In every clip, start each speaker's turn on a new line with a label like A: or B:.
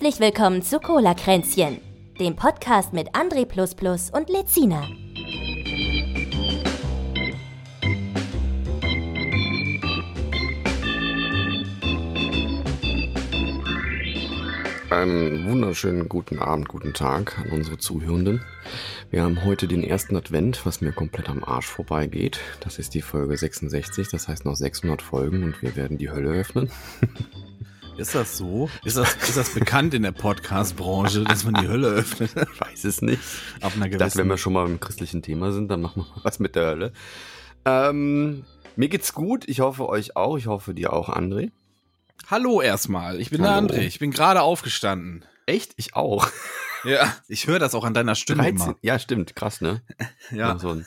A: Herzlich willkommen zu Cola Kränzchen, dem Podcast mit André und Lezina.
B: Einen wunderschönen guten Abend, guten Tag an unsere Zuhörenden. Wir haben heute den ersten Advent, was mir komplett am Arsch vorbeigeht. Das ist die Folge 66, das heißt noch 600 Folgen und wir werden die Hölle öffnen.
C: Ist das so? Ist das, ist das bekannt in der Podcast-Branche, dass man die Hölle öffnet?
B: Ich weiß es nicht.
C: Auf einer
B: Ich dachte, wenn wir schon mal im christlichen Thema sind, dann machen wir mal was mit der Hölle. Ähm, mir geht's gut. Ich hoffe euch auch. Ich hoffe dir auch, André.
C: Hallo erstmal, ich bin
B: Hallo.
C: der André. Ich bin gerade aufgestanden.
B: Echt? Ich auch.
C: Ja, ich höre das auch an deiner Stimme
B: 13.
C: immer.
B: Ja, stimmt. Krass, ne?
C: Ja,
B: So ein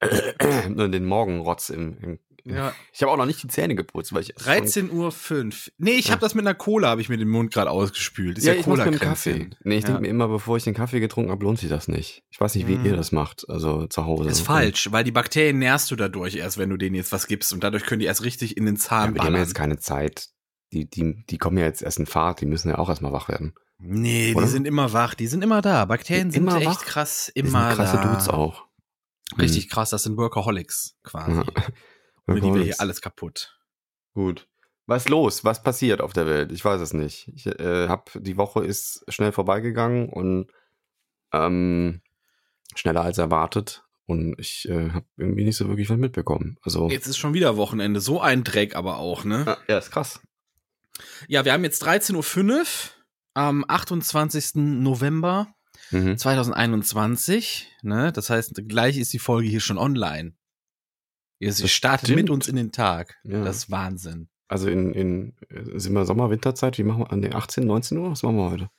B: Nur den Morgenrotz im, im
C: ja.
B: Ich habe auch noch nicht die Zähne geputzt, weil ich erst schon-
C: 13.05 Uhr. Nee, ich habe das mit einer Cola, habe ich mir den Mund gerade ausgespült. Ist
B: Ja,
C: ja,
B: ich
C: cola
B: mit Kaffee. Nee, ich
C: Ja.
B: denke mir immer, bevor ich den Kaffee getrunken habe, lohnt sich das nicht. Ich weiß nicht, wie
C: Mm.
B: ihr das macht, also zu Hause.
C: Ist falsch, weil die Bakterien nährst du dadurch erst, wenn du denen jetzt was gibst. Und dadurch können die erst richtig in den
B: Ja,
C: Zahn
B: aber die haben ja
C: ballern.
B: jetzt keine Zeit. Die, die, die kommen ja jetzt erst in Fahrt, die müssen ja auch erstmal wach werden.
C: Nee,
B: Oder?
C: die sind immer wach. Die sind immer da. Bakterien sind
B: Immer
C: echt
B: wach?
C: krass
B: Die
C: immer
B: sind krasse
C: da.
B: Dudes auch.
C: Richtig krass, das sind Workaholics quasi. Die wäre
B: Workaholics.
C: hier alles kaputt.
B: Gut. Was ist los? Was passiert auf der Welt? Ich weiß es nicht. Ich äh, hab, die Woche ist schnell vorbeigegangen und ähm, schneller als erwartet. Und ich äh, habe irgendwie nicht so wirklich was mitbekommen. Also,
C: Jetzt ist schon wieder Wochenende. So ein Dreck aber auch, ne?
B: Ah, ja, ist krass.
C: Ja, wir haben jetzt 13.05 Uhr am 28. November
B: Mhm.
C: 2021. Ne? Das heißt, gleich ist die Folge hier schon online. Ihr
B: Das
C: startet
B: stimmt.
C: mit uns in den Tag.
B: Ja.
C: Das ist Wahnsinn.
B: Also in, in äh, sind wir Sommer, Winterzeit? Wie machen wir? An den 18, 19 Uhr? Was machen wir heute?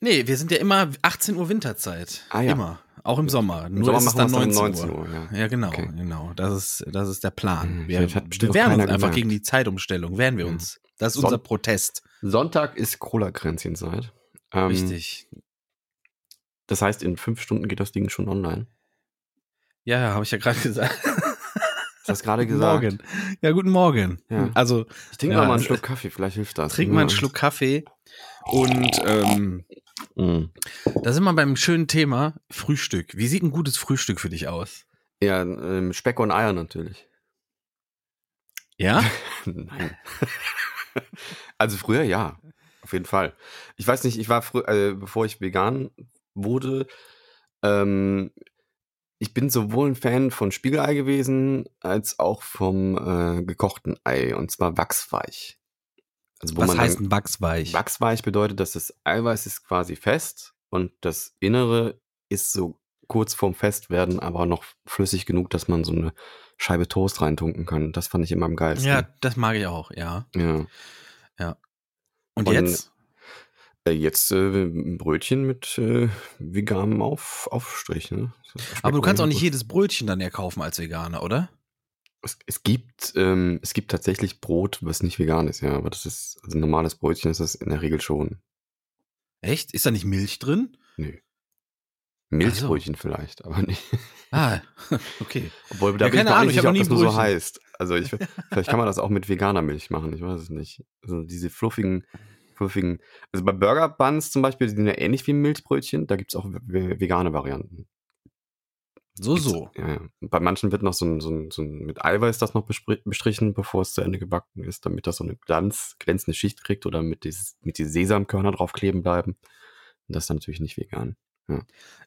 C: Nee, wir sind ja immer 18 Uhr Winterzeit.
B: Ah, ja.
C: Immer. Auch im Sommer.
B: Im
C: Nur
B: Sommer
C: ist es
B: machen wir
C: dann
B: es
C: 19,
B: dann um
C: Uhr.
B: 19 Uhr. ja.
C: Ja, genau,
B: Okay.
C: genau. Das ist, das ist der Plan.
B: Hm,
C: Wir, wehren uns einfach
B: gemerkt.
C: gegen die Zeitumstellung. Wehren wir
B: Ja.
C: uns. Das ist
B: Son-
C: unser Protest.
B: Sonntag ist Cola-Kränzchenzeit. Ähm,
C: Richtig.
B: Das heißt, in fünf Stunden geht das Ding schon online.
C: Ja, habe ich ja gerade gesagt.
B: Hast du das gerade gesagt?
C: Morgen. Ja, guten Morgen.
B: Ja.
C: Also,
B: Ich trinke
C: Ja,
B: mal einen Schluck Kaffee, vielleicht hilft das.
C: trink mal einen Schluck Kaffee. Und ähm,
B: Mhm.
C: da sind wir beim schönen Thema Frühstück. Wie sieht ein gutes Frühstück für dich aus?
B: Ja, ähm, Speck und Eier natürlich.
C: Ja?
B: Nein. also früher ja, auf jeden Fall. Ich weiß nicht, ich war früher, äh, bevor ich vegan wurde, ähm, ich bin sowohl ein Fan von Spiegelei gewesen, als auch vom äh, gekochten Ei, und zwar wachsweich. Also
C: Was heißt ein Wachsweich?
B: Wachsweich bedeutet, dass das Eiweiß ist quasi fest und das Innere ist so kurz vorm Festwerden, aber noch flüssig genug, dass man so eine Scheibe Toast reintunken kann. Das fand ich immer am geilsten.
C: Ja, das mag ich auch, ja.
B: ja.
C: Und,
B: Und-
C: jetzt?
B: Äh, Jetzt äh, ein Brötchen mit äh, veganem Auf Aufstrich. Ne?
C: Aber du kannst auch nicht
B: gut.
C: jedes Brötchen dann ja kaufen als Veganer, oder?
B: Es, es gibt ähm, es gibt tatsächlich Brot, was nicht vegan ist, ja, aber das ist also ein normales Brötchen ist das in der Regel schon.
C: Echt? Ist da nicht Milch drin?
B: Nö. Milchbrötchen vielleicht, aber nicht.
C: Ah, okay.
B: Obwohl da
C: Ja,
B: bin
C: keine Ahnung,
B: nicht
C: ich hab
B: sicher,
C: noch
B: ob
C: nie
B: das nur so heißt. Also ich, vielleicht kann man das auch mit veganer Milch machen, ich weiß es nicht. Also diese fluffigen, fluffigen, also bei Burger Buns zum Beispiel, die sind ja ähnlich wie Milchbrötchen, da gibt's auch ve- vegane Varianten.
C: So, so.
B: Ja, ja. Bei manchen wird noch so ein, so ein, so ein mit Eiweiß das noch bestrichen, bevor es zu Ende gebacken ist, damit das so eine Glanz, glänzende Schicht kriegt oder mit, dieses, mit die Sesamkörner drauf kleben bleiben. Und das ist dann natürlich nicht vegan.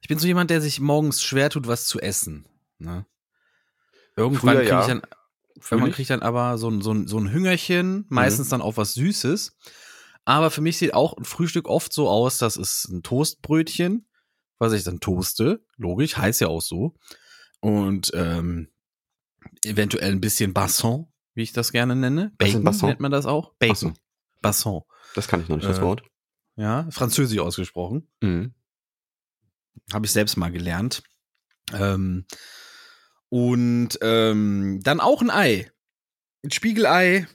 C: Ich bin so jemand, der sich morgens schwer tut, was zu essen. Ne? Irgendwann kriege
B: ja.
C: ich dann, kriege ich dann aber so ein, so ein, so ein Hüngerchen, meistens dann auch was Süßes. Aber für mich sieht auch ein Frühstück oft so aus, das ist ein Toastbrötchen, was ich dann toaste. Logisch, heißt ja auch so. Und ähm, eventuell ein bisschen Basson, wie ich das gerne nenne. Bacon
B: Basson?
C: nennt man das auch. Bacon.
B: so.
C: Basson.
B: Das kann ich noch nicht, das
C: Äh,
B: Wort.
C: Ja, französisch ausgesprochen.
B: Mhm.
C: Habe ich selbst mal gelernt. Ähm, und ähm, dann auch ein Ei. Ein Spiegelei,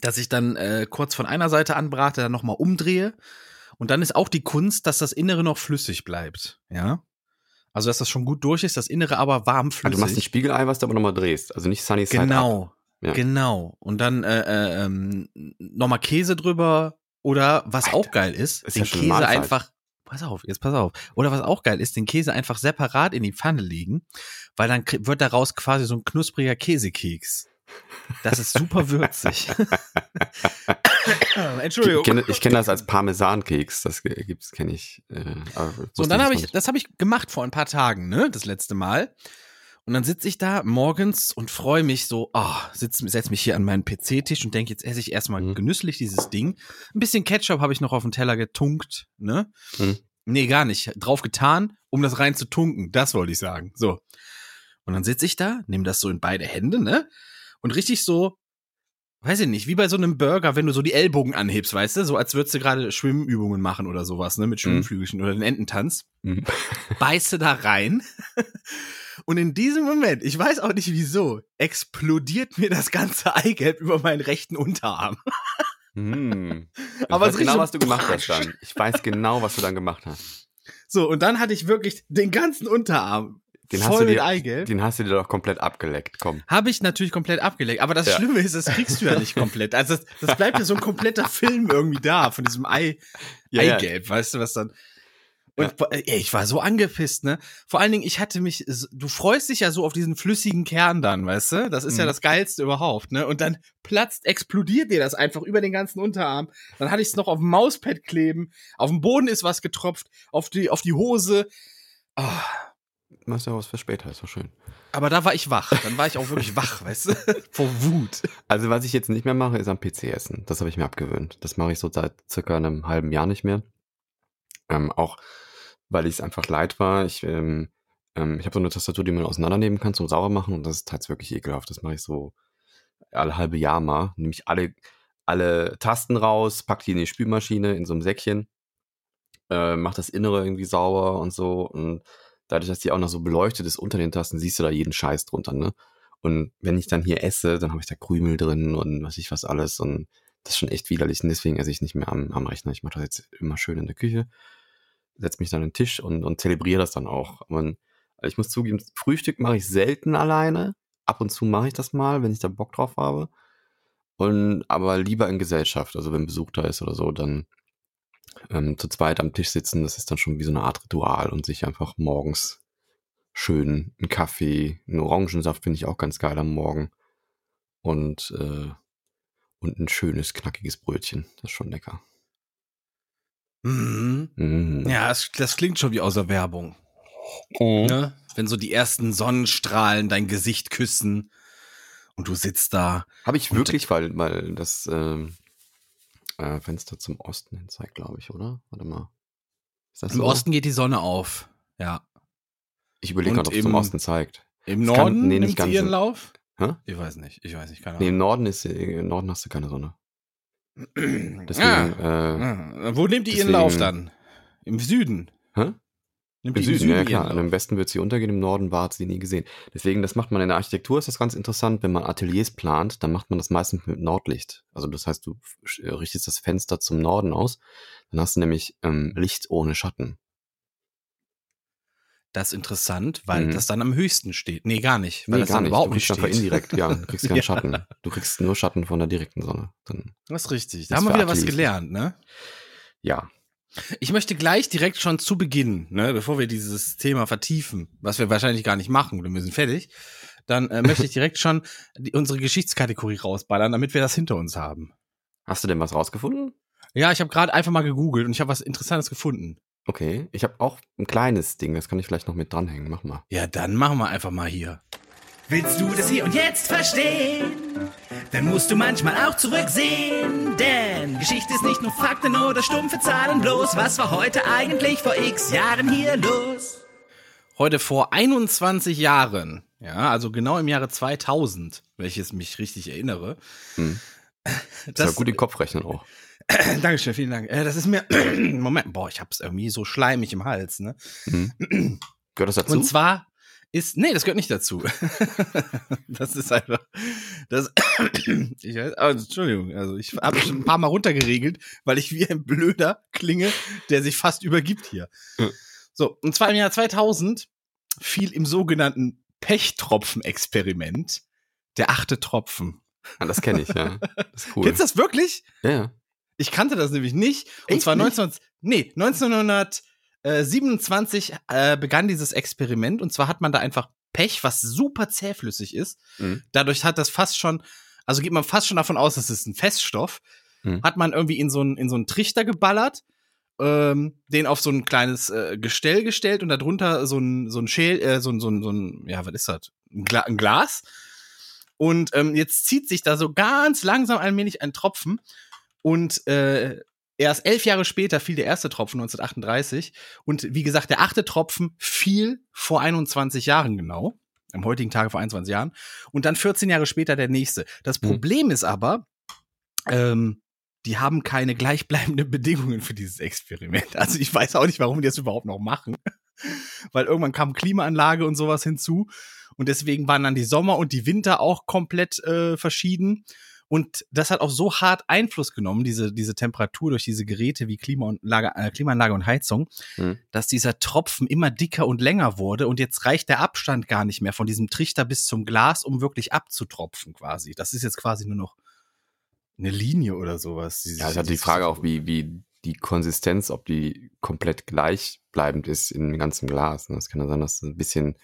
C: das ich dann äh, kurz von einer Seite anbrate, dann nochmal umdrehe. Und dann ist auch die Kunst, dass das Innere noch flüssig bleibt. Ja. Also, dass das schon gut durch ist, das Innere aber warm
B: Ah,
C: flüssig.
B: du machst ein Spiegelei, was du aber nochmal drehst. Also nicht Sunny Side Up.
C: Genau.
B: Ja.
C: Genau. Und dann äh, äh, ähm, nochmal Käse drüber, Oder was
B: Alter,
C: auch geil ist,
B: ist
C: den
B: ja
C: Käse
B: Mahlzeit.
C: einfach, pass auf, jetzt pass auf. Oder was auch geil ist, den Käse einfach separat in die Pfanne legen, weil dann wird daraus quasi so ein knuspriger Käsekeks. Das ist super würzig. Entschuldigung.
B: Ich kenne ich kenn das als Parmesankeks. Das gibt's, kenne ich. Äh,
C: So, und dann
B: das
C: habe ich, das habe ich gemacht vor ein paar Tagen, ne, das letzte Mal. Und dann sitze ich da morgens und freue mich so, ah, sitz, setz mich hier an meinen PC-Tisch und denke, jetzt esse ich erstmal
B: Mhm.
C: genüsslich dieses Ding. Ein bisschen Ketchup habe ich noch auf den Teller getunkt, ne?
B: Mhm.
C: Nee, gar nicht. Drauf getan, um das rein zu tunken. Das wollte ich sagen. So. Und dann sitze ich da, nehme das so in beide Hände, ne? Und richtig so, weiß ich nicht, wie bei so einem Burger, wenn du so die Ellbogen anhebst, weißt du? So als würdest du gerade Schwimmübungen machen oder sowas, ne? Mit Schwimmflügelchen oder den Ententanz.
B: Mhm.
C: Beiße da rein. Und in diesem Moment, ich weiß auch nicht wieso, explodiert mir das ganze Eigelb über meinen rechten Unterarm.
B: Hm. Ich
C: Aber
B: weiß
C: so
B: genau, was du gemacht hast dann. Ich weiß genau, was du dann gemacht hast.
C: So, und dann hatte ich wirklich den ganzen Unterarm
B: Den
C: voll
B: hast du
C: mit
B: dir,
C: Eigelb.
B: den hast du dir doch komplett abgeleckt. Komm.
C: Habe ich natürlich komplett abgelegt. Aber das
B: Ja.
C: Schlimme ist, das kriegst du ja nicht komplett. Also das, das bleibt ja so ein kompletter Film irgendwie da von diesem Ei,
B: Ja, ja.
C: Eigelb, weißt du, was dann. Und boah, ey, ich war so angepisst, ne? Vor allen Dingen, ich hatte mich, du freust dich ja so auf diesen flüssigen Kern dann, weißt du? Das ist ja
B: Mhm.
C: das Geilste überhaupt, ne? Und dann platzt, explodiert dir das einfach über den ganzen Unterarm. Dann hatte ich es noch auf dem Mauspad kleben. Auf dem Boden ist was getropft, auf die, auf die Hose. Ah,
B: Machst ja was für später, ist doch schön.
C: aber da war ich wach. Dann war ich auch wirklich wach, weißt du? Vor Wut.
B: Also, was ich jetzt nicht mehr mache, ist am PC essen. Das habe ich mir abgewöhnt. Das mache ich so seit circa einem halben Jahr nicht mehr. Ähm, auch weil ich es einfach leid war. Ich, ähm, ähm, ich habe so eine Tastatur, die man auseinandernehmen kann zum sauber machen und das ist teils wirklich ekelhaft. Das mache ich so alle halbe Jahr mal. Nehme ich alle, alle Tasten raus, pack die in die Spülmaschine in so einem Säckchen, äh, mach das Innere irgendwie sauber und so. Und dadurch, dass die auch noch so beleuchtet ist unter den Tasten, siehst du da jeden Scheiß drunter, ne? Und wenn ich dann hier esse, dann habe ich da Krümel drin und was ich was alles. Und das ist schon echt widerlich. Und deswegen esse ich nicht mehr am, am Rechner. Ich mache das jetzt immer schön in der Küche, setze mich dann an den Tisch und, und zelebriere das dann auch. Und ich muss zugeben, Frühstück mache ich selten alleine. Ab und zu mache ich das mal, wenn ich da Bock drauf habe. Und aber lieber in Gesellschaft. Also wenn Besuch da ist oder so, dann ähm, zu zweit am Tisch sitzen, das ist dann schon wie so eine Art Ritual und sich einfach morgens schön einen Kaffee, einen Orangensaft finde ich auch ganz geil am Morgen. Und, äh, und ein schönes, knackiges Brötchen. Das ist schon lecker.
C: Mhm.
B: Mhm.
C: Ja, das, das klingt schon wie aus der Werbung.
B: Mhm.
C: Ne? Wenn so die ersten Sonnenstrahlen dein Gesicht küssen und du sitzt da.
B: Habe ich wirklich, weil, weil das ähm, äh, Fenster zum Osten hin zeigt, glaube ich, oder? Warte mal. Ist das
C: Im
B: so?
C: Osten geht die Sonne auf. Ja.
B: Ich überlege gerade, ob es zum
C: im-
B: Osten zeigt.
C: Im
B: Das kann-
C: Norden
B: nee, nicht
C: nimmt ihren. Lauf?
B: Hä?
C: Ich weiß nicht. Ich weiß nicht, keine
B: Nee, im
C: Ahnung.
B: Norden ist im Norden hast du keine Sonne. Deswegen,
C: ah,
B: äh,
C: ah. Wo nimmt die ihren
B: deswegen-
C: Lauf dann? Im Süden.
B: hä?
C: Nimmt
B: Im Süden, ja klar.
C: Lauf?
B: Im Westen wird sie untergehen, im Norden war sie nie gesehen. Deswegen, das macht man in der Architektur, ist das ganz interessant. Wenn man Ateliers plant, dann macht man das meistens mit Nordlicht. Also das heißt, du f- richtest das Fenster zum Norden aus, dann hast du nämlich ähm, Licht ohne Schatten.
C: Das ist interessant, weil
B: Mhm.
C: das dann am höchsten steht. Nee, gar nicht. Weil
B: Nee,
C: das
B: gar
C: dann
B: nicht.
C: überhaupt
B: du kriegst
C: nicht
B: einfach indirekt, ja. Du kriegst keinen
C: Ja.
B: Schatten. Du kriegst nur Schatten von der direkten Sonne. Dann,
C: Das ist richtig. Da haben wir wieder was gelernt, ne?
B: ja.
C: Ich möchte gleich direkt schon zu Beginn, ne, bevor wir dieses Thema vertiefen, was wir wahrscheinlich gar nicht machen, denn wir sind fertig, dann äh, möchte ich direkt schon die, unsere Geschichtskategorie rausballern, damit wir das hinter uns haben.
B: Hast du denn was rausgefunden?
C: Ja, ich habe gerade einfach mal gegoogelt und ich habe was Interessantes gefunden.
B: Okay. Ich habe auch ein kleines Ding, das kann ich vielleicht noch mit dranhängen. Mach mal.
C: Ja, dann machen wir einfach mal hier.
D: Willst du das hier und jetzt verstehen? Dann musst du manchmal auch zurücksehen. Denn Geschichte ist nicht nur Fakten oder stumpfe Zahlen bloß. Was war heute eigentlich vor x Jahren hier los?
C: Heute vor 21 Jahren, ja, also genau im Jahre 2000, welches mich richtig erinnere.
B: Hm. Das ist ja gut den Kopf rechnen auch.
C: Dankeschön, vielen Dank. Äh, das ist mir, Moment, boah, ich hab's irgendwie so schleimig im Hals, ne?
B: Hm. Gehört das dazu?
C: Und zwar ist, nee, das gehört nicht dazu. das ist einfach, das, ich weiß, also, Entschuldigung, also ich habe schon ein paar Mal runtergeregelt, weil ich wie ein Blöder klinge, der sich fast übergibt hier. So, und zwar im Jahr 2000 fiel im sogenannten Pechtropfen-Experiment der achte Tropfen.
B: Ah, das kenne ich, ja. Das ist cool.
C: Kennst du das wirklich?
B: Ja.
C: Ich kannte das nämlich nicht. Und
B: Echt
C: zwar
B: nicht?
C: 19, nee, 1927 äh, begann dieses Experiment. Und zwar hat man da einfach Pech, was super zähflüssig ist.
B: Mhm.
C: Dadurch hat das fast schon, also geht man fast schon davon aus, das ist ein Feststoff.
B: Mhm.
C: Hat man irgendwie in so einen, in so einen Trichter geballert, ähm, den auf so ein kleines äh, Gestell gestellt und darunter so ein, so ein Schäl, äh, so ein, so ein, so ein, ja, was ist das? Ein, Gla ein Glas. Und ähm, jetzt zieht sich da so ganz langsam allmählich ein Tropfen. Und äh, erst elf Jahre später fiel der erste Tropfen, 1938. Und wie gesagt, der achte Tropfen fiel vor 21 Jahren genau. Am heutigen Tage vor 21 Jahren. Und dann 14 Jahre später der nächste. Das
B: Hm.
C: Problem ist aber, ähm, die haben keine gleichbleibenden Bedingungen für dieses Experiment. Also ich weiß auch nicht, warum die das überhaupt noch machen. Weil irgendwann kam Klimaanlage und sowas hinzu. Und deswegen waren dann die Sommer und die Winter auch komplett äh, verschieden. Und das hat auch so hart Einfluss genommen, diese, diese Temperatur durch diese Geräte wie Klimaanlage, äh, Klimaanlage und Heizung,
B: Mhm.
C: dass dieser Tropfen immer dicker und länger wurde. Und jetzt reicht der Abstand gar nicht mehr von diesem Trichter bis zum Glas, um wirklich abzutropfen quasi. Das ist jetzt quasi nur noch eine Linie oder sowas.
B: Ja, ich hatte die Frage auch, wie, wie die Konsistenz, ob die komplett gleichbleibend ist in dem ganzen Glas. ne? Es kann ja sein, dass ein bisschen,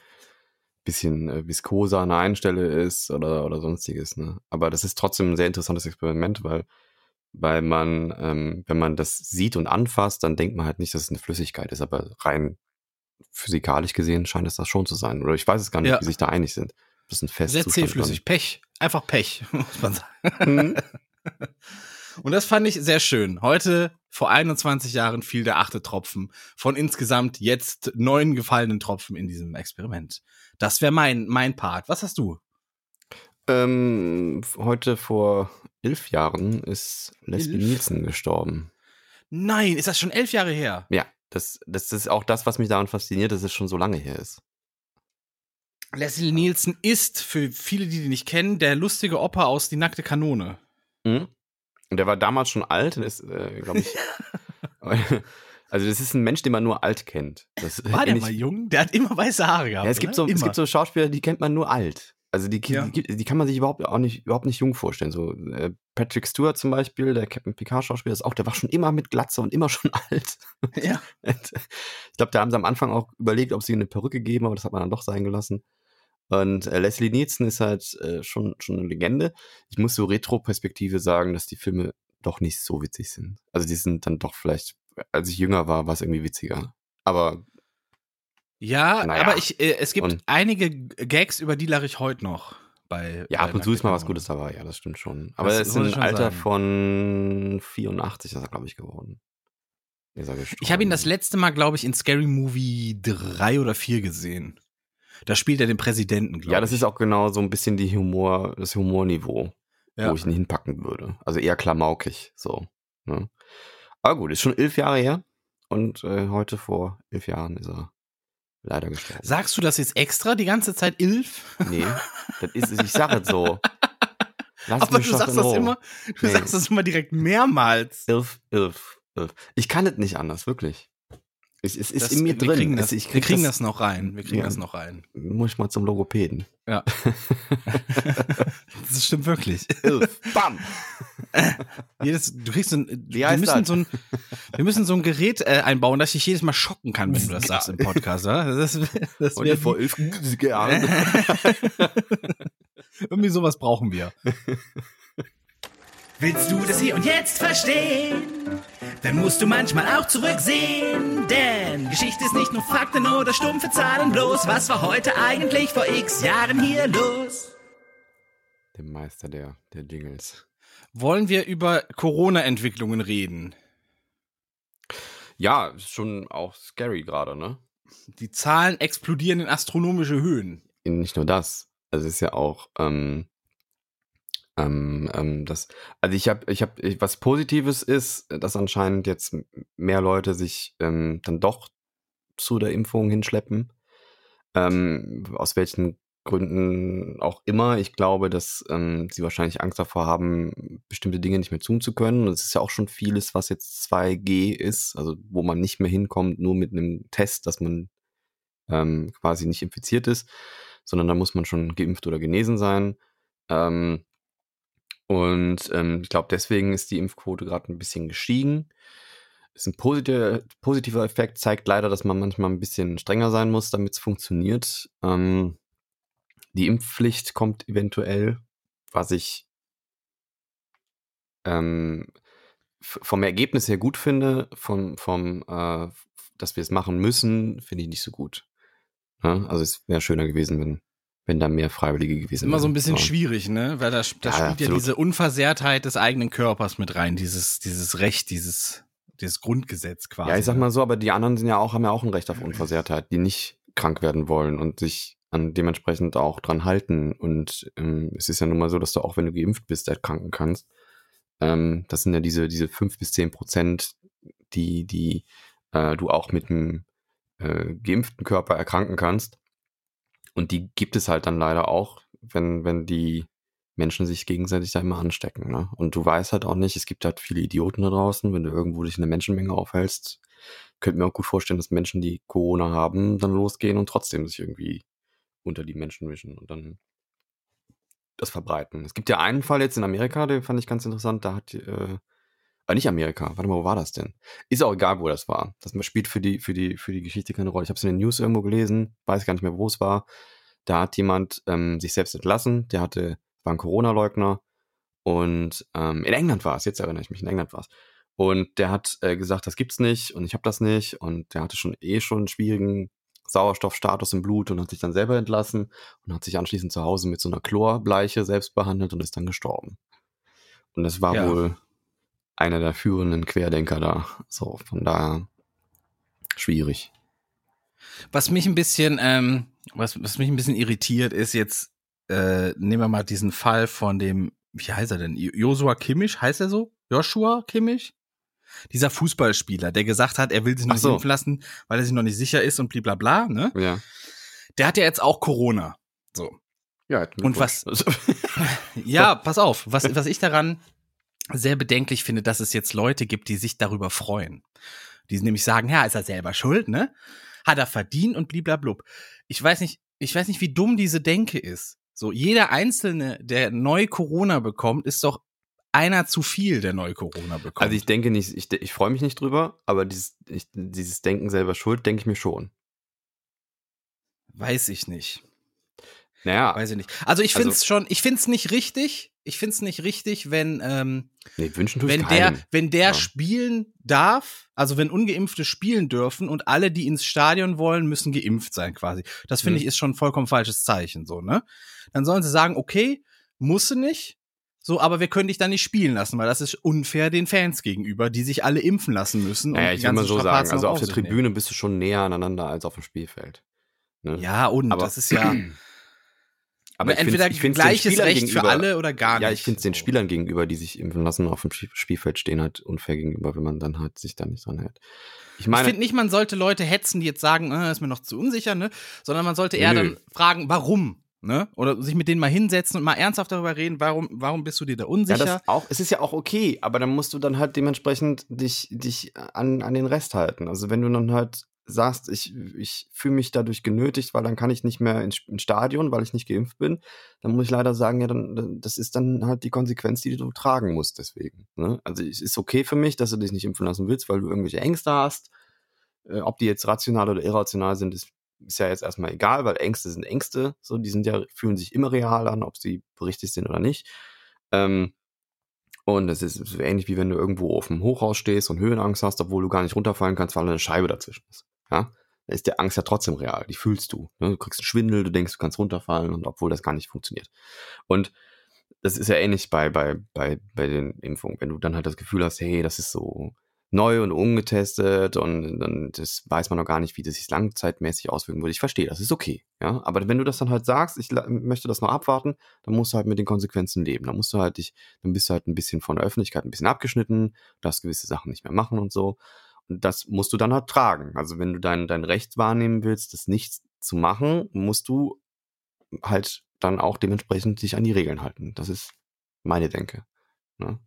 B: bisschen äh, viskoser an der einen Stelle ist oder, oder sonstiges. Ne? Aber das ist trotzdem ein sehr interessantes Experiment, weil, weil man, ähm, wenn man das sieht und anfasst, dann denkt man halt nicht, dass es eine Flüssigkeit ist. Aber rein physikalisch gesehen scheint es das schon zu sein. Oder ich weiß es gar nicht,
C: Ja.
B: die sich da einig sind. Das ist ein Fest.
C: Sehr zähflüssig. Pech. Einfach Pech, muss man sagen.
B: Mhm.
C: Und das fand ich sehr schön. Heute, vor 21 Jahren, fiel der achte Tropfen von insgesamt jetzt neun gefallenen Tropfen in diesem Experiment. Das wäre mein, mein Part. Was hast du?
B: Ähm, heute vor elf Jahren ist Leslie
C: Elf?
B: Nielsen gestorben.
C: Nein, ist das schon elf Jahre her?
B: Ja, das, das ist auch das, was mich daran fasziniert, dass es schon so lange her ist.
C: Leslie Nielsen ist, für viele, die die nicht kennen, der lustige Opa aus Die nackte Kanone.
B: Mhm. Und der war damals schon alt und ist, äh, glaube ich. also, das ist ein Mensch, den man nur alt kennt. Das,
C: War der mal jung? Der hat immer weiße Haare gehabt.
B: Ja, es gibt, so,
C: oder?
B: es
C: Immer.
B: gibt so Schauspieler, die kennt man nur alt. Also die,
C: Ja.
B: die, kann man sich überhaupt auch nicht, überhaupt nicht jung vorstellen. So äh, Patrick Stewart zum Beispiel, der Captain Picard Schauspieler, ist auch, der war schon immer mit Glatze und immer schon alt.
C: Ja.
B: Und ich glaube, da haben sie am Anfang auch überlegt, ob sie ihm eine Perücke geben, aber das hat man dann doch sein gelassen. Und äh, Leslie Nielsen ist halt äh, schon, schon eine Legende. Ich muss so Retro-Perspektive sagen, dass die Filme doch nicht so witzig sind. Also die sind dann doch vielleicht, als ich jünger war, war es irgendwie witziger. Aber
C: Ja,
B: Naja.
C: aber ich, äh, es gibt
B: Und-
C: einige Gags, über die lache ich heute noch. Bei,
B: ja, ab und zu ist mal was Gutes dabei, ja, das stimmt schon. Aber
C: Das
B: er ist
C: schon
B: Alter
C: sagen.
B: von 84, ist er, glaube ich, geworden. Ist er.
C: Ich habe ihn das letzte Mal, glaube ich, in Scary Movie 3 oder 4 gesehen. Da spielt er den Präsidenten, glaube ich.
B: Ja, das ist auch genau so ein bisschen die Humor, das Humorniveau,
C: Ja.
B: wo ich ihn hinpacken würde. Also eher klamaukig, so. Ne? Aber gut, ist schon elf Jahre her und äh, heute vor elf Jahren ist er leider gestorben.
C: Sagst du das jetzt extra die ganze Zeit Ilf?
B: nee, das ist, ich sage es so. Lass
C: Aber du sagst das
B: Ruhe.
C: immer, du
B: Nee.
C: sagst das immer direkt mehrmals.
B: Elf, elf, elf. Ich kann es nicht anders, wirklich. Es, es ist
C: Das-
B: in mir
C: wir
B: drin.
C: Kriegen das,
B: ich
C: wir kriegen das, noch rein. Wir kriegen
B: Ja.
C: das noch rein.
B: Muss ich mal zum Logopäden.
C: Ja. das stimmt wirklich.
B: Elf. Bam.
C: Jedes, du kriegst so ein, wir müssen
B: das?
C: so ein, wir müssen so ein Gerät äh, einbauen, das dich jedes Mal schocken kann, wenn du das sagst im Podcast. Ja? Das, das
B: Heute vor elf Jahren.
C: irgendwie sowas brauchen wir.
D: Willst du das hier und jetzt verstehen? Dann musst du manchmal auch zurücksehen. Denn Geschichte ist nicht nur Fakten oder stumpfe Zahlen bloß. Was war heute eigentlich vor x Jahren hier los?
B: Der Meister der, der Jingles.
C: Wollen wir über Corona-Entwicklungen reden?
B: Ja, ist schon auch scary gerade, ne?
C: Die Zahlen explodieren in astronomische Höhen.
B: Nicht nur das. Also es ist ja auch, ähm, ähm, ähm, das, also ich habe, ich habe, was Positives ist, dass anscheinend jetzt mehr Leute sich ähm, dann doch zu der Impfung hinschleppen. Ähm, aus welchen Gründen auch immer. Ich glaube, dass ähm, sie wahrscheinlich Angst davor haben, bestimmte Dinge nicht mehr tun zu können. Und es ist ja auch schon vieles, was jetzt 2G ist, also wo man nicht mehr hinkommt, nur mit einem Test, dass man ähm, quasi nicht infiziert ist, sondern da muss man schon geimpft oder genesen sein. Ähm, Und ähm, ich glaube, deswegen ist die Impfquote gerade ein bisschen gestiegen. Ist ein positiver, positiver Effekt, zeigt leider, dass man manchmal ein bisschen strenger sein muss, damit es funktioniert. Ähm, die Impfpflicht kommt eventuell, was ich ähm, vom Ergebnis her gut finde, vom, vom äh, dass wir es machen müssen, finde ich nicht so gut. Ja? Also es wäre schöner gewesen, wenn, wenn da mehr Freiwillige gewesen wären.
C: Immer so ein bisschen schwierig, ne? Weil da, da
B: Ja,
C: spielt ja diese Unversehrtheit des eigenen Körpers mit rein, dieses, dieses Recht, dieses, dieses Grundgesetz quasi.
B: Ja, ich sag mal so, aber die anderen sind ja auch, haben ja auch ein Recht auf Unversehrtheit, die nicht krank werden wollen und sich an dementsprechend auch dran halten. Und ähm, es ist ja nun mal so, dass du auch, wenn du geimpft bist, erkranken kannst. Ähm, das sind ja diese, diese fünf bis zehn Prozent, die, die äh, du auch mit einem äh, geimpften Körper erkranken kannst. Und die gibt es halt dann leider auch, wenn, wenn die Menschen sich gegenseitig da immer anstecken. Ne? Und du weißt halt auch nicht, es gibt halt viele Idioten da draußen, wenn du irgendwo dich in der Menschenmenge aufhältst. Könnte mir auch gut vorstellen, dass Menschen, die Corona haben, dann losgehen und trotzdem sich irgendwie unter die Menschen mischen und dann das verbreiten. Es gibt ja einen Fall jetzt in Amerika, den fand ich ganz interessant, da hat, äh, äh, nicht Amerika, warte mal, wo war das denn? Ist auch egal, wo das war. Das spielt für die, für die, für die Geschichte keine Rolle. Ich habe es in den News irgendwo gelesen, weiß gar nicht mehr, wo es war. Da hat jemand ähm, sich selbst entlassen, der hatte, war ein Corona-Leugner und ähm, in England war es, jetzt erinnere ich mich, in England war es. Und der hat äh, gesagt, das gibt's nicht und ich habe das nicht und der hatte schon eh schon einen schwierigen Sauerstoffstatus im Blut und hat sich dann selber entlassen und hat sich anschließend zu Hause mit so einer Chlorbleiche selbst behandelt und ist dann gestorben. Und das war
C: Ja.
B: wohl einer der führenden Querdenker da. So, von daher schwierig.
C: Was mich ein bisschen, ähm, was, was mich ein bisschen irritiert, ist jetzt, äh, nehmen wir mal diesen Fall von dem, wie heißt er denn? Jo- Joshua Kimmich, heißt er so? Joshua Kimmich? Dieser Fußballspieler, der gesagt hat, er will sich nicht
B: so.
C: impfen lassen, weil er sich noch nicht sicher ist und blablabla, ne?
B: Ja.
C: Der hat ja jetzt auch Corona. So.
B: ja
C: Und was- Ja, pass auf, was, was ich daran sehr bedenklich finde, dass es jetzt Leute gibt, die sich darüber freuen. Die nämlich sagen, ja, ist er selber schuld, ne? Hat er verdient und bliblablub. Ich weiß nicht, ich weiß nicht, wie dumm diese Denke ist. So, jeder Einzelne, der neu Corona bekommt, ist doch einer zu viel, der neu Corona bekommt.
B: Also ich denke nicht, ich, ich freue mich nicht drüber, aber dieses, ich, dieses Denken selber schuld, denke ich mir schon.
C: weiß ich nicht.
B: Naja,
C: Weiß ich nicht. Also ich
B: Also-
C: finde es schon, ich finde es nicht richtig. Ich finde es nicht richtig, wenn, ähm,
B: nee, wünschen
C: wenn der, wenn der
B: Ja.
C: spielen darf, also wenn Ungeimpfte spielen dürfen und alle, die ins Stadion wollen, müssen geimpft sein quasi. Das finde
B: Mhm.
C: ich ist schon ein vollkommen falsches Zeichen, so, ne? Dann sollen sie sagen, okay, musst du nicht, so, aber wir können dich dann nicht spielen lassen, weil das ist unfair den Fans gegenüber, die sich alle impfen lassen müssen.
B: Naja, ich will mal so sagen,
C: Strapazen
B: also
C: noch
B: auf der
C: sich nehmen.
B: Tribüne bist du schon näher aneinander als auf dem Spielfeld. Ne?
C: Ja, und
B: Aber-
C: das ist ja
B: aber ich
C: entweder
B: find's- ich find's
C: gleiches Recht für alle oder gar nicht.
B: Ja, ich finde es den. Spielern gegenüber, die sich impfen lassen, auf dem Spie- Spielfeld stehen, halt unfair gegenüber, wenn man dann halt sich da nicht dran hält. Ich
C: Ich
B: meine,
C: finde nicht, man sollte Leute hetzen, die jetzt sagen, äh, ist mir noch zu unsicher, ne? Sondern man sollte eher
B: Nö.
C: dann fragen, warum, ne? Oder sich mit denen mal hinsetzen und mal ernsthaft darüber reden, warum, warum bist du dir da
B: ja,
C: unsicher?
B: das auch, es ist ja auch okay, aber dann musst du dann halt dementsprechend dich, dich an, an den Rest halten. Also wenn du dann halt sagst, ich, ich fühle mich dadurch genötigt, weil dann kann ich nicht mehr ins, Stadion, weil ich nicht geimpft bin, dann muss ich leider sagen, ja, dann, das ist dann halt die Konsequenz, die du tragen musst deswegen. Ne? Also es ist okay für mich, dass du dich nicht impfen lassen willst, weil du irgendwelche Ängste hast. Äh, ob die jetzt rational oder irrational sind, ist, ist ja jetzt erstmal egal, weil Ängste sind Ängste. So, die sind ja, fühlen sich immer real an, ob sie berichtigt sind oder nicht. Ähm, und das ist so ähnlich wie wenn du irgendwo auf dem Hochhaus stehst und Höhenangst hast, obwohl du gar nicht runterfallen kannst, weil eine Scheibe dazwischen ist. Ja, da ist der Angst ja trotzdem real. Die fühlst du. Ne? Du kriegst einen Schwindel, du denkst, du kannst runterfallen und obwohl das gar nicht funktioniert. Und das ist ja ähnlich bei, bei, bei, bei den Impfungen. Wenn du dann halt das Gefühl hast, hey, das ist so neu und ungetestet und dann das weiß man noch gar nicht, wie das sich langzeitmäßig auswirken würde. Ich verstehe, das ist okay. Ja, aber wenn du das dann halt sagst, ich möchte das noch abwarten, dann musst du halt mit den Konsequenzen leben. Dann musst du halt dich, dann bist du halt ein bisschen von der Öffentlichkeit ein bisschen abgeschnitten, darfst gewisse Sachen nicht mehr machen und so. Das musst du dann halt tragen. Also wenn du dein, dein Recht wahrnehmen willst, das nicht zu machen, musst du halt dann auch dementsprechend dich an die Regeln halten. Das ist meine Denke. Ne?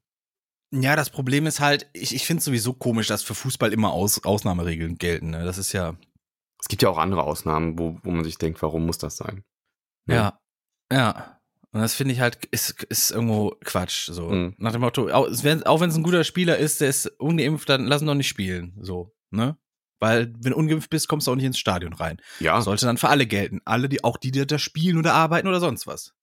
C: ja, das Problem ist halt, ich, ich finde es sowieso komisch, dass für Fußball immer Aus, Ausnahmeregeln gelten. Ne? Das ist ja,
B: Es gibt ja auch andere Ausnahmen, wo, wo man sich denkt, warum muss das sein?
C: ja, ja. Und das finde ich halt, ist, ist irgendwo Quatsch. So.
B: Mhm.
C: Nach dem Motto, auch, wenn es ein guter Spieler ist, der ist ungeimpft, dann lass ihn doch nicht spielen. So, ne? Weil, wenn du ungeimpft bist, kommst du auch nicht ins Stadion rein.
B: Ja,
C: Sollte dann für alle gelten. Alle, die, auch die, die da spielen oder arbeiten oder sonst was.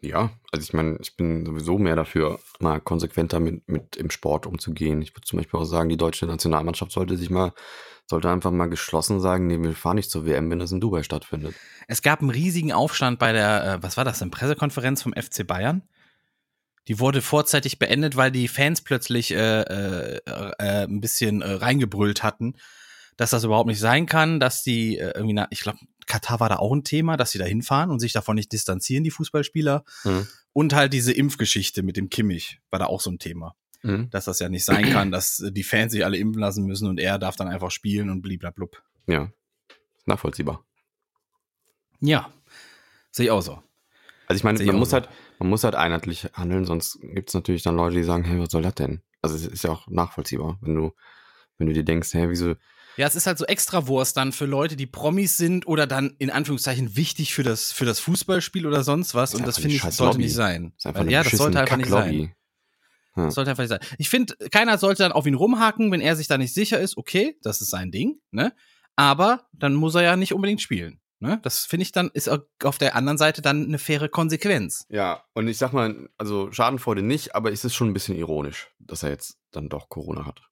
B: ja. Also ich meine, ich bin sowieso mehr dafür, mal konsequenter mit, mit im Sport umzugehen. Ich würde zum Beispiel auch sagen, die deutsche Nationalmannschaft sollte sich mal, sollte einfach mal geschlossen sagen, nee, wir fahren nicht zur WM, wenn das in Dubai stattfindet.
C: Es gab einen riesigen Aufstand bei der, äh, was war das, eine Pressekonferenz vom FC Bayern. Die wurde vorzeitig beendet, weil die Fans plötzlich äh, äh, äh, ein bisschen äh, reingebrüllt hatten, dass das überhaupt nicht sein kann, dass die äh, irgendwie, na, ich glaube, Katar war da auch ein Thema, dass sie da hinfahren und sich davon nicht distanzieren, die Fußballspieler.
B: Mhm.
C: Und halt diese Impfgeschichte mit dem Kimmich war da auch so ein Thema,
B: Mhm.
C: dass das ja nicht sein kann, dass äh, die Fans sich alle impfen lassen müssen und er darf dann einfach spielen und bliblablub.
B: Ja, nachvollziehbar.
C: Ja, sehe ich auch so.
B: Also ich meine, man muss
C: so.
B: halt, man muss halt einheitlich handeln, sonst gibt es natürlich dann Leute, die sagen, hey, was soll das denn? Also es ist ja auch nachvollziehbar, wenn du, wenn du dir denkst, hey, wieso,
C: Ja, es ist halt so Extrawurst dann für Leute, die Promis sind oder dann in Anführungszeichen wichtig für das, für das Fußballspiel oder sonst was. Und das
B: einfach
C: finde ich, sollte
B: Lobby.
C: nicht sein.
B: ist einfach
C: Weil, ja, das sollte einfach nicht sein. Das sollte einfach nicht sein. Ich finde, keiner sollte dann auf ihn rumhaken, wenn er sich da nicht sicher ist. Okay, das ist sein Ding, ne? Aber dann muss er ja nicht unbedingt spielen. Ne? Das finde ich dann, ist auf der anderen Seite dann eine faire Konsequenz.
B: Ja, und ich sag mal, also Schadenfreude nicht, aber es ist schon ein bisschen ironisch, dass er jetzt dann doch Corona hat.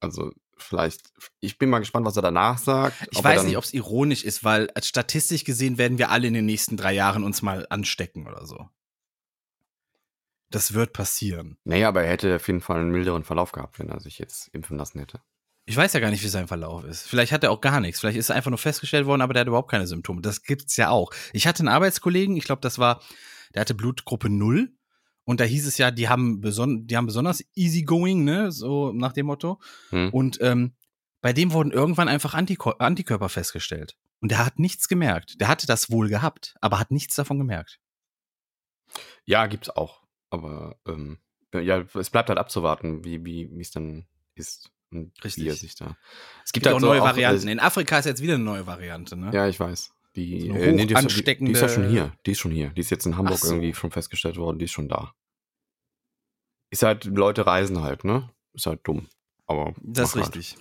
B: Also vielleicht, ich bin mal gespannt, was er danach sagt.
C: Ich weiß nicht, ob es ironisch ist, weil als statistisch gesehen werden wir alle in den nächsten drei Jahren uns mal anstecken oder so. Das wird passieren.
B: Naja, aber er hätte auf jeden Fall einen milderen Verlauf gehabt, wenn er sich jetzt impfen lassen hätte.
C: Ich weiß ja gar nicht, wie sein Verlauf ist. Vielleicht hat er auch gar nichts. Vielleicht ist er einfach nur festgestellt worden, aber der hat überhaupt keine Symptome. Das gibt's ja auch. Ich hatte einen Arbeitskollegen, ich glaube, das war, der hatte Blutgruppe 0. Und da hieß es ja, die haben, beson die haben besonders easygoing, ne, so nach dem Motto.
B: Hm?
C: Und ähm, bei dem wurden irgendwann einfach Antikor Antikörper festgestellt. Und der hat nichts gemerkt. Der hatte das wohl gehabt, aber hat nichts davon gemerkt.
B: Ja, gibt's auch. Aber ähm, ja, es bleibt halt abzuwarten, wie wie wie es dann ist und
C: Richtig.
B: wie er sich da. Es
C: Es
B: gibt
C: gibt
B: halt
C: auch
B: so
C: neue
B: auch,
C: Varianten.
B: Äh,
C: In Afrika ist jetzt wieder eine neue Variante, ne?
B: ja, ich weiß. Die,
C: So
B: äh, nee, die, ist, die, ist ja schon hier. Die ist schon hier. Die ist jetzt in Hamburg
C: so.
B: irgendwie schon festgestellt worden. Die ist schon da. Ist halt, Leute reisen halt, ne? Ist halt dumm. Aber
C: Das ist
B: halt.
C: richtig.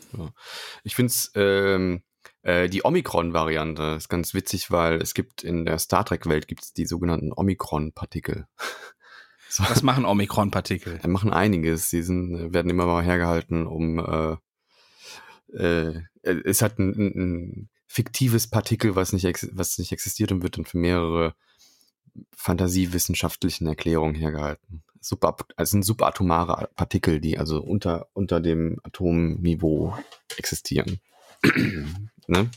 B: Ich finde es, ähm, äh, die Omikron-Variante ist ganz witzig, weil es gibt in der Star Trek-Welt gibt's die sogenannten Omikron-Partikel. So,
C: Was machen Omikron-Partikel?
B: die machen einiges. Die sind, werden immer mal hergehalten, um äh, äh, es hat ein, ein, fiktives Partikel, was nicht, was nicht existiert und wird dann für mehrere fantasiewissenschaftlichen Erklärungen hergehalten. Subap also sind subatomare Partikel, die also unter, unter dem Atomniveau existieren. ne?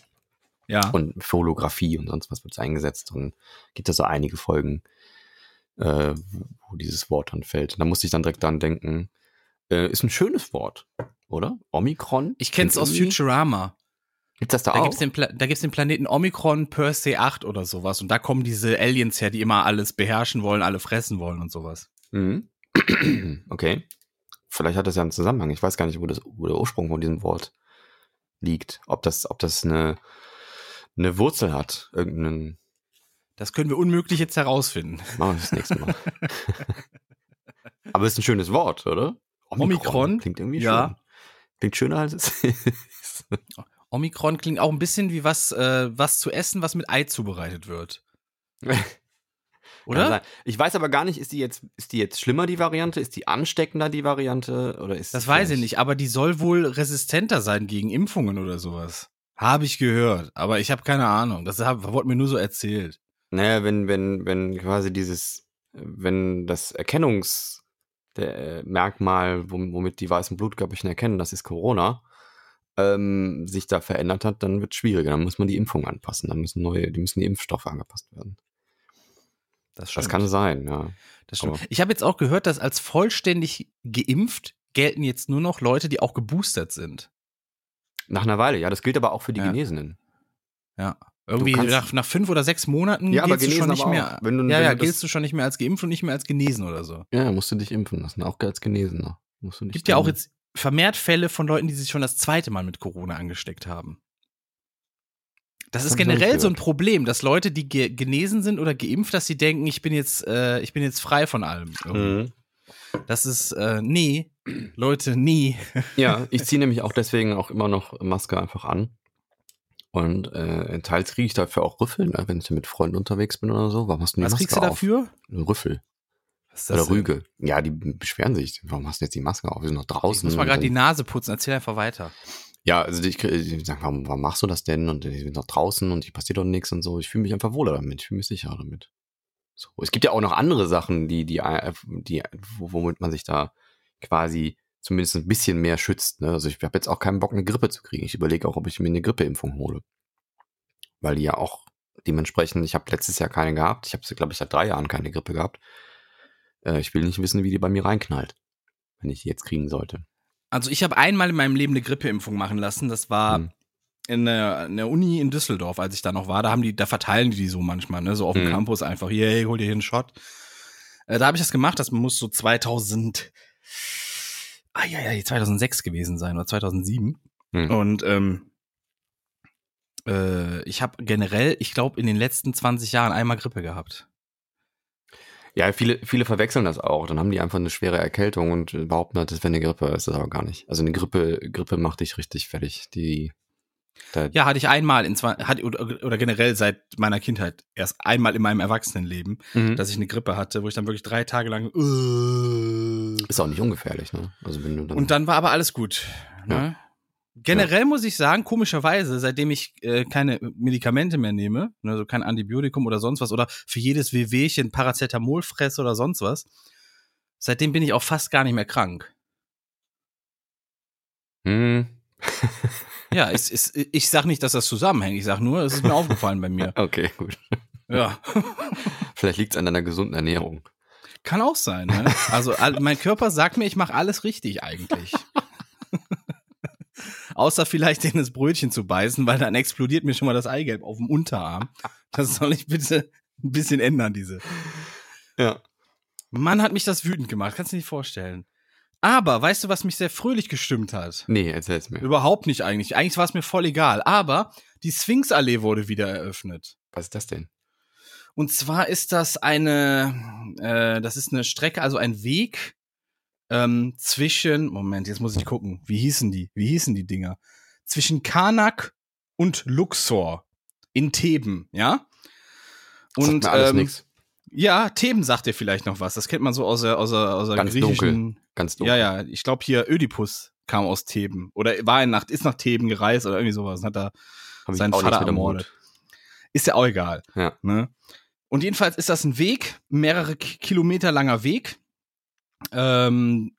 C: Ja.
B: Und für Holographie und sonst was wird eingesetzt. Und gibt es so einige Folgen, äh, wo dieses Wort dann fällt. Da musste ich dann direkt dran denken. Äh, ist ein schönes Wort, oder? Omikron?
C: Ich kenn's aus Futurama.
B: Gibt's das da,
C: Da
B: auch?
C: gibt's, den Pla da gibt's den Planeten Omikron Persei 8 oder sowas. Und da kommen diese Aliens her, die immer alles beherrschen wollen, alle fressen wollen und sowas.
B: Mhm. Okay. Vielleicht hat das ja einen Zusammenhang. Ich weiß gar nicht, wo, das, wo der Ursprung von diesem Wort liegt. Ob das, ob das eine, eine Wurzel hat. Irgendeinen.
C: Das können wir unmöglich jetzt herausfinden.
B: Machen wir das nächste Mal. Aber es ist ein schönes Wort, oder?
C: Omikron?
B: Klingt irgendwie
C: Ja.
B: schön. Klingt schöner als es ist.
C: Omikron klingt auch ein bisschen wie was, äh, was zu essen, was mit Ei zubereitet wird. Oder?
B: Ich weiß aber gar nicht, ist die jetzt, ist die jetzt schlimmer, die Variante? Ist die ansteckender, die Variante? Oder ist
C: Das weiß ich nicht, aber die soll wohl resistenter sein gegen Impfungen oder sowas. Habe ich gehört, aber ich habe keine Ahnung. Das hab, wurde mir nur so erzählt.
B: Naja, wenn, wenn, wenn quasi dieses, wenn das Erkennungs, der äh, womit die weißen Blutkörperchen erkennen, das ist Corona, ähm, sich da verändert hat, dann wird es schwieriger. Dann muss man die Impfung anpassen. Dann müssen neue, die müssen die Impfstoffe angepasst werden.
C: Das,
B: Das kann sein, ja.
C: Das stimmt.
B: aber-
C: Ich habe jetzt auch gehört, dass als vollständig geimpft gelten jetzt nur noch Leute, die auch geboostert sind.
B: Nach einer Weile, ja. Das gilt aber auch für die
C: Ja.
B: Genesenen.
C: Ja. Irgendwie nach, nach fünf oder sechs Monaten
B: Ja,
C: giltst du schon nicht mehr.
B: Wenn du-
C: ja,
B: wenn
C: ja,
B: du das-
C: giltst du schon nicht mehr als geimpft und nicht mehr als genesen oder so.
B: Ja, musst du dich impfen lassen, auch als Genesener. Musst du nicht
C: Gibt ja auch jetzt vermehrt Fälle von Leuten, die sich schon das zweite Mal mit Corona angesteckt haben. Das ist
B: noch nicht
C: generell so ein. Problem, dass Leute, die ge genesen sind oder geimpft, dass sie denken, ich bin jetzt, äh, ich bin jetzt frei von allem.
B: Mhm.
C: Das ist, äh, nee, Leute, nie.
B: Ja, ich ziehe nämlich auch deswegen auch immer noch Maske einfach an. Und äh, teils kriege ich dafür auch Rüffel, ne, wenn ich mit Freunden unterwegs bin oder so. Warum hast du die
C: Was
B: Maske
C: kriegst du
B: auf?
C: dafür?
B: Rüffel
C: Was ist
B: oder
C: das denn?
B: Rüge. Ja, die beschweren sich. Warum hast du jetzt die Maske auf? Wir sind noch
C: Ich
B: draußen.
C: muss mal gerade die Nase putzen, erzähl einfach weiter.
B: Ja, also die, die sagen, warum, warum machst du das denn? Und die sind noch draußen und die passiert doch nichts und so. Ich fühle mich einfach wohler damit. Ich fühle mich sicherer damit. So. Es gibt ja auch noch andere Sachen, die, die, äh, die, wo- womit man sich da quasi zumindest ein bisschen mehr schützt. Ne? Also ich habe jetzt auch keinen Bock, eine Grippe zu kriegen. Ich überlege auch, ob ich mir eine Grippeimpfung hole. Weil die ja auch dementsprechend, ich habe letztes Jahr keine gehabt. Ich habe, glaube ich, seit drei Jahren keine Grippe gehabt. Äh, ich will nicht wissen, wie die bei mir reinknallt, wenn ich die jetzt kriegen sollte.
C: Also ich habe einmal in meinem Leben eine Grippeimpfung machen lassen. Das war
B: Hm.
C: in, der, in der Uni in Düsseldorf, als ich da noch war. Da haben die, da verteilen die die so manchmal, ne, so auf dem
B: Mhm.
C: Campus einfach. Hier, hey, hol dir hier einen Shot. Äh, da habe ich das gemacht. Das muss so 2000, ah ja ja, 2006 gewesen sein oder 2007.
B: Hm.
C: Und ähm, äh, ich habe generell, ich glaube, in den letzten 20 Jahren einmal Grippe gehabt.
B: Ja, viele, viele verwechseln das auch. Dann haben die einfach eine schwere Erkältung und behaupten, halt, das wäre eine Grippe. Das ist das aber gar nicht. Also eine Grippe, Grippe macht dich richtig fertig. Die, da,
C: Ja, hatte ich einmal in zwei, hatte, oder, generell seit meiner Kindheit erst einmal in meinem Erwachsenenleben,
B: Mhm.
C: dass ich eine Grippe hatte, wo ich dann wirklich drei Tage lang äh,
B: ist auch nicht ungefährlich, ne? Also wenn du dann,
C: und dann war aber alles gut. Ne? Generell muss ich sagen, komischerweise, seitdem ich äh, keine Medikamente mehr nehme, ne, also kein Antibiotikum oder sonst was, oder für jedes Wehwehchen Paracetamol fresse oder sonst was, seitdem bin ich auch fast gar nicht mehr krank.
B: Hm.
C: Ja, es, es, ich sag nicht, dass das zusammenhängt. Ich sag nur, es ist mir aufgefallen bei mir.
B: Okay, gut.
C: Ja.
B: Vielleicht liegt es an deiner gesunden Ernährung.
C: Kann auch sein, ne? Also mein Körper sagt mir, ich mache alles richtig eigentlich. Außer vielleicht in das Brötchen zu beißen, weil dann explodiert mir schon mal das Eigelb auf dem Unterarm. Das soll ich bitte ein bisschen ändern, diese.
B: Ja.
C: Mann, hat mich das wütend gemacht, kannst du dir nicht vorstellen. Aber weißt du, was mich sehr fröhlich gestimmt hat?
B: Nee, erzähl's mir.
C: Überhaupt nicht eigentlich. Eigentlich war es mir voll egal. Aber die Sphinxallee wurde wieder eröffnet.
B: Was ist das denn?
C: Und zwar ist das eine, äh, das ist eine Strecke, also ein Weg ähm, zwischen, Moment, jetzt muss ich gucken, wie hießen die? Wie hießen die Dinger? Zwischen Karnak und Luxor in Theben, ja?
B: Sagt
C: Und
B: mir alles
C: ähm, ja, Theben sagt dir vielleicht noch was. Das kennt man so aus der, aus der, aus der
B: Ganz
C: griechischen.
B: Ganz dunkel.
C: Ja, ja, ich glaube hier Ödipus kam aus Theben oder war in Nacht, ist nach Theben gereist oder irgendwie sowas. und Hat da
B: Hab
C: seinen Vater ermordet. Ist ja auch egal.
B: Ja.
C: Ne? Und jedenfalls ist das ein Weg, mehrere Ki- Kilometer langer Weg, ähm,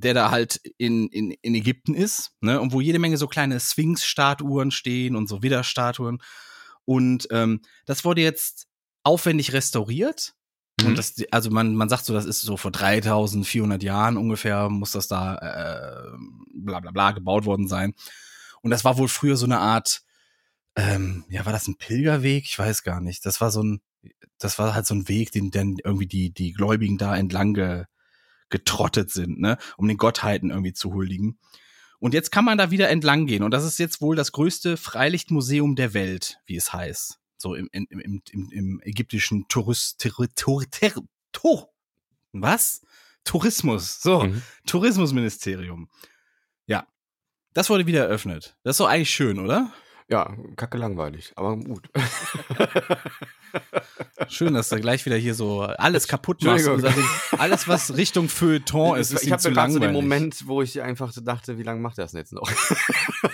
C: der da halt in, in, in Ägypten ist, ne? Und wo jede Menge so kleine Sphinx-Statuen stehen und so Widderstatuen. Und ähm, das wurde jetzt aufwendig restauriert.
B: Mhm.
C: Und das, also man, man sagt so, das ist so vor 3400 Jahren ungefähr, muss das da äh, bla bla bla gebaut worden sein. Und das war wohl früher so eine Art, ähm, ja, war das ein Pilgerweg? Ich weiß gar nicht. Das war so ein, das war halt so ein Weg, den dann irgendwie die, die Gläubigen da entlang ge, getrottet sind, ne, um den Gottheiten irgendwie zu huldigen. Und jetzt kann man da wieder entlang gehen. Und das ist jetzt wohl das größte Freilichtmuseum der Welt, wie es heißt. So im, im, im, im, im ägyptischen Tourist, Tur, Ter, Tur, was? Tourismus. So,
B: Mhm.
C: Tourismusministerium. Ja. Das wurde wieder eröffnet. Das ist doch eigentlich schön, oder?
B: Ja, kacke langweilig, aber gut.
C: Schön, dass du gleich wieder hier so alles kaputt machst. Sagst, alles, was Richtung Feuilleton ist, ist
B: ich
C: ihm
B: habe
C: zu langweilig.
B: den Moment, wo ich einfach dachte, wie lange macht das denn jetzt noch?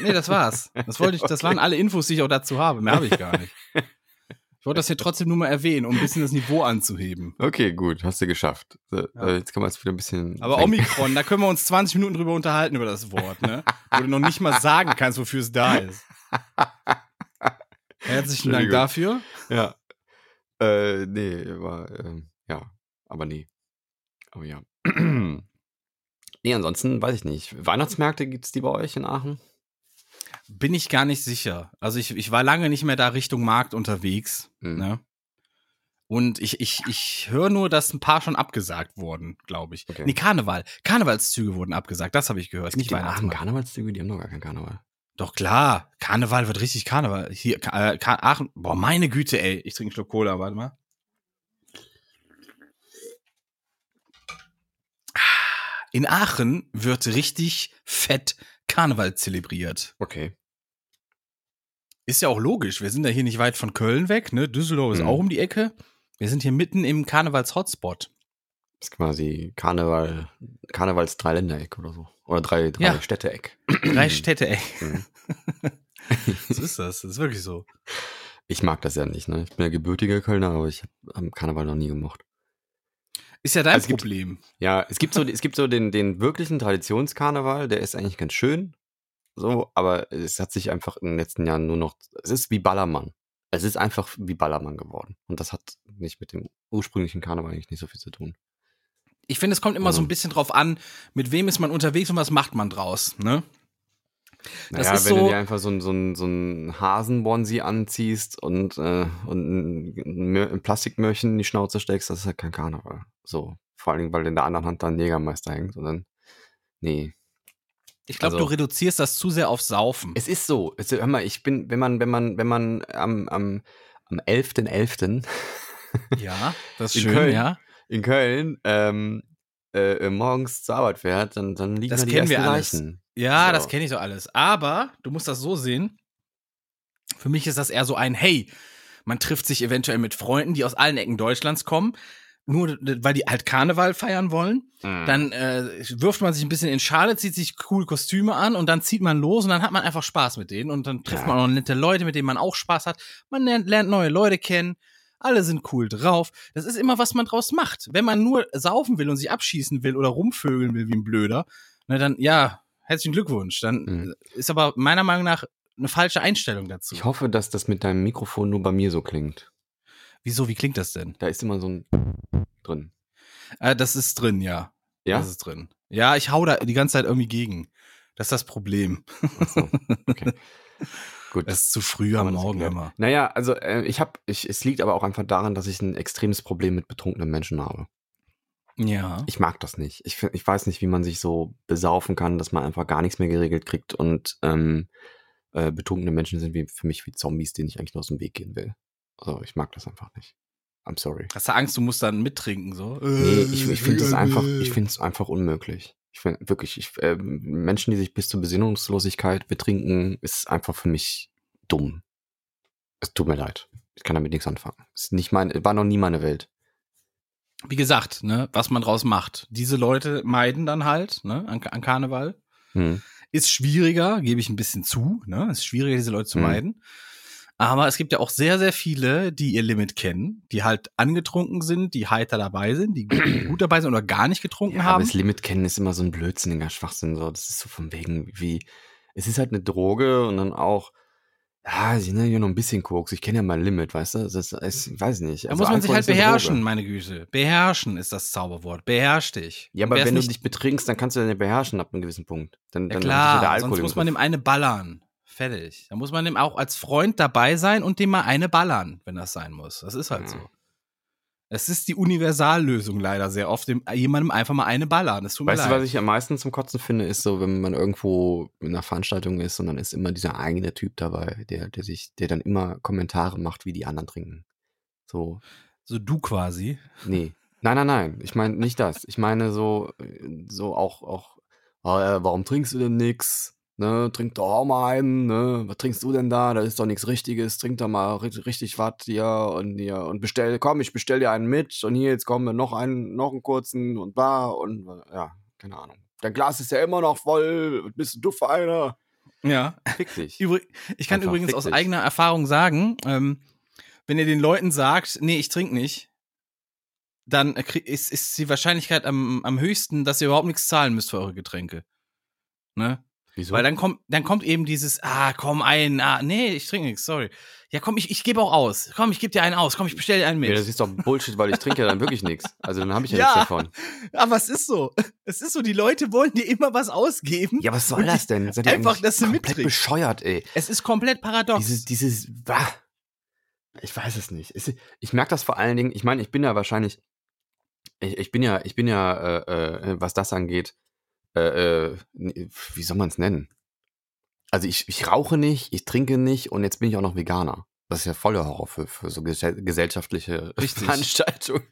C: Nee, das war's. Das wollte ich, das waren alle Infos, die ich auch dazu habe. Mehr habe ich gar nicht. Ich wollte das hier trotzdem nur mal erwähnen, um ein bisschen das Niveau anzuheben.
B: Okay, gut, hast du geschafft. So,
C: Ja.
B: äh, Jetzt kann man es wieder ein bisschen.
C: Aber Omikron, da können wir uns 20 Minuten drüber unterhalten über das Wort, ne? Wo du noch nicht mal sagen kannst, wofür es da ist. Herzlichen Dank dafür.
B: Ja. Äh, nee, war, ähm, ja, aber nee. Aber ja. nee, ansonsten weiß ich nicht. Weihnachtsmärkte gibt's die bei euch in Aachen?
C: Bin ich gar nicht sicher. Also ich, ich war lange nicht mehr da Richtung Markt unterwegs.
B: Hm.
C: Ne? Und ich, ich, ich höre nur, dass ein paar schon abgesagt wurden, glaube ich.
B: Okay.
C: Nee, Karneval. Karnevalszüge wurden abgesagt, das habe ich gehört. Nicht
B: die in Aachen
C: Weihnachtsmarkt.
B: Karnevalszüge? Die haben doch gar keinen Karneval.
C: Doch klar, Karneval wird richtig Karneval. Hier, äh, Aachen, boah, meine Güte, ey. Ich trinke einen Schluck Cola, warte mal. In Aachen wird richtig fett Karneval zelebriert.
B: Okay.
C: Ist ja auch logisch. Wir sind ja hier nicht weit von Köln weg, ne? Düsseldorf ist
B: Mhm.
C: auch um die Ecke. Wir sind hier mitten im Karnevals-Hotspot.
B: ist quasi Karneval, Karnevals Dreiländereck oder so. Oder drei, drei
C: Ja.
B: Städteeck.
C: Drei Städte, ey.
B: Mhm.
C: So ist das. Das ist wirklich so.
B: Ich mag das ja nicht, ne? Ich bin ja gebürtiger Kölner, aber ich habe Karneval noch nie gemocht.
C: Ist ja dein
B: Also es gibt-
C: Problem.
B: Ja, es gibt so, es gibt so den, den wirklichen Traditionskarneval, der ist eigentlich ganz schön. So, aber es hat sich einfach in den letzten Jahren nur noch, es ist wie Ballermann. Es ist einfach wie Ballermann geworden. Und das hat nicht mit dem ursprünglichen Karneval eigentlich nicht so viel zu tun.
C: Ich finde, es kommt immer so ein
B: Mhm.
C: bisschen drauf an, mit wem ist man unterwegs und was macht man draus, ne? Das
B: naja, wenn
C: so-
B: du dir einfach so, ein- so, ein- so ein Hasenbonsi anziehst und, äh, und ein, ein, Mö- ein Plastikmöhrchen in die Schnauze steckst, das ist halt kein Karneval. So. Vor allen Dingen, weil in der anderen Hand dann ein Jägermeister hängt. Und dann, nee.
C: Ich glaube,
B: Also-
C: du reduzierst das zu sehr auf Saufen.
B: Es ist so. Es, hör mal, ich bin, wenn man, wenn man, wenn man am, am, am 11.11.
C: ja, das ist schön,
B: Köln.
C: ja.
B: In Köln ähm, äh, morgens zur Arbeit fährt, dann, dann liegen
C: Das
B: da die
C: kennen wir
B: ersten
C: alles.
B: Leichen.
C: Ja,
B: So.
C: das kenne ich so alles. Aber du musst das so sehen. Für mich ist das eher so ein Hey, man trifft sich eventuell mit Freunden, die aus allen Ecken Deutschlands kommen, nur weil die halt Karneval feiern wollen.
B: Mhm.
C: Dann äh, wirft man sich ein bisschen in Schale, zieht sich coole Kostüme an und dann zieht man los und dann hat man einfach Spaß mit denen und dann trifft
B: Ja.
C: man auch nette Leute, mit denen man auch Spaß hat. Man lernt, lernt neue Leute kennen. Alle sind cool drauf. Das ist immer, was man draus macht. Wenn man nur saufen will und sich abschießen will oder rumvögeln will wie ein Blöder, na dann, ja, herzlichen Glückwunsch. Dann
B: Mhm.
C: ist aber meiner Meinung nach eine falsche Einstellung dazu.
B: Ich hoffe, dass das mit deinem Mikrofon nur bei mir so klingt.
C: Wieso, wie klingt das denn?
B: Da ist immer so ein drin.
C: Äh, das ist drin, ja.
B: Ja?
C: Das ist drin. Ja, ich hau da die ganze Zeit irgendwie gegen. Das ist das Problem.
B: Ach so. Okay. Gut.
C: Es ist zu früh am Morgen immer.
B: Naja, also äh, ich habe, ich, es liegt aber auch einfach daran, dass ich ein extremes Problem mit betrunkenen Menschen habe.
C: Ja.
B: Ich mag das nicht. Ich, ich weiß nicht, wie man sich so besaufen kann, dass man einfach gar nichts mehr geregelt kriegt und ähm, äh, betrunkene Menschen sind wie, für mich wie Zombies, denen ich eigentlich nur aus dem Weg gehen will. Also ich mag das einfach nicht. I'm sorry.
C: Hast du Angst, du musst dann mittrinken, so?
B: Nee, ich, ich finde es einfach, ich finde es einfach unmöglich. Ich finde wirklich, ich, äh, Menschen, die sich bis zur Besinnungslosigkeit betrinken, ist einfach für mich dumm. Es tut mir leid. Ich kann damit nichts anfangen. Ist nicht mein, war noch nie meine Welt.
C: Wie gesagt, ne, was man draus macht. Diese Leute meiden dann halt, ne, an, an Karneval.
B: Hm.
C: Ist schwieriger, gebe ich ein bisschen zu, ne? Ist schwieriger, diese Leute zu
B: Mhm.
C: meiden. Aber es gibt ja auch sehr, sehr viele, die ihr Limit kennen, die halt angetrunken sind, die heiter dabei sind, die gut dabei sind oder gar nicht getrunken
B: Ja, aber
C: haben.
B: das Limit kennen ist immer so ein blödsinniger Schwachsinn. So. Das ist so von wegen, wie, es ist halt eine Droge und dann auch, ja, ich nehme ja noch ein bisschen Koks. Ich kenne ja mein Limit, weißt du? Das ist, ich weiß nicht.
C: Da
B: Also
C: muss man sich halt beherrschen, meine Güte. Beherrschen ist das Zauberwort. Beherrsch dich.
B: Ja, aber wenn du dich betrinkst, dann kannst du den ja beherrschen ab einem gewissen Punkt. Dann,
C: Ja
B: dann
C: klar, sonst muss man dem eine ballern. Fertig. Da muss man dem auch als Freund dabei sein und dem mal eine ballern, wenn das sein muss. Das ist halt
B: Ja.
C: so. Es ist die Universallösung leider sehr oft, dem, jemandem einfach mal eine ballern.
B: Weißt du,
C: leid.
B: was ich am meisten zum Kotzen finde, ist so, wenn man irgendwo in einer Veranstaltung ist und dann ist immer dieser eigene Typ dabei, der, der sich, der dann immer Kommentare macht, wie die anderen trinken. So,
C: so du quasi.
B: nee. Nein, nein, nein. Ich meine nicht das. Ich meine so, äh, so auch, auch, oh, äh, warum trinkst du denn nix? Ne, trink doch auch mal einen, ne? Was trinkst du denn da? Da ist doch nichts Richtiges. Trink doch mal ri- richtig was hier und hier und bestell, komm, ich bestell dir einen mit und hier, jetzt kommen wir noch einen, noch einen kurzen und bar und ja, keine Ahnung. Dein Glas ist ja immer noch voll. Was Bist du für einer?
C: Ja.
B: Fick dich.
C: Ich kann
B: Einfach
C: übrigens aus eigener Erfahrung sagen, ähm, wenn ihr den Leuten sagt, nee, ich trinke nicht, dann ist, ist die Wahrscheinlichkeit am, am höchsten, dass ihr überhaupt nichts zahlen müsst für eure Getränke. Ne?
B: Wieso?
C: Weil dann kommt, dann kommt eben dieses, ah, komm ein, ah, nee, ich trinke nichts, sorry. Ja, komm, ich, ich gebe auch aus. Komm, ich gebe dir einen aus. Komm, ich bestell dir einen mit.
B: ja, das ist doch Bullshit, weil ich trinke ja dann wirklich nichts. Also dann habe ich ja,
C: Ja.
B: nichts davon.
C: Aber es ist so. Es ist so, die Leute wollen dir immer was ausgeben.
B: Ja, was soll das denn? Seid
C: einfach, dass du
B: komplett
C: mitträgst.
B: bescheuert, ey.
C: Es ist komplett paradox.
B: Dieses, dieses, bah. ich weiß es nicht. Es, ich merke das vor allen Dingen, ich meine, ich bin ja wahrscheinlich, ich, ich bin ja, ich bin ja, äh, äh, was das angeht, äh, äh, wie soll man es nennen? Also ich, ich rauche nicht, ich trinke nicht und jetzt bin ich auch noch Veganer. Das ist ja voller Horror für, für so gesell- gesellschaftliche
C: Richtig.
B: Veranstaltungen.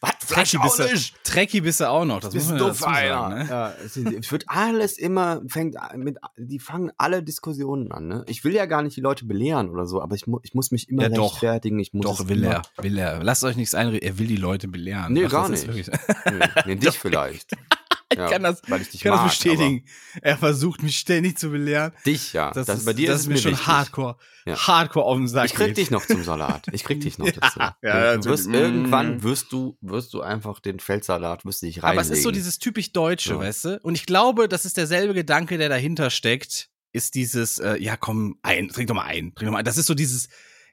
B: Was?
C: Trekkie bist, du? Trekkie bist du auch noch. Das
B: bist
C: dazu sagen,
B: Alter.
C: ne?
B: Ja, es, ist- es wird alles immer, fängt mit, die fangen alle Diskussionen an. Ne? Ich will ja gar nicht die Leute belehren oder so, aber ich, mu ich muss mich immer
C: Ja, doch.
B: rechtfertigen. Ich muss
C: Doch, will er. Will er. Lasst euch nichts einreden. Er will die Leute belehren.
B: Nee,
C: Ach,
B: gar
C: ist
B: nicht.
C: wirklich-
B: Nee, nee, dich vielleicht.
C: Ich kann das,
B: weil ich dich
C: ich kann das
B: mag,
C: bestätigen. Er versucht mich ständig zu belehren.
B: Dich ja.
C: Das,
B: Das,
C: ist,
B: bei dir
C: das
B: ist
C: ist mir schon
B: wichtig.
C: hardcore,
B: Ja.
C: hardcore auf den Sack.
B: Ich krieg
C: geht.
B: dich noch zum Salat. Ich krieg dich noch dazu.
C: ja,
B: du wirst, irgendwann
C: Mm.
B: wirst du, wirst du einfach den Feldsalat, wirst du dich reinlegen.
C: Aber es ist so dieses typisch Deutsche,
B: Ja.
C: weißt du? Und ich glaube, das ist derselbe Gedanke, der dahinter steckt, ist dieses, äh, ja komm, ein, trink doch mal ein, trink doch mal ein. Das ist so dieses,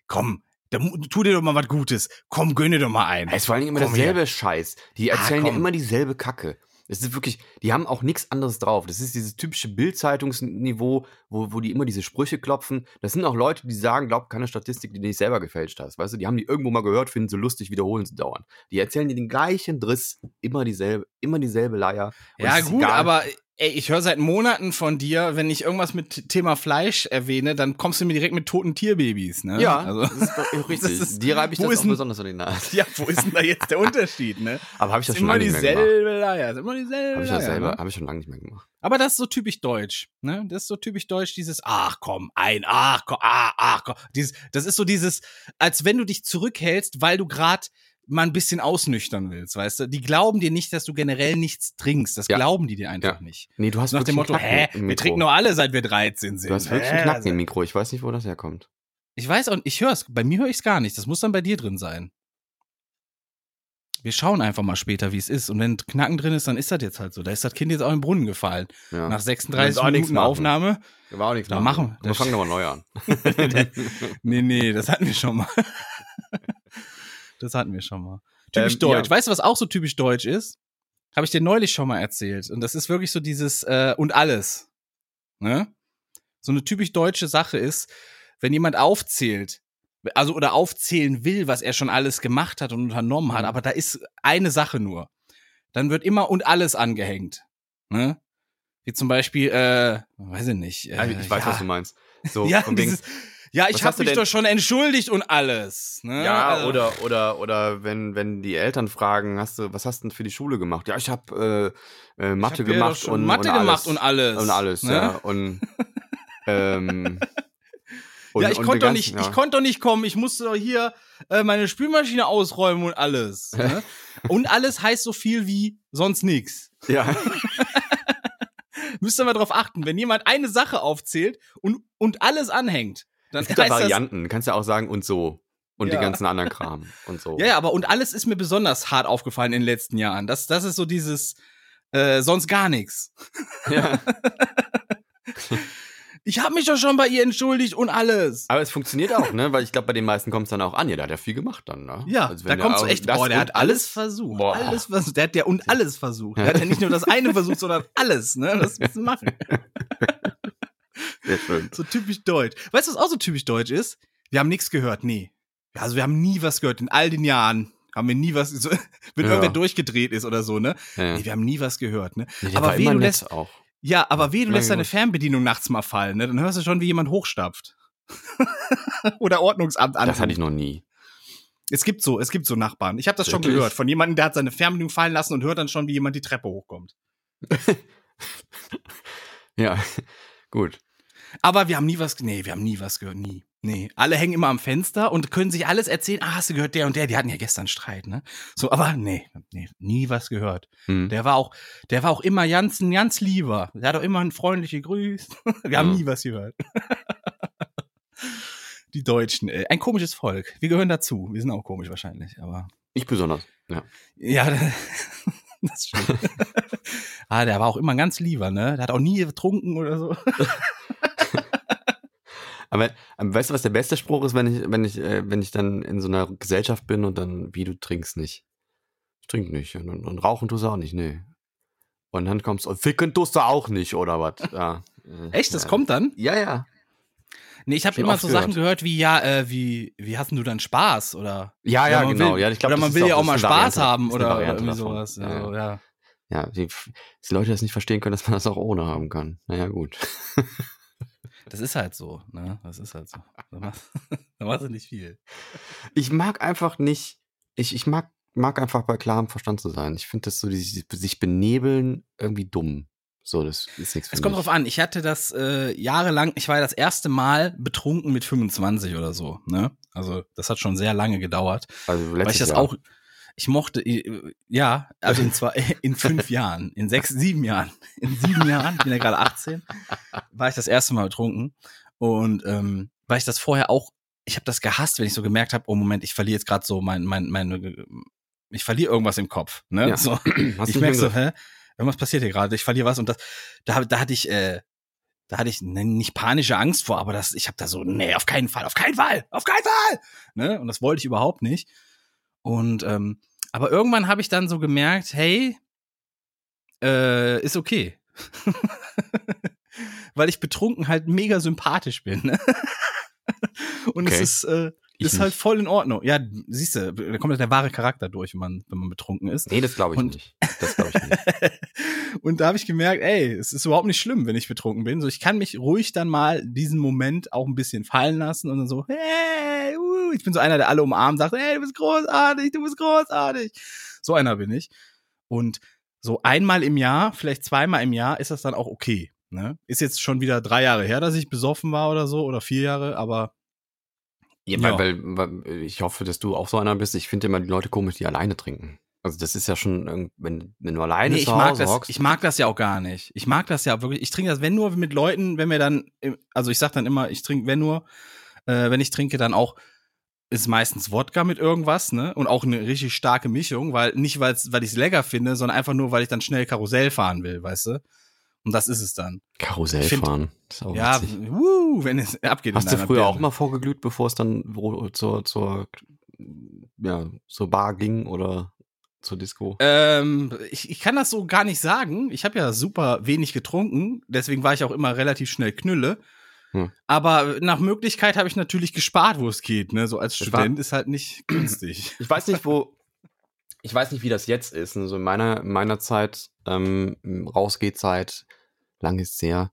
C: komm, da, mu- tu dir doch mal was Gutes, komm, gönne doch mal ein.
B: Es ist vor Dingen immer
C: Komm
B: derselbe Scheiß. Die
C: Ah,
B: erzählen ja
C: komm.
B: immer dieselbe Kacke. Es ist wirklich, die haben auch nichts anderes drauf. Das ist dieses typische Bildzeitungsniveau, wo, wo die immer diese Sprüche klopfen. Das sind auch Leute, die sagen, glaub keine Statistik, die du nicht selber gefälscht hast. Weißt du, die haben die irgendwo mal gehört, finden sie lustig, wiederholen sie dauernd. Die erzählen dir den gleichen Driss, immer dieselbe, immer dieselbe Leier. Und
C: Ja, gut,
B: egal.
C: aber ey, ich höre seit Monaten von dir, wenn ich irgendwas mit Thema Fleisch erwähne, dann kommst du mir direkt mit toten Tierbabys, ne?
B: Ja,
C: also,
B: das ist doch richtig.
C: das ist-
B: Dir reibe ich das auch
C: denn-
B: besonders an die Nase.
C: ja, wo ist denn da jetzt der Unterschied, ne?
B: Aber habe ich das
C: ist
B: schon lange nicht mehr gemacht.
C: Leier, ist immer dieselbe
B: Habe ich das
C: Leier,
B: selber,
C: ne?
B: habe ich schon lange nicht mehr gemacht.
C: Aber das ist so typisch deutsch, ne? Das ist so typisch deutsch, dieses, ach komm, ein, ach komm, ah, ach komm. Dieses, das ist so dieses, als wenn du dich zurückhältst, weil du gerade mal ein bisschen ausnüchtern willst, weißt du? Die glauben dir nicht, dass du generell nichts trinkst. Das
B: Ja.
C: glauben die dir einfach
B: Ja.
C: nicht.
B: Nee, du hast
C: Nach dem Motto, hä, wir trinken doch alle, seit wir 13 sind.
B: Du hast wirklich einen? Knacken im Mikro. Ich weiß nicht, wo das herkommt.
C: Ich weiß auch, ich höre es. Bei mir höre ich es gar nicht. Das muss dann bei dir drin sein. Wir schauen einfach mal später, wie es ist. Und wenn Knacken drin ist, dann ist das jetzt halt so. Da ist das Kind jetzt auch im Brunnen gefallen.
B: Ja.
C: Nach 36
B: auch nichts
C: Minuten. Aufnahme.
B: War auch nichts
C: Da
B: machen
C: wir-
B: Wir fangen nochmal neu an.
C: Nee, nee, das hatten wir schon mal. Das hatten wir schon mal. Typisch
B: Ähm,
C: deutsch.
B: ja.
C: Weißt du, was auch so typisch deutsch ist? Habe ich dir neulich schon mal erzählt. Und das ist wirklich so dieses äh, und alles. Ne? So eine typisch deutsche Sache ist, wenn jemand aufzählt, also oder aufzählen will, was er schon alles gemacht hat und unternommen hat,
B: Mhm.
C: aber da ist eine Sache nur. Dann wird immer und alles angehängt. Ne? Wie zum Beispiel, äh, weiß ich nicht.
B: Ja,
C: Äh,
B: ich weiß,
C: ja.
B: was du meinst. So,
C: Ja,
B: von wegen,
C: dieses, ja, ich habe mich doch schon entschuldigt und alles. Ne?
B: ja,
C: Also-
B: oder, oder, oder wenn, wenn die Eltern fragen, hast du, was hast du denn für die Schule gemacht? Ja, ich habe äh, äh, Mathe
C: hab ja
B: gemacht
C: schon
B: und
C: Mathe
B: und
C: gemacht und alles.
B: Und alles,
C: ne?
B: ja. Und, ähm, und,
C: ja, ich konnte doch nicht,
B: ja.
C: ich konnte doch nicht kommen. Ich musste doch hier äh, meine Spülmaschine ausräumen und alles. Ne? und alles heißt so viel wie sonst nix.
B: Ja,
C: Müsst ihr mal drauf achten, wenn jemand eine Sache aufzählt und, und alles anhängt, dann
B: es gibt
C: das,
B: Varianten. Du kannst ja auch sagen und so. Und
C: Ja.
B: die ganzen anderen Kram und so.
C: Ja, aber und alles ist mir besonders hart aufgefallen in den letzten Jahren. Das, das ist so dieses äh, sonst gar nichts.
B: Ja.
C: Ich habe mich doch schon bei ihr entschuldigt und alles.
B: Aber es funktioniert auch, ne? Weil ich glaube, bei den meisten kommt es dann auch an. Ja, der hat ja viel gemacht dann, ne?
C: Ja,
B: Also
C: da du
B: auch
C: echt,
B: das
C: boah, der hat alles versucht.
B: Boah.
C: Alles versucht. Der hat ja und alles versucht. Der hat ja nicht nur das eine versucht, sondern alles, ne? Das müssen machen.
B: Sehr schön.
C: So typisch deutsch. Weißt du, was auch so typisch deutsch ist? Wir haben nichts gehört, nee. Also wir haben nie was gehört. In all den Jahren haben wir nie was, so, wenn
B: Ja.
C: irgendwer durchgedreht ist oder so, ne?
B: Ja.
C: Nee, wir haben nie was gehört, ne?
B: Nee,
C: aber
B: immer
C: du lässt,
B: auch.
C: ja, aber weh, du lässt deine. Fernbedienung nachts mal fallen, ne? Dann hörst du schon, wie jemand hochstapft. oder Ordnungsamt an.
B: Das hatte ich noch nie.
C: Es gibt so, es gibt so Nachbarn. Ich habe das schon
B: Wirklich?
C: gehört von jemandem, der hat seine Fernbedienung fallen lassen und hört dann schon, wie jemand die Treppe hochkommt.
B: Ja, gut.
C: Aber wir haben nie was, nee, wir haben nie was gehört, nie. Nee, alle hängen immer am Fenster und können sich alles erzählen. Ah, hast du gehört, der und der, die hatten ja gestern Streit, ne? So, aber nee, nee, nie was gehört.
B: Hm.
C: Der war auch, der war auch immer ganz, ganz lieber. Der hat auch immer ein freundliche Grüß. Wir haben
B: Ja.
C: nie was gehört. Die Deutschen, ey. Ein komisches Volk. Wir gehören dazu. Wir sind auch komisch wahrscheinlich, aber.
B: Ich besonders. Ja.
C: Ja, das stimmt. ah, der war auch immer ganz lieber, ne? Der hat auch nie getrunken oder so.
B: Aber ähm, weißt du, was der beste Spruch ist, wenn ich, wenn ich, äh, wenn ich dann in so einer Gesellschaft bin und dann, wie du trinkst nicht. Ich trink nicht. Und, und, und rauchen tust du auch nicht, nee. Und dann kommst du, und ficken tust du auch nicht, oder was? Ja. Äh,
C: Echt? Das
B: ja.
C: kommt dann?
B: Ja, ja.
C: Nee, ich habe immer so Sachen
B: gehört.
C: gehört wie, ja, äh, wie, wie hast denn du dann Spaß? Oder,
B: Ja, ja,
C: Oder
B: genau.
C: Will,
B: ja, ich glaub,
C: oder man will ja auch mal Spaß
B: Variante-
C: haben oder
B: Variante
C: irgendwie sowas.
B: Ja,
C: Also, ja.
B: Ja, die, die Leute das nicht verstehen können, dass man das auch ohne haben kann. Naja, gut.
C: Das ist halt so, ne? Das ist halt so. Da machst, da machst du nicht viel.
B: Ich mag einfach nicht, ich, ich mag, mag einfach bei klarem Verstand zu sein. Ich finde das so, dieses sich benebeln, irgendwie dumm. So, das ist nichts für
C: Es kommt
B: mich.
C: drauf an. Ich hatte das äh, jahrelang, ich war das erste Mal betrunken mit 25 oder so, ne? Also, das hat schon sehr lange gedauert.
B: Also
C: weil ich
B: letztes
C: das
B: Jahr.
C: auch, ich mochte, ja, also in zwei, in fünf Jahren, in sechs, sieben Jahren, in sieben Jahren, ich bin ja gerade 18, war ich das erste Mal betrunken und ähm, weil ich das vorher auch, ich habe das gehasst, wenn ich so gemerkt habe, oh Moment, ich verliere jetzt gerade so mein, mein, meine, ich verliere irgendwas im Kopf, ne?
B: Ja.
C: So,
B: Hast
C: ich merke so, hä, irgendwas passiert hier gerade, ich verliere was und das, da, da hatte ich, äh, da hatte ich ne, nicht panische Angst vor, aber das, ich habe da so, nee, auf keinen Fall, auf keinen Fall, auf keinen Fall, ne? Und das wollte ich überhaupt nicht. Und ähm, aber irgendwann habe ich dann so gemerkt, hey, äh, ist okay. Weil ich betrunken halt mega sympathisch bin. Ne? Und
B: Okay.
C: es ist, äh,
B: Ich
C: ist halt voll in Ordnung. Ja, siehst du, da kommt halt der wahre Charakter durch, wenn man, wenn man betrunken ist.
B: Nee, das glaube ich
C: Und-
B: nicht. Das glaube ich nicht.
C: und da habe ich gemerkt, ey, es ist überhaupt nicht schlimm, wenn ich betrunken bin. So, ich kann mich ruhig dann mal diesen Moment auch ein bisschen fallen lassen und dann so, hey, uh, ich bin so einer, der alle umarmt, sagt, hey, du bist großartig, du bist großartig. So einer bin ich. Und so einmal im Jahr, vielleicht zweimal im Jahr, ist das dann auch okay. Ne? Ist jetzt schon wieder drei Jahre her, dass ich besoffen war oder so, oder vier Jahre, aber
B: Ja. Weil, weil, weil ich hoffe, dass du auch so einer bist. Ich finde immer die Leute komisch, die alleine trinken. Also das ist ja schon, wenn, wenn du alleine
C: Nee, ich mag,
B: Hause
C: das,
B: hockst.
C: ich mag das ja auch gar nicht. Ich mag das ja wirklich. Ich trinke das, wenn nur mit Leuten, wenn wir dann, also ich sag dann immer, ich trinke, wenn nur, äh, wenn ich trinke, dann auch ist meistens Wodka mit irgendwas, ne? Und auch eine richtig starke Mischung, weil nicht weil's, weil ich es lecker finde, sondern einfach nur, weil ich dann schnell Karussell fahren will, weißt du? Und das ist es dann.
B: Karussell
C: find-
B: fahren.
C: Ja, wuh, wenn es abgeht.
B: Hast du früher
C: Birne.
B: auch mal vorgeglüht, bevor es dann zur, zur, ja, zur Bar ging oder zur Disco?
C: Ähm, ich, ich kann das so gar nicht sagen. Ich habe ja super wenig getrunken, deswegen war ich auch immer relativ schnell knülle.
B: Hm.
C: Aber nach Möglichkeit habe ich natürlich gespart, wo es geht. Ne? So als
B: war-
C: Student ist halt nicht günstig.
B: Ich weiß nicht, wo. Ich weiß nicht, wie das jetzt ist. Also in meiner, in meiner Zeit, ähm, Rausgehzeit, lang ist es her.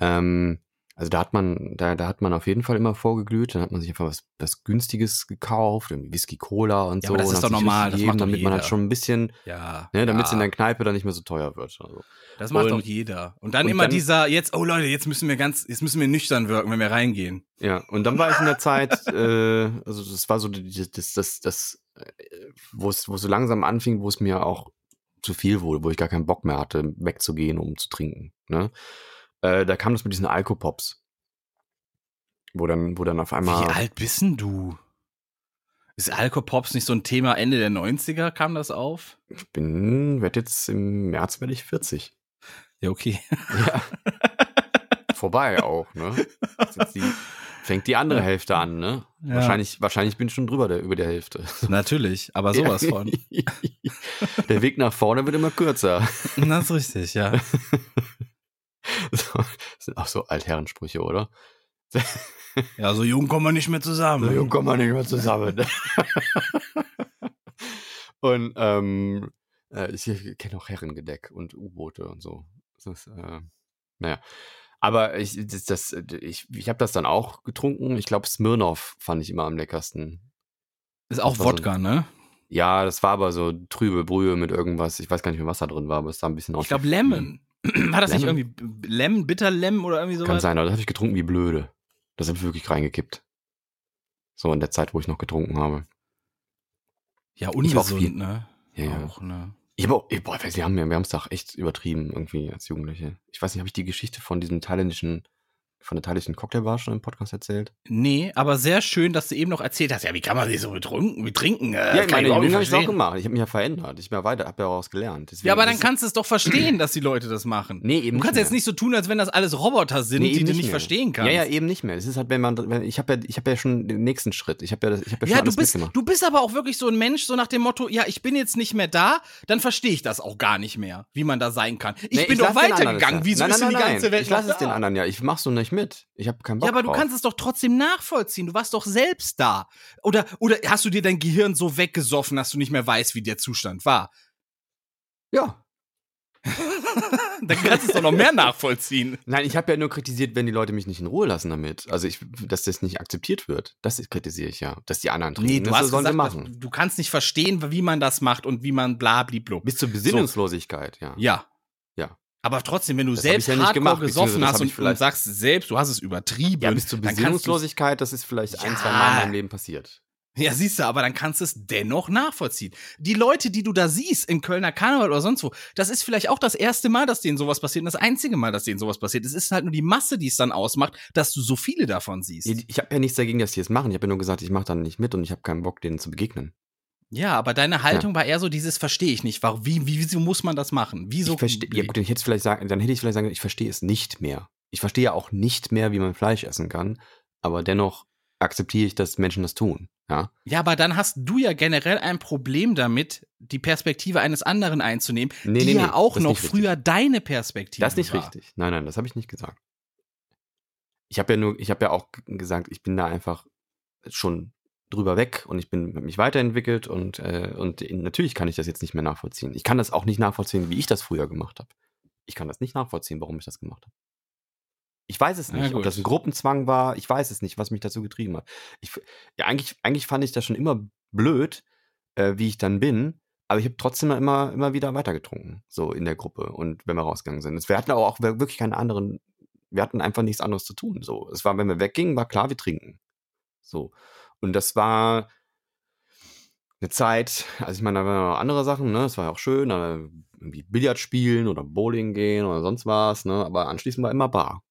B: Ähm, also da hat man, da, da hat man auf jeden Fall immer vorgeglüht. Dann hat man sich einfach was, was Günstiges gekauft, irgendwie Whisky Cola und
C: Ja,
B: so.
C: aber das
B: und
C: ist
B: hat
C: doch normal,
B: richtig
C: das
B: gegeben,
C: macht doch
B: damit man halt
C: jeder.
B: schon ein bisschen,
C: Ja.
B: ne, damit es in
C: ja,
B: der Kneipe dann nicht mehr so teuer wird. Also.
C: Das macht
B: und-
C: doch jeder. Und dann
B: und
C: immer
B: dann-
C: dieser, jetzt, oh Leute, jetzt müssen wir ganz, jetzt müssen wir nüchtern wirken, wenn wir reingehen.
B: Ja, und dann war ich in der Zeit, äh, also das war so die- das, das, das, äh, wo es, wo es so langsam anfing, wo es mir auch zu viel wurde, wo ich gar keinen Bock mehr hatte, wegzugehen, um zu trinken. Ne? Äh, da kam das mit diesen Alkopops. Wo dann, wo dann auf einmal.
C: Wie alt bist denn du? Ist Alkopops nicht so ein Thema Ende der 90er? Kam das auf?
B: Ich bin, werd jetzt im März werde ich 40.
C: Ja, okay.
B: Ja. Vorbei auch, ne? Die, fängt die andere Hälfte an, ne?
C: Ja.
B: Wahrscheinlich, wahrscheinlich bin ich schon drüber der, über der Hälfte.
C: Natürlich, aber sowas
B: Ja.
C: von.
B: Der Weg nach vorne wird immer kürzer.
C: Das ist richtig, ja.
B: So, das sind auch so Altherrensprüche, oder?
C: Ja, so jung kommen wir nicht mehr zusammen.
B: So jung kommen wir nicht mehr zusammen. und ähm, äh, ich kenne auch Herrengedeck und U-Boote und so. Das äh, naja. Aber ich, das, das, ich, ich habe das dann auch getrunken. Ich glaube, Smirnoff fand ich immer am leckersten.
C: Ist auch
B: war so-
C: Wodka, ne?
B: Ja, das war aber so trübe Brühe mit irgendwas. Ich weiß gar nicht mehr, was da drin war, aber es sah ein bisschen aus.
C: Ich glaube Lemon. War das nicht
B: Lemon?
C: irgendwie Lemon, Bitter Lemon oder irgendwie
B: Kann
C: sowas?
B: sein, aber das habe ich getrunken wie blöde. Das habe ich wirklich reingekippt. So in der Zeit, wo ich noch getrunken habe.
C: Ja, ungesund, ne?
B: Ja, ja.
C: Auch, ne?
B: Ich boah, wir haben wir haben es doch echt übertrieben irgendwie als Jugendliche. Ich weiß nicht, habe ich die Geschichte von diesem thailändischen, von der thailändischen Cocktailbar schon im Podcast erzählt?
C: Nee, aber sehr schön, dass du eben noch erzählt hast, ja, wie kann man sich so betrunken, wie trinken? Äh,
B: ja,
C: überhaupt
B: Jugend
C: nicht
B: habe ich auch gemacht. Ich habe mich ja verändert. Ich bin ja weiter, habe ja daraus gelernt. Deswegen
C: Ja, aber dann
B: ist-
C: kannst du es doch verstehen, dass die Leute das machen.
B: Nee, eben
C: Du kannst
B: nicht
C: jetzt nicht so tun, als wenn das alles Roboter sind,
B: Nee,
C: die du nicht
B: mehr.
C: verstehen kannst.
B: Ja, ja, eben nicht mehr. Es ist halt, wenn man, wenn, ich habe ja, ich habe ja schon den nächsten Schritt. Ich habe ja, das- ich habe ja schon
C: Ja, du bist,
B: mitgemacht.
C: du bist aber auch wirklich so ein Mensch, so nach dem Motto, ja, ich bin jetzt nicht mehr da, dann verstehe ich das auch gar nicht mehr, wie man da sein kann. Ich
B: Nee,
C: bin doch
B: den anderen
C: weitergegangen.
B: das
C: Wieso
B: nein,
C: ist
B: nein,
C: denn die ganze. Welt
B: Ich lasse es den anderen ja. Ich mach's so nicht mit. Ich habe keinen Bock
C: Ja, aber du
B: drauf.
C: kannst es doch trotzdem nachvollziehen. Du warst doch selbst da. Oder, oder hast du dir dein Gehirn so weggesoffen, dass du nicht mehr weißt, wie der Zustand war?
B: Ja.
C: Dann kannst du es doch noch mehr nachvollziehen.
B: Nein, ich habe ja nur kritisiert, wenn die Leute mich nicht in Ruhe lassen damit. Also, ich, dass das nicht akzeptiert wird. Das kritisiere ich ja. Dass die anderen trinken.
C: Nee, du
B: das
C: hast
B: sollen
C: gesagt,
B: machen.
C: du kannst nicht verstehen, wie man das macht und wie man blabliblub.
B: Bis zur Besinnungslosigkeit, ja.
C: Ja.
B: Ja.
C: Aber trotzdem, wenn du
B: Das
C: selbst
B: ja
C: hardcore
B: gemacht,
C: gesoffen hast und, und sagst selbst, du hast es übertrieben,
B: Ja, bis zur Besinnungslosigkeit, das ist vielleicht ein, zwei. Mal in meinem Leben passiert.
C: Ja, siehst du, aber dann kannst du es dennoch nachvollziehen. Die Leute, die du da siehst, in Kölner Karneval oder sonst wo, das ist vielleicht auch das erste Mal, dass denen sowas passiert und das einzige Mal, dass denen sowas passiert. Es ist halt nur die Masse, die es dann ausmacht, dass du so viele davon siehst.
B: Ich habe ja nichts dagegen, dass die es machen. Ich habe ja nur gesagt, ich mache dann nicht mit und ich habe keinen Bock, denen zu begegnen.
C: Ja, aber deine Haltung war eher so dieses verstehe ich nicht. Warum, wie, wie, wieso muss man das machen? Wieso?
B: ich verstehe, ja gut, ich hätte vielleicht sagen, dann hätte ich vielleicht sagen, ich verstehe es nicht mehr. Ich verstehe ja auch nicht mehr, wie man Fleisch essen kann, aber dennoch akzeptiere ich, dass Menschen das tun. Ja,
C: Ja, aber dann hast du ja generell ein Problem damit, die Perspektive eines anderen einzunehmen,
B: Nee,
C: die
B: nee, nee,
C: ja auch
B: das ist
C: noch
B: richtig.
C: früher deine Perspektive
B: das ist nicht
C: war.
B: richtig. Nein, nein, das habe ich nicht gesagt. Ich habe ja nur, ich habe ja auch gesagt, ich bin da einfach schon drüber weg und ich bin mich weiterentwickelt und äh, und natürlich kann ich das jetzt nicht mehr nachvollziehen. Ich kann das auch nicht nachvollziehen, wie ich das früher gemacht habe. Ich kann das nicht nachvollziehen, warum ich das gemacht habe. Ich weiß es nicht, ob das ein Gruppenzwang war. Ich weiß es nicht, was mich dazu getrieben hat. Ich, ja, eigentlich, eigentlich fand ich das schon immer blöd, äh, wie ich dann bin. Aber ich habe trotzdem immer, immer wieder weitergetrunken, so in der Gruppe und wenn wir rausgegangen sind. Wir hatten aber auch wirklich keine anderen, wir hatten einfach nichts anderes zu tun. So, es war, wenn wir weggingen, war klar, wir trinken. So. Und das war eine Zeit, also ich meine, da waren noch andere Sachen, ne? Das war ja auch schön, da irgendwie Billard spielen oder Bowling gehen oder sonst was, ne? Aber anschließend war immer Bar.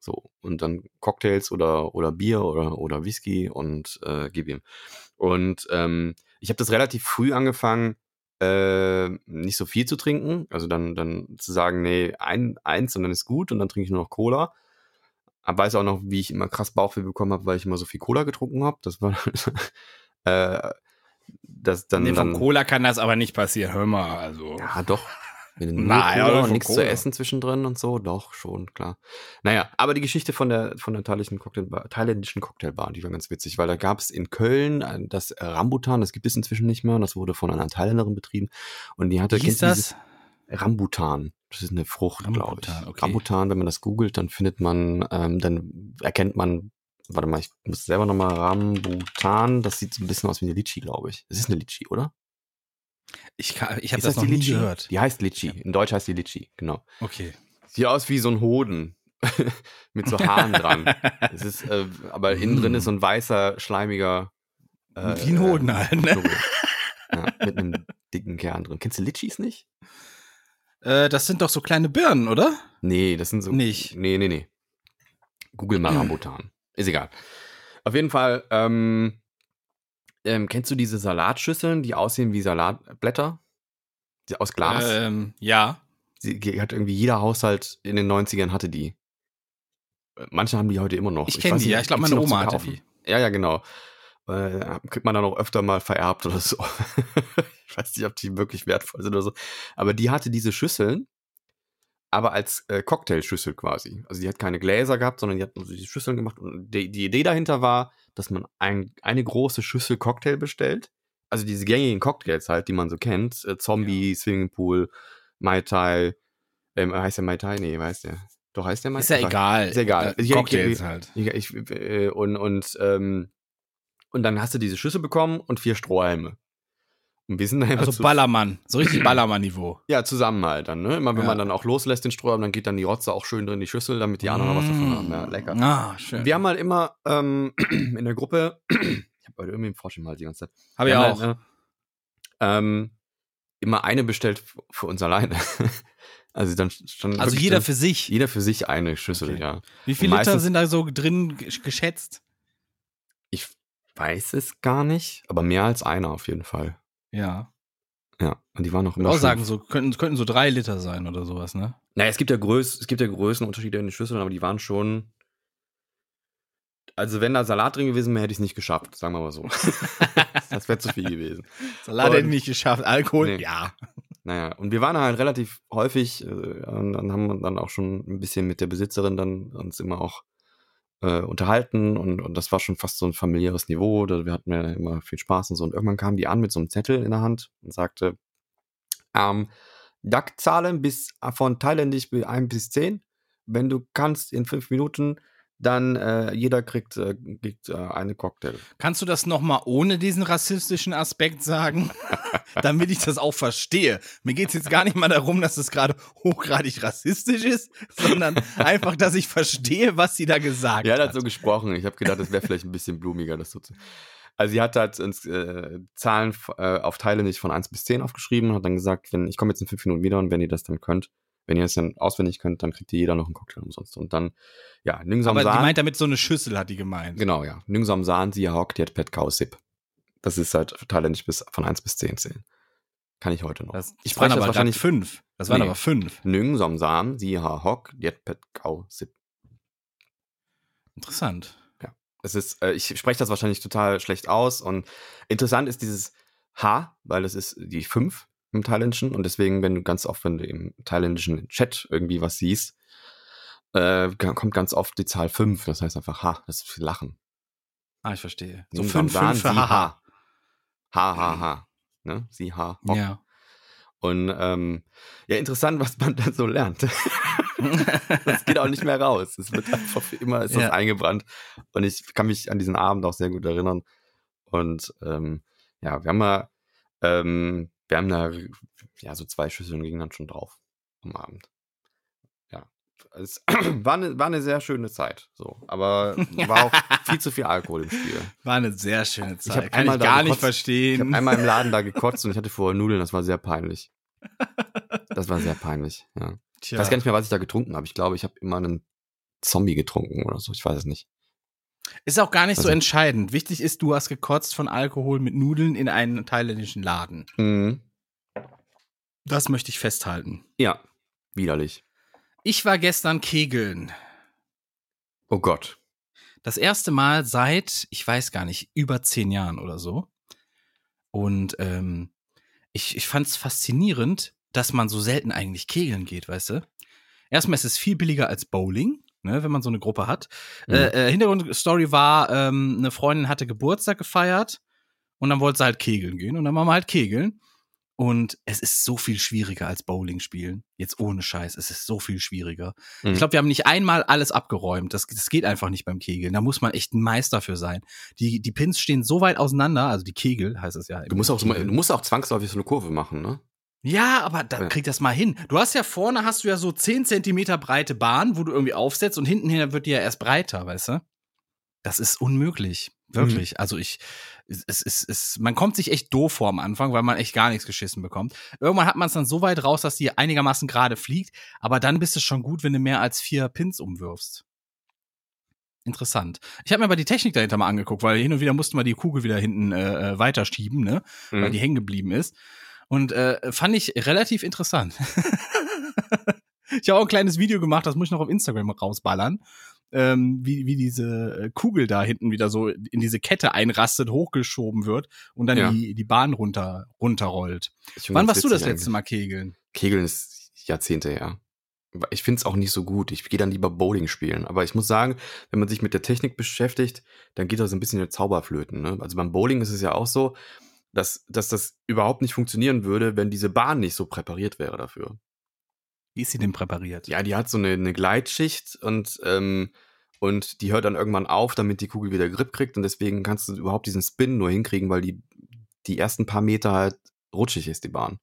B: So. Und dann Cocktails oder, oder Bier oder, oder Whisky und äh, gib ihm. Und ähm, ich habe das relativ früh angefangen, äh, nicht so viel zu trinken. Also dann, dann zu sagen, nee, ein, eins und dann ist gut und dann trinke ich nur noch Cola. Aber weiß auch noch, wie ich immer krass Bauchweh bekommen habe, weil ich immer so viel Cola getrunken habe. Das war äh, das dann,
C: Nee, vom
B: dann
C: Cola kann das aber nicht passieren. Hör mal, also.
B: ja, doch. Wenn
C: Nein,
B: Cola und
C: von
B: nichts zu
C: Cola.
B: essen zwischendrin und so, doch, schon, klar. Naja, aber die Geschichte von der, von der thailändischen, Cocktailbar, thailändischen Cocktailbar, die war ganz witzig, weil da gab es in Köln ein- das Rambutan, das gibt es inzwischen nicht mehr, und das wurde von einer Thailänderin betrieben. Und die hatte,
C: Wie
B: kennst du dieses
C: das?
B: Rambutan. Das ist eine Frucht, glaube ich.
C: Rambutan, okay.
B: Rambutan, wenn man das googelt, dann findet man, ähm, dann erkennt man, warte mal, ich muss selber nochmal Rambutan, das sieht so ein bisschen aus wie eine Litchi, glaube ich. Das ist eine Litchi, oder?
C: Ich, kann- ich habe
B: Ist
C: das, noch nie
B: Litchi?
C: gehört.
B: Die heißt Litchi. In Deutsch heißt die Litchi, genau.
C: Okay.
B: Sieht aus wie so ein Hoden. Mit so Haaren dran. Es ist, äh, aber innen drin ist so ein weißer, schleimiger. Äh,
C: Wie ein Hoden halt, ne?
B: Ja, mit einem dicken Kern drin. Kennst du Litchis nicht?
C: Äh, das sind doch so kleine Birnen, oder?
B: Nee, das sind so.
C: Nicht.
B: Nee, nee, nee. Google mal Rambutan. Ist egal. Auf jeden Fall, ähm, ähm, kennst du diese Salatschüsseln, die aussehen wie Salatblätter? Aus Glas?
C: Ähm, ja.
B: Sie hat irgendwie jeder Haushalt in den 90ern hatte die. Manche haben die heute immer noch.
C: Ich kenn
B: weiß
C: die,
B: nicht,
C: ja. Ich glaub,
B: gibt's die
C: meine Oma hatte die.
B: Ja, ja, genau. Äh, kriegt man dann auch öfter mal vererbt oder so. ich weiß nicht, ob die wirklich wertvoll sind oder so. Aber die hatte diese Schüsseln, aber als äh, Cocktailschüssel quasi. Also die hat keine Gläser gehabt, sondern die hat nur so diese Schüsseln gemacht. Und die, die Idee dahinter war, dass man ein, eine große Schüssel Cocktail bestellt. Also diese gängigen Cocktails halt, die man so kennt. Äh, Zombie, Swimmingpool, Mai Tai. Ähm, heißt der Mai Tai? Nee, heißt der. Doch, heißt der Mai
C: Ist ja
B: Tai?
C: egal.
B: Ist egal.
C: Äh, Cocktails
B: ich-
C: halt.
B: Ich, ich, äh, und, und, ähm, und dann hast du diese Schüssel bekommen und vier Strohhalme. Wir sind einfach
C: Also Ballermann. So richtig Ballermann-Niveau.
B: ja, zusammen halt dann, ne? Immer wenn
C: Ja.
B: man dann auch loslässt den Strohhalm, dann geht dann die Rotze auch schön drin in die Schüssel, damit die anderen noch was davon haben. Ja, lecker.
C: Ah, schön.
B: Wir haben halt immer ähm, in der Gruppe, ich habe heute irgendwie einen Frosch im Hals die ganze Zeit.
C: Habe ich auch.
B: Halt, äh, ähm, immer eine bestellt für uns alleine. also dann stand
C: also jeder für sich.
B: jeder für sich eine Schüssel,
C: Okay.
B: ja.
C: Wie viele Liter sind da so drin gesch- geschätzt?
B: Ich weiß es gar nicht, aber mehr als einer auf jeden Fall.
C: Ja.
B: Ja, und die waren noch
C: Ich würde
B: immer
C: auch
B: schön-
C: sagen, so könnten, könnten so drei Liter sein oder sowas, ne?
B: Naja, es gibt ja Größ, es gibt ja Größenunterschiede in den Schüsseln, aber die waren schon. Also wenn da Salat drin gewesen wäre, hätte ich es nicht geschafft, sagen wir mal so. das wäre zu viel gewesen.
C: Salat
B: Und-
C: hätte ich nicht geschafft. Alkohol,
B: Nee.
C: ja.
B: Naja, und wir waren halt relativ häufig, äh, und dann haben wir dann auch schon ein bisschen mit der Besitzerin dann uns immer auch äh, unterhalten und, und das war schon fast so ein familiäres Niveau. Da, wir hatten ja immer viel Spaß und so. Und irgendwann kam die an mit so einem Zettel in der Hand und sagte, ähm, DAC-Zahlen bis äh, von thailändisch bis 1 bis 10. Wenn du kannst in fünf Minuten, dann äh, jeder kriegt, äh, kriegt äh, eine Cocktail.
C: Kannst du das nochmal ohne diesen rassistischen Aspekt sagen? Damit ich das auch verstehe. Mir geht es jetzt gar nicht mal darum, dass es gerade hochgradig rassistisch ist, sondern einfach, dass ich verstehe, was sie da gesagt
B: Ja, er
C: hat.
B: hat so gesprochen. Ich habe gedacht, das wäre vielleicht ein bisschen blumiger, das so zu. Also sie hat halt ins, äh, Zahlen äh, auf Thailändisch von 1 bis 10 aufgeschrieben und hat dann gesagt, wenn ich komme jetzt in fünf Minuten wieder und wenn ihr das dann könnt, wenn ihr es dann auswendig könnt, dann kriegt ihr jeder noch einen Cocktail umsonst. Und dann, ja, Ningsam
C: Aber die meint damit so eine Schüssel, hat die gemeint.
B: Genau, ja. Ningsam Saan, sie hockt jetzt Pet Kau Sip. Das ist halt Thailändisch bis, von 1 bis 10 zählen. Kann ich heute noch.
C: Das,
B: ich spreche das
C: aber
B: wahrscheinlich
C: fünf. Das waren
B: Nee.
C: aber fünf.
B: Ningsam Saan, sie hock jetzt Pet Kau Sip.
C: Interessant.
B: Es ist, äh, ich spreche das wahrscheinlich total schlecht aus und interessant ist dieses H, weil das ist die 5 im Thailändischen und deswegen, wenn du ganz oft, wenn du im thailändischen Chat irgendwie was siehst, äh, kommt ganz oft die Zahl 5, das heißt einfach H, das ist für Lachen.
C: Ah, ich verstehe. So fünf,
B: Sam
C: fünf
B: Saan,
C: für
B: sie
C: Haha.
B: Ha, ha, ha. Ne? Sie, ha, hock.
C: Ja.
B: Und ähm, ja, interessant, was man da so lernt. das geht auch nicht mehr raus. Es wird einfach für immer ist das
C: Ja.
B: eingebrannt. Und ich kann mich an diesen Abend auch sehr gut erinnern. Und ähm, ja, wir haben mal, ähm, wir haben da ja so zwei Schüsseln gingen dann schon drauf am Abend. Ja. Es war eine, war eine sehr schöne Zeit. So, aber war auch viel zu viel Alkohol im Spiel.
C: War eine sehr schöne Zeit. Kann
B: einmal
C: ich gar nicht
B: gekotzt. Ich
C: verstehen.
B: habe einmal im Laden da gekotzt und ich hatte vorher Nudeln, das war sehr peinlich. Das war sehr peinlich, ja. Ich weiß gar nicht mehr, was ich da getrunken habe. Ich glaube, ich habe immer einen Zombie getrunken oder so. Ich weiß es nicht.
C: Ist auch gar nicht so
B: Also-
C: entscheidend. Wichtig ist, du hast gekotzt von Alkohol mit Nudeln in einen thailändischen Laden.
B: Mhm.
C: Das möchte ich festhalten.
B: Ja, widerlich.
C: Ich war gestern kegeln.
B: Oh Gott.
C: Das erste Mal seit, ich weiß gar nicht, über zehn Jahren oder so. Und ähm, ich, ich fand es faszinierend, dass man so selten eigentlich kegeln geht, weißt du? Erstmal ist es viel billiger als Bowling, ne, wenn man so eine Gruppe hat.
B: Mhm.
C: Äh, äh, Hintergrundstory war, ähm, eine Freundin hatte Geburtstag gefeiert und dann wollte sie halt kegeln gehen und dann waren wir halt kegeln. Und es ist so viel schwieriger als Bowling spielen. Jetzt ohne Scheiß, es ist so viel schwieriger.
B: Mhm.
C: Ich glaube, wir haben nicht einmal alles abgeräumt. Das, das geht einfach nicht beim Kegeln. Da muss man echt ein Meister für sein. Die, die Pins stehen so weit auseinander, also die Kegel heißt es ja.
B: Du musst auch,
C: Kegel.
B: du musst auch zwangsläufig so eine Kurve machen, ne?
C: Ja, aber da
B: Ja.
C: krieg das mal hin. Du hast ja vorne hast du ja so 10 Zentimeter breite Bahn, wo du irgendwie aufsetzt und hinten hin wird die ja erst breiter, weißt du? Das ist unmöglich. Wirklich. Also ich, es, es, es, man kommt sich echt doof vor am Anfang, weil man echt gar nichts geschissen bekommt. Irgendwann hat man es dann so weit raus, dass die einigermaßen gerade fliegt, aber dann bist es schon gut, wenn du mehr als vier Pins umwirfst. Interessant. Ich habe mir aber die Technik dahinter mal angeguckt, weil hin und wieder mussten wir die Kugel wieder hinten äh, äh, weiterschieben, ne? weil
B: Mhm.
C: die hängen geblieben ist. Und äh, fand ich relativ interessant. ich habe auch ein kleines Video gemacht, das muss ich noch auf Instagram rausballern, ähm, wie, wie diese äh, Kugel da hinten wieder so in diese Kette einrastet, hochgeschoben wird und dann
B: Ja.
C: die, die Bahn runter, runterrollt. Wann warst du das letzte Mal kegeln?
B: Kegeln ist Jahrzehnte her. Ich finde es auch nicht so gut. Ich gehe dann lieber Bowling spielen. Aber ich muss sagen, wenn man sich mit der Technik beschäftigt, dann geht das ein bisschen in Zauberflöten. Ne? Also beim Bowling ist es ja auch so, dass, dass das überhaupt nicht funktionieren würde, wenn diese Bahn nicht so präpariert wäre dafür.
C: Wie ist sie denn präpariert?
B: Ja, die hat so eine, eine Gleitschicht und, ähm, und die hört dann irgendwann auf, damit die Kugel wieder Grip kriegt. Und deswegen kannst du überhaupt diesen Spin nur hinkriegen, weil die, die ersten paar Meter halt rutschig ist, die Bahn.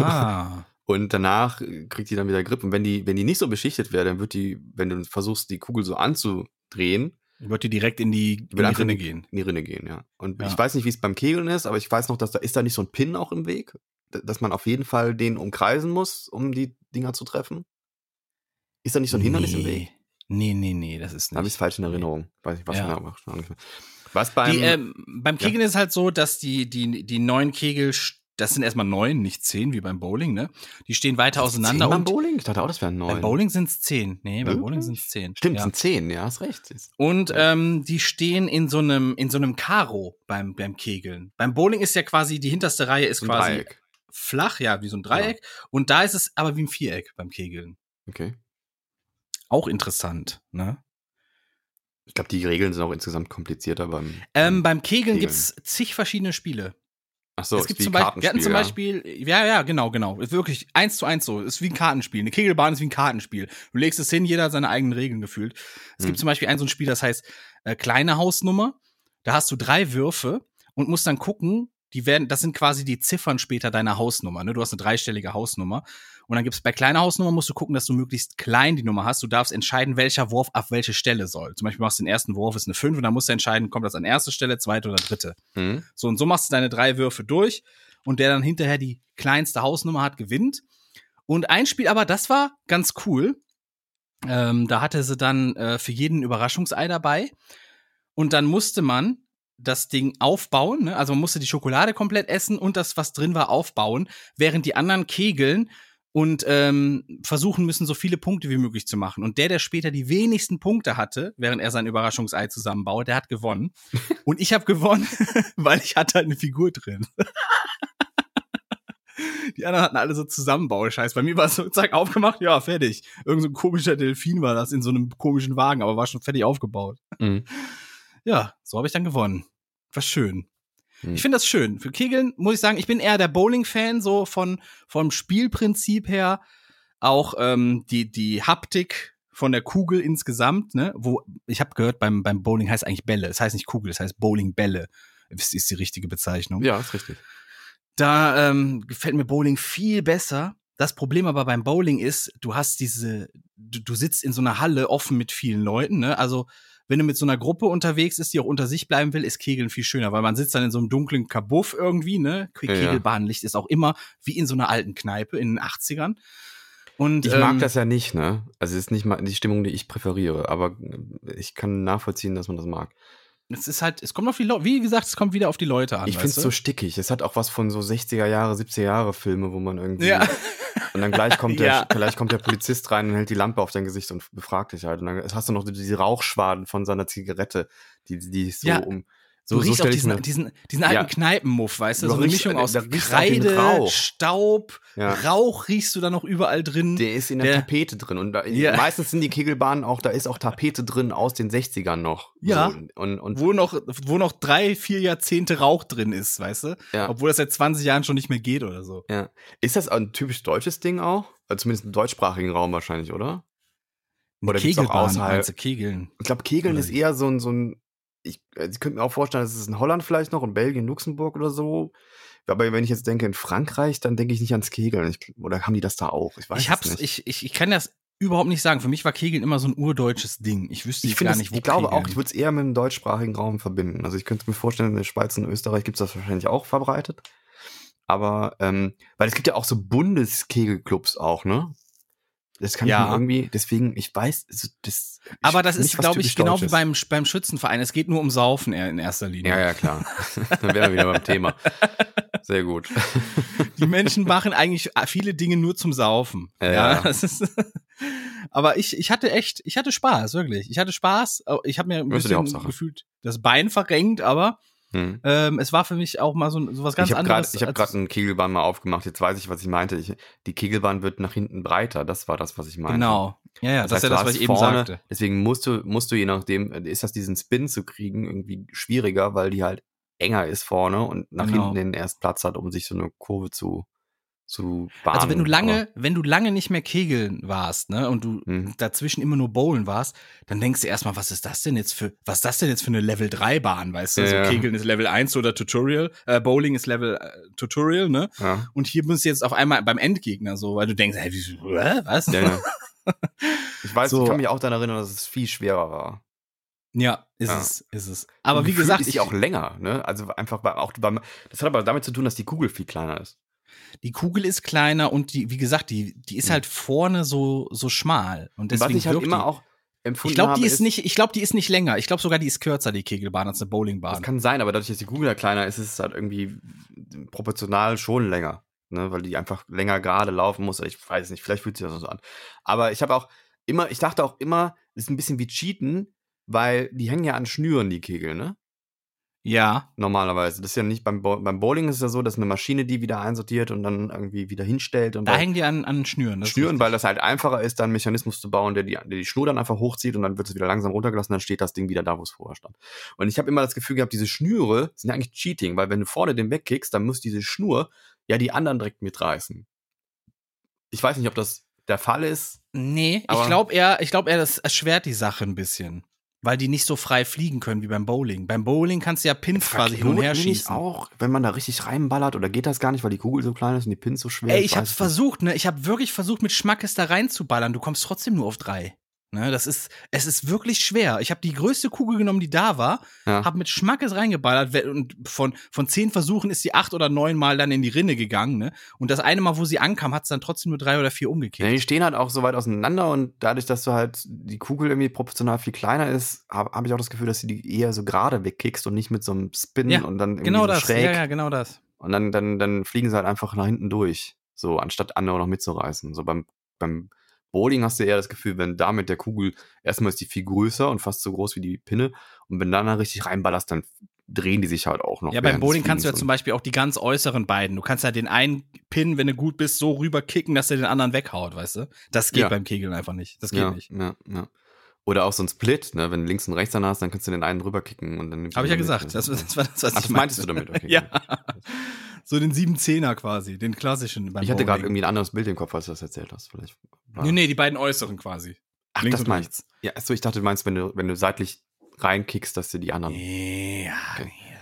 C: Ah.
B: Und danach äh, kriegt die dann wieder Grip. Und wenn die, wenn die nicht so beschichtet wäre, dann wird die, wenn du versuchst, die Kugel so anzudrehen,
C: Wird die direkt in die, in die Rinne gehen.
B: in die Rinne gehen, ja. Und
C: Ja.
B: ich weiß nicht, wie es beim Kegeln ist, aber ich weiß noch, dass da ist da nicht so ein Pin auch im Weg, dass man auf jeden Fall den umkreisen muss, um die Dinger zu treffen. Ist da nicht so ein Hindernis im Weg?
C: Nee, nee, nee, das ist
B: Da habe ich
C: nicht.
B: es falsch in Erinnerung. Weiß ich was
C: Ja.
B: genau, nicht. Was beim
C: Die, ähm, beim Kegeln ist es halt so, dass die, die, die neun Kegel, das sind erstmal neun, nicht zehn, wie beim Bowling, ne? Die stehen weiter auseinander
B: zehn beim Bowling? Ich dachte auch, das wären neun.
C: beim Bowling sind es zehn. Nee, beim? Bowling sind es zehn.
B: Stimmt,
C: ja.
B: sind zehn, ja, hast recht.
C: Und ähm, die stehen in so einem in so einem Karo beim beim Kegeln. Beim Bowling ist ja quasi die hinterste Reihe ist
B: Ein
C: quasi
B: Dreieck.
C: flach, ja, wie so ein Dreieck. Und da ist es aber wie ein Viereck beim Kegeln.
B: Okay.
C: Auch interessant, ne?
B: Ich glaube, die Regeln sind auch insgesamt komplizierter beim.
C: Ähm, beim Kegeln
B: Kegeln.
C: gibt's zig verschiedene Spiele.
B: Ach so,
C: es gibt zum Beispiel, wir hatten zum
B: ja.
C: Beispiel, ja, ja, genau, genau. Ist wirklich eins zu eins so. Ist wie ein Kartenspiel. Eine Kegelbahn ist wie ein Kartenspiel. Du legst es hin, jeder hat seine eigenen Regeln gefühlt. Es
B: Hm.
C: gibt zum Beispiel ein so ein Spiel, das heißt äh, kleine Hausnummer. Da hast du drei Würfe und musst dann gucken, die werden, das sind quasi die Ziffern später deiner Hausnummer. Ne? Du hast eine dreistellige Hausnummer. Und dann gibt's bei kleiner Hausnummer musst du gucken, dass du möglichst klein die Nummer hast. Du darfst entscheiden, welcher Wurf auf welche Stelle soll. Zum Beispiel machst du den ersten Wurf, ist eine 5 und dann musst du entscheiden, kommt das an erste Stelle, zweite oder dritte.
B: Hm?
C: So, und so machst du deine drei Würfe durch und der dann hinterher die kleinste Hausnummer hat, gewinnt. Und ein Spiel, aber das war ganz cool. Ähm, da hatte sie dann äh, für jeden Überraschungsei dabei. Und dann musste man das Ding aufbauen, ne? also man musste die Schokolade komplett essen und das, was drin war, aufbauen, während die anderen kegeln und ähm, versuchen müssen, so viele Punkte wie möglich zu machen. Und der, der später die wenigsten Punkte hatte, während er sein Überraschungsei zusammenbaut, der hat gewonnen. Und ich habe gewonnen, weil ich hatte halt eine Figur drin. Die anderen hatten alle so Zusammenbauscheiß. Bei mir war es so, zack, aufgemacht, ja, fertig. Irgend so ein komischer Delfin war das in so einem komischen Wagen, aber war schon fertig aufgebaut.
B: Hm.
C: Ja, so habe ich dann gewonnen. War schön.
B: Hm.
C: Ich finde das schön. Für Kegeln muss ich sagen, ich bin eher der Bowling-Fan, so von vom Spielprinzip her. Auch ähm, die, die Haptik von der Kugel insgesamt, ne? Wo, ich habe gehört, beim, beim Bowling heißt eigentlich Bälle. Es heißt nicht Kugel, es heißt Bowling-Bälle. Ist, ist die richtige Bezeichnung.
B: Ja, ist richtig.
C: Da ähm, gefällt mir Bowling viel besser. Das Problem aber beim Bowling ist, du hast diese, du, du sitzt in so einer Halle offen mit vielen Leuten, ne? Also wenn du mit so einer Gruppe unterwegs ist, die auch unter sich bleiben will, ist Kegeln viel schöner, weil man sitzt dann in so einem dunklen Kabuff irgendwie, ne? Kegelbahnlicht ist auch immer wie in so einer alten Kneipe in den 80ern. Und
B: Ich mag
C: ähm,
B: das ja nicht, ne? Also es ist nicht mal die Stimmung, die ich präferiere, aber ich kann nachvollziehen, dass man das mag.
C: Es ist halt, es kommt auf die Leute, wie gesagt, es kommt wieder auf die Leute an.
B: Ich finde es so stickig. Es hat auch was von so 60er Jahre, 70er Jahre Filme, wo man irgendwie
C: Ja.
B: und dann gleich kommt der
C: Ja.
B: gleich kommt der Polizist rein und hält die Lampe auf dein Gesicht und befragt dich halt und dann hast du noch diese Rauchschwaden von seiner Zigarette, die die so
C: Ja.
B: um
C: Du
B: so, so
C: riechst auch
B: stell ich
C: diesen, diesen, diesen alten
B: Ja.
C: Kneipenmuff, weißt du?
B: Du
C: So eine Mischung aus
B: du auch
C: Kreide,
B: Rauch.
C: Staub,
B: Ja.
C: Rauch riechst du da noch überall drin.
B: der ist in der,
C: Der-
B: Tapete drin und da,
C: Ja.
B: meistens sind die Kegelbahnen auch, da ist auch Tapete drin aus den 60ern noch.
C: Ja.
B: So, und, und
C: wo noch, wo noch drei, vier Jahrzehnte Rauch drin ist, weißt du?
B: Ja.
C: Obwohl das seit 20 Jahren schon nicht mehr geht oder so.
B: ja. Ist das ein typisch deutsches Ding auch? Also zumindest im deutschsprachigen Raum wahrscheinlich, oder? Oder gibt's auch
C: Kegelbahn,
B: außerhalb?
C: du, Kegeln.
B: Ich glaube, Kegeln
C: Oder
B: ist eher so ein, so ein ich, äh, ich könnte mir auch vorstellen, dass es in Holland vielleicht noch, in Belgien, Luxemburg oder so. Aber wenn ich jetzt denke in Frankreich, dann denke ich nicht ans Kegeln. Ich, oder haben die das da auch? Ich weiß
C: Ich hab's,
B: nicht.
C: ich, ich, ich kann das überhaupt nicht sagen. Für mich war Kegeln immer so ein urdeutsches Ding. Ich wüsste
B: ich
C: gar
B: es-
C: nicht, wo
B: ich glaube
C: Kegeln.
B: auch, ich würde es eher mit dem deutschsprachigen Raum verbinden. Also ich könnte mir vorstellen, in der Schweiz und Österreich gibt es das wahrscheinlich auch verbreitet. Aber, ähm, weil es gibt ja auch so Bundeskegelclubs auch, ne? Das kann
C: Ja.
B: ich mir irgendwie, deswegen, ich weiß, also das
C: Aber das ist, glaube ich, genau wie beim, beim Schützenverein. Es geht nur um Saufen eher in erster Linie.
B: Ja, ja, klar. Dann wären wir wieder beim Thema. Sehr gut.
C: Die Menschen machen eigentlich viele Dinge nur zum Saufen.
B: Ja,
C: Ja, das ist. Aber ich, ich hatte echt, ich hatte Spaß, wirklich. Ich hatte Spaß. Ich habe mir ein bisschen gefühlt das Bein verrenkt, aber
B: Hm.
C: ähm, es war für mich auch mal so, so was ganz
B: ich habe gerade
C: anderes.
B: ich hab
C: als-
B: grad eine Kegelbahn mal aufgemacht. Jetzt weiß ich, was ich meinte. Ich, die Kegelbahn wird nach hinten breiter. Das war das, was ich meinte.
C: Genau. Ja, ja, das,
B: heißt,
C: ist ja das, was ich eben
B: vorne-
C: sagte.
B: Deswegen musst du, musst du je nachdem, äh, ist das diesen Spin zu kriegen, irgendwie schwieriger, weil die halt enger ist vorne und nach
C: Genau.
B: hinten hin erst Platz hat, um sich so eine Kurve zu, zu bahnen.
C: Also wenn du lange,
B: Aber,
C: wenn du lange nicht mehr kegeln warst, ne, und du
B: Mhm.
C: dazwischen immer nur bowlen warst, dann denkst du erstmal, was ist das denn jetzt für, was ist das denn jetzt für eine Level 3 Bahn, weißt du?
B: Ja,
C: so
B: ja.
C: Kegeln ist Level 1 oder Tutorial, äh, Bowling ist Level äh, Tutorial, ne?
B: ja,
C: Und hier bist du jetzt auf einmal beim Endgegner so, weil du denkst, hey, wie, hä, was?
B: ja, ja. Ich weiß,
C: So.
B: ich kann mich auch daran erinnern, dass es viel schwerer war.
C: Ja, ist
B: Ja.
C: es, ist es. Aber wie gesagt,
B: ist
C: ich,
B: auch länger, ne? Also einfach bei, auch beim, das hat aber damit zu tun, dass die Kugel viel kleiner ist.
C: Die Kugel ist kleiner und die, wie gesagt, die, die ist
B: Mhm.
C: halt vorne so, so schmal. Und
B: Und was
C: deswegen
B: ich halt immer
C: die,
B: auch empfunden
C: ich glaube, die
B: habe,
C: ist nicht, ich glaube, die ist nicht länger. Ich glaube sogar, die ist kürzer, die Kegelbahn, als eine
B: Das
C: Bowlingbahn.
B: kann sein, aber dadurch, dass die Kugel ja kleiner ist, ist es halt irgendwie proportional schon länger. Ne? Weil die einfach länger gerade laufen muss. Ich weiß nicht, vielleicht fühlt sich das so an. Aber ich habe auch immer, ich dachte auch immer, das ist ein bisschen wie Cheaten, weil die hängen ja an Schnüren, die Kegel, ne?
C: Ja.
B: Normalerweise. Das ist ja nicht beim, Bo beim Bowling ist es ja so, dass eine Maschine die wieder einsortiert und dann irgendwie wieder hinstellt und
C: Da
B: bei-
C: hängen die an, an Schnüren.
B: Schnüren, weil das halt einfacher ist, da einen Mechanismus zu bauen, der die, der die Schnur dann einfach hochzieht und dann wird es wieder langsam runtergelassen, dann steht das Ding wieder da, wo es vorher stand. Und ich habe immer das Gefühl gehabt, diese Schnüre sind ja eigentlich Cheating, weil wenn du vorne den wegkickst, dann muss diese Schnur ja die anderen direkt mitreißen. Ich weiß nicht, ob das der Fall ist.
C: Nee, ich glaube eher, ich glaube eher, das erschwert die Sache ein bisschen. Weil die nicht so frei fliegen können wie beim Bowling. Beim Bowling kannst du ja Pins quasi hin und her
B: Verknoten
C: schießen.
B: auch, wenn man da richtig reinballert oder geht das gar nicht, weil die Kugel so klein ist und die Pins so schwer?
C: Ey, ich hab's versucht, ne? Ich habe wirklich versucht, mit Schmackes da reinzuballern. Du kommst trotzdem nur auf drei. Ne? Das ist, es ist wirklich schwer. Ich habe die größte Kugel genommen, die da war,
B: Ja.
C: habe mit Schmackes reingeballert und von, von zehn Versuchen ist die acht oder neun Mal dann in die Rinne gegangen. Ne? Und das eine Mal, wo sie ankam, hat's dann trotzdem nur drei oder vier umgekehrt.
B: Ja, die stehen halt auch so weit auseinander und dadurch, dass du halt die Kugel irgendwie proportional viel kleiner ist, habe hab ich auch das Gefühl, dass du die eher so gerade wegkickst und nicht mit so einem Spin
C: Ja,
B: und dann irgendwie
C: genau
B: so
C: das.
B: schräg.
C: Ja, ja, genau das.
B: Und dann, dann, dann fliegen sie halt einfach nach hinten durch. So, anstatt andere noch mitzureißen. So beim, beim Bowling hast du eher das Gefühl, wenn da mit der Kugel, erstmal ist die viel größer und fast so groß wie die Pinne. Und wenn dann da richtig reinballerst, dann drehen die sich halt auch noch.
C: Ja, beim Bowling kannst du ja zum Beispiel auch die ganz äußeren beiden. Du kannst ja den einen Pin, wenn du gut bist, so rüberkicken, dass er den anderen weghaut, weißt du? Das geht
B: Ja.
C: beim Kegeln einfach nicht. Das geht
B: ja,
C: nicht.
B: Ja, ja. Oder auch so ein Split, ne? wenn du links und rechts dann hast, dann kannst du den einen rüberkicken und dann
C: Habe ich ja gesagt. Das, das war das, was
B: Ach,
C: ich
B: das meintest du
C: meinte.
B: damit? Okay,
C: ja. So den 7-10er quasi, den klassischen beim
B: Ich hatte gerade irgendwie ein anderes Bild im Kopf, als du das erzählt hast. Vielleicht.
C: Nee, nee, die beiden äußeren quasi.
B: Ach,
C: links
B: das meinst. Ja, achso, ich dachte, du meinst, wenn du, wenn du seitlich reinkickst, dass du die anderen.
C: Ja,
B: Okay.
C: nee.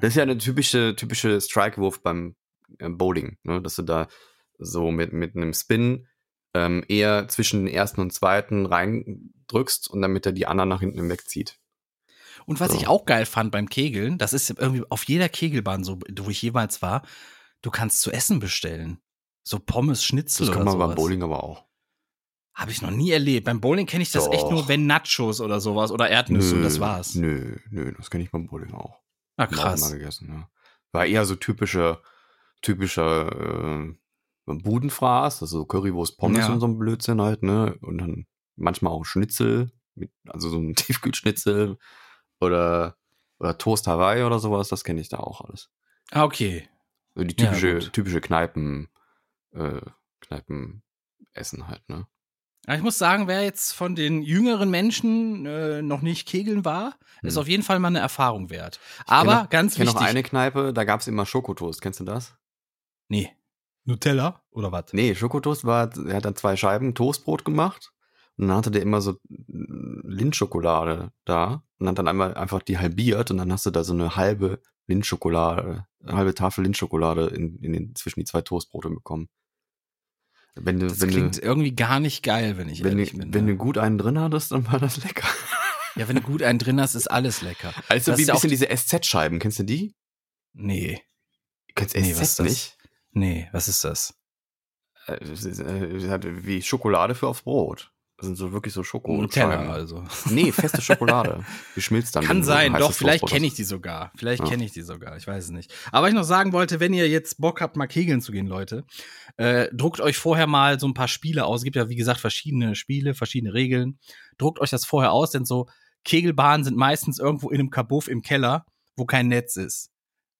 B: Das ist ja eine typische, typische Strike-Wurf beim äh, Bowling, ne? dass du da so mit, mit einem Spin ähm, eher zwischen den ersten und zweiten reindrückst und damit er die anderen nach hinten wegzieht.
C: Und was
B: So.
C: ich auch geil fand beim Kegeln, das ist irgendwie auf jeder Kegelbahn so, wo ich jemals war, du kannst zu essen bestellen. So Pommes, Schnitzel
B: Das kann man beim. Bowling aber auch.
C: Habe ich noch nie erlebt. Beim Bowling kenne ich das echt
B: Doch.
C: nur, wenn Nachos oder sowas oder Erdnüsse und das war's.
B: Nö, nö, das kenne ich beim Bowling auch.
C: Ah, krass.
B: Mal gegessen, ja. War eher so typischer, typischer äh, Budenfraß, also so Currywurst, Pommes
C: Ja.
B: und so ein Blödsinn halt, ne? Und dann manchmal auch Schnitzel, mit, also so ein Tiefkühlschnitzel oder, oder Toast Hawaii oder sowas, das kenne ich da auch alles.
C: Ah, okay.
B: Die
C: Ja,
B: typische,
C: gut.
B: typische Kneipen, äh, Kneipenessen halt, ne?
C: Ja, ich muss sagen, wer jetzt von den jüngeren Menschen äh, noch nicht kegeln war, ist
B: Hm.
C: auf jeden Fall mal eine Erfahrung wert. Aber
B: noch,
C: ganz
B: Ich kenne
C: wichtig.
B: noch eine Kneipe, da gab es immer Schokotoast, kennst du das?
C: Nee. Nutella oder was?
B: Nee, Schokotoast war, er hat dann zwei Scheiben Toastbrot gemacht und dann hatte der immer so Lindschokolade da und hat dann einmal einfach die halbiert und dann hast du da so eine halbe Lindschokolade, eine halbe Tafel Lindschokolade in, in den, zwischen die zwei Toastbrote bekommen. Wenn du,
C: Das
B: wenn
C: klingt
B: du,
C: irgendwie gar nicht geil, wenn ich
B: wenn,
C: ehrlich
B: du,
C: bin.
B: wenn
C: ne?
B: du gut einen drin hattest, dann war das lecker.
C: ja, wenn du gut einen drin hast, ist alles lecker.
B: Also
C: Das
B: wie
C: ist
B: ein bisschen diese SZ-Scheiben, kennst du die?
C: Nee.
B: Kennst du
C: Nee,
B: SZ
C: was ist das?
B: nicht?
C: Nee, was ist das?
B: Äh, äh, wie Schokolade für aufs Brot. Das sind so wirklich so Schokoscheiben.
C: Nutella also.
B: Nee, feste Schokolade. Die schmilzt dann.
C: Kann sein, doch, vielleicht kenne ich die sogar. Vielleicht
B: Ja.
C: kenne ich die sogar, ich weiß es nicht. Aber ich noch sagen wollte, wenn ihr jetzt Bock habt, mal kegeln zu gehen, Leute, äh, druckt euch vorher mal so ein paar Spiele aus. Es gibt ja, wie gesagt, verschiedene Spiele, verschiedene Regeln. Druckt euch das vorher aus, denn so Kegelbahnen sind meistens irgendwo in einem Kabuff im Keller, wo kein Netz ist.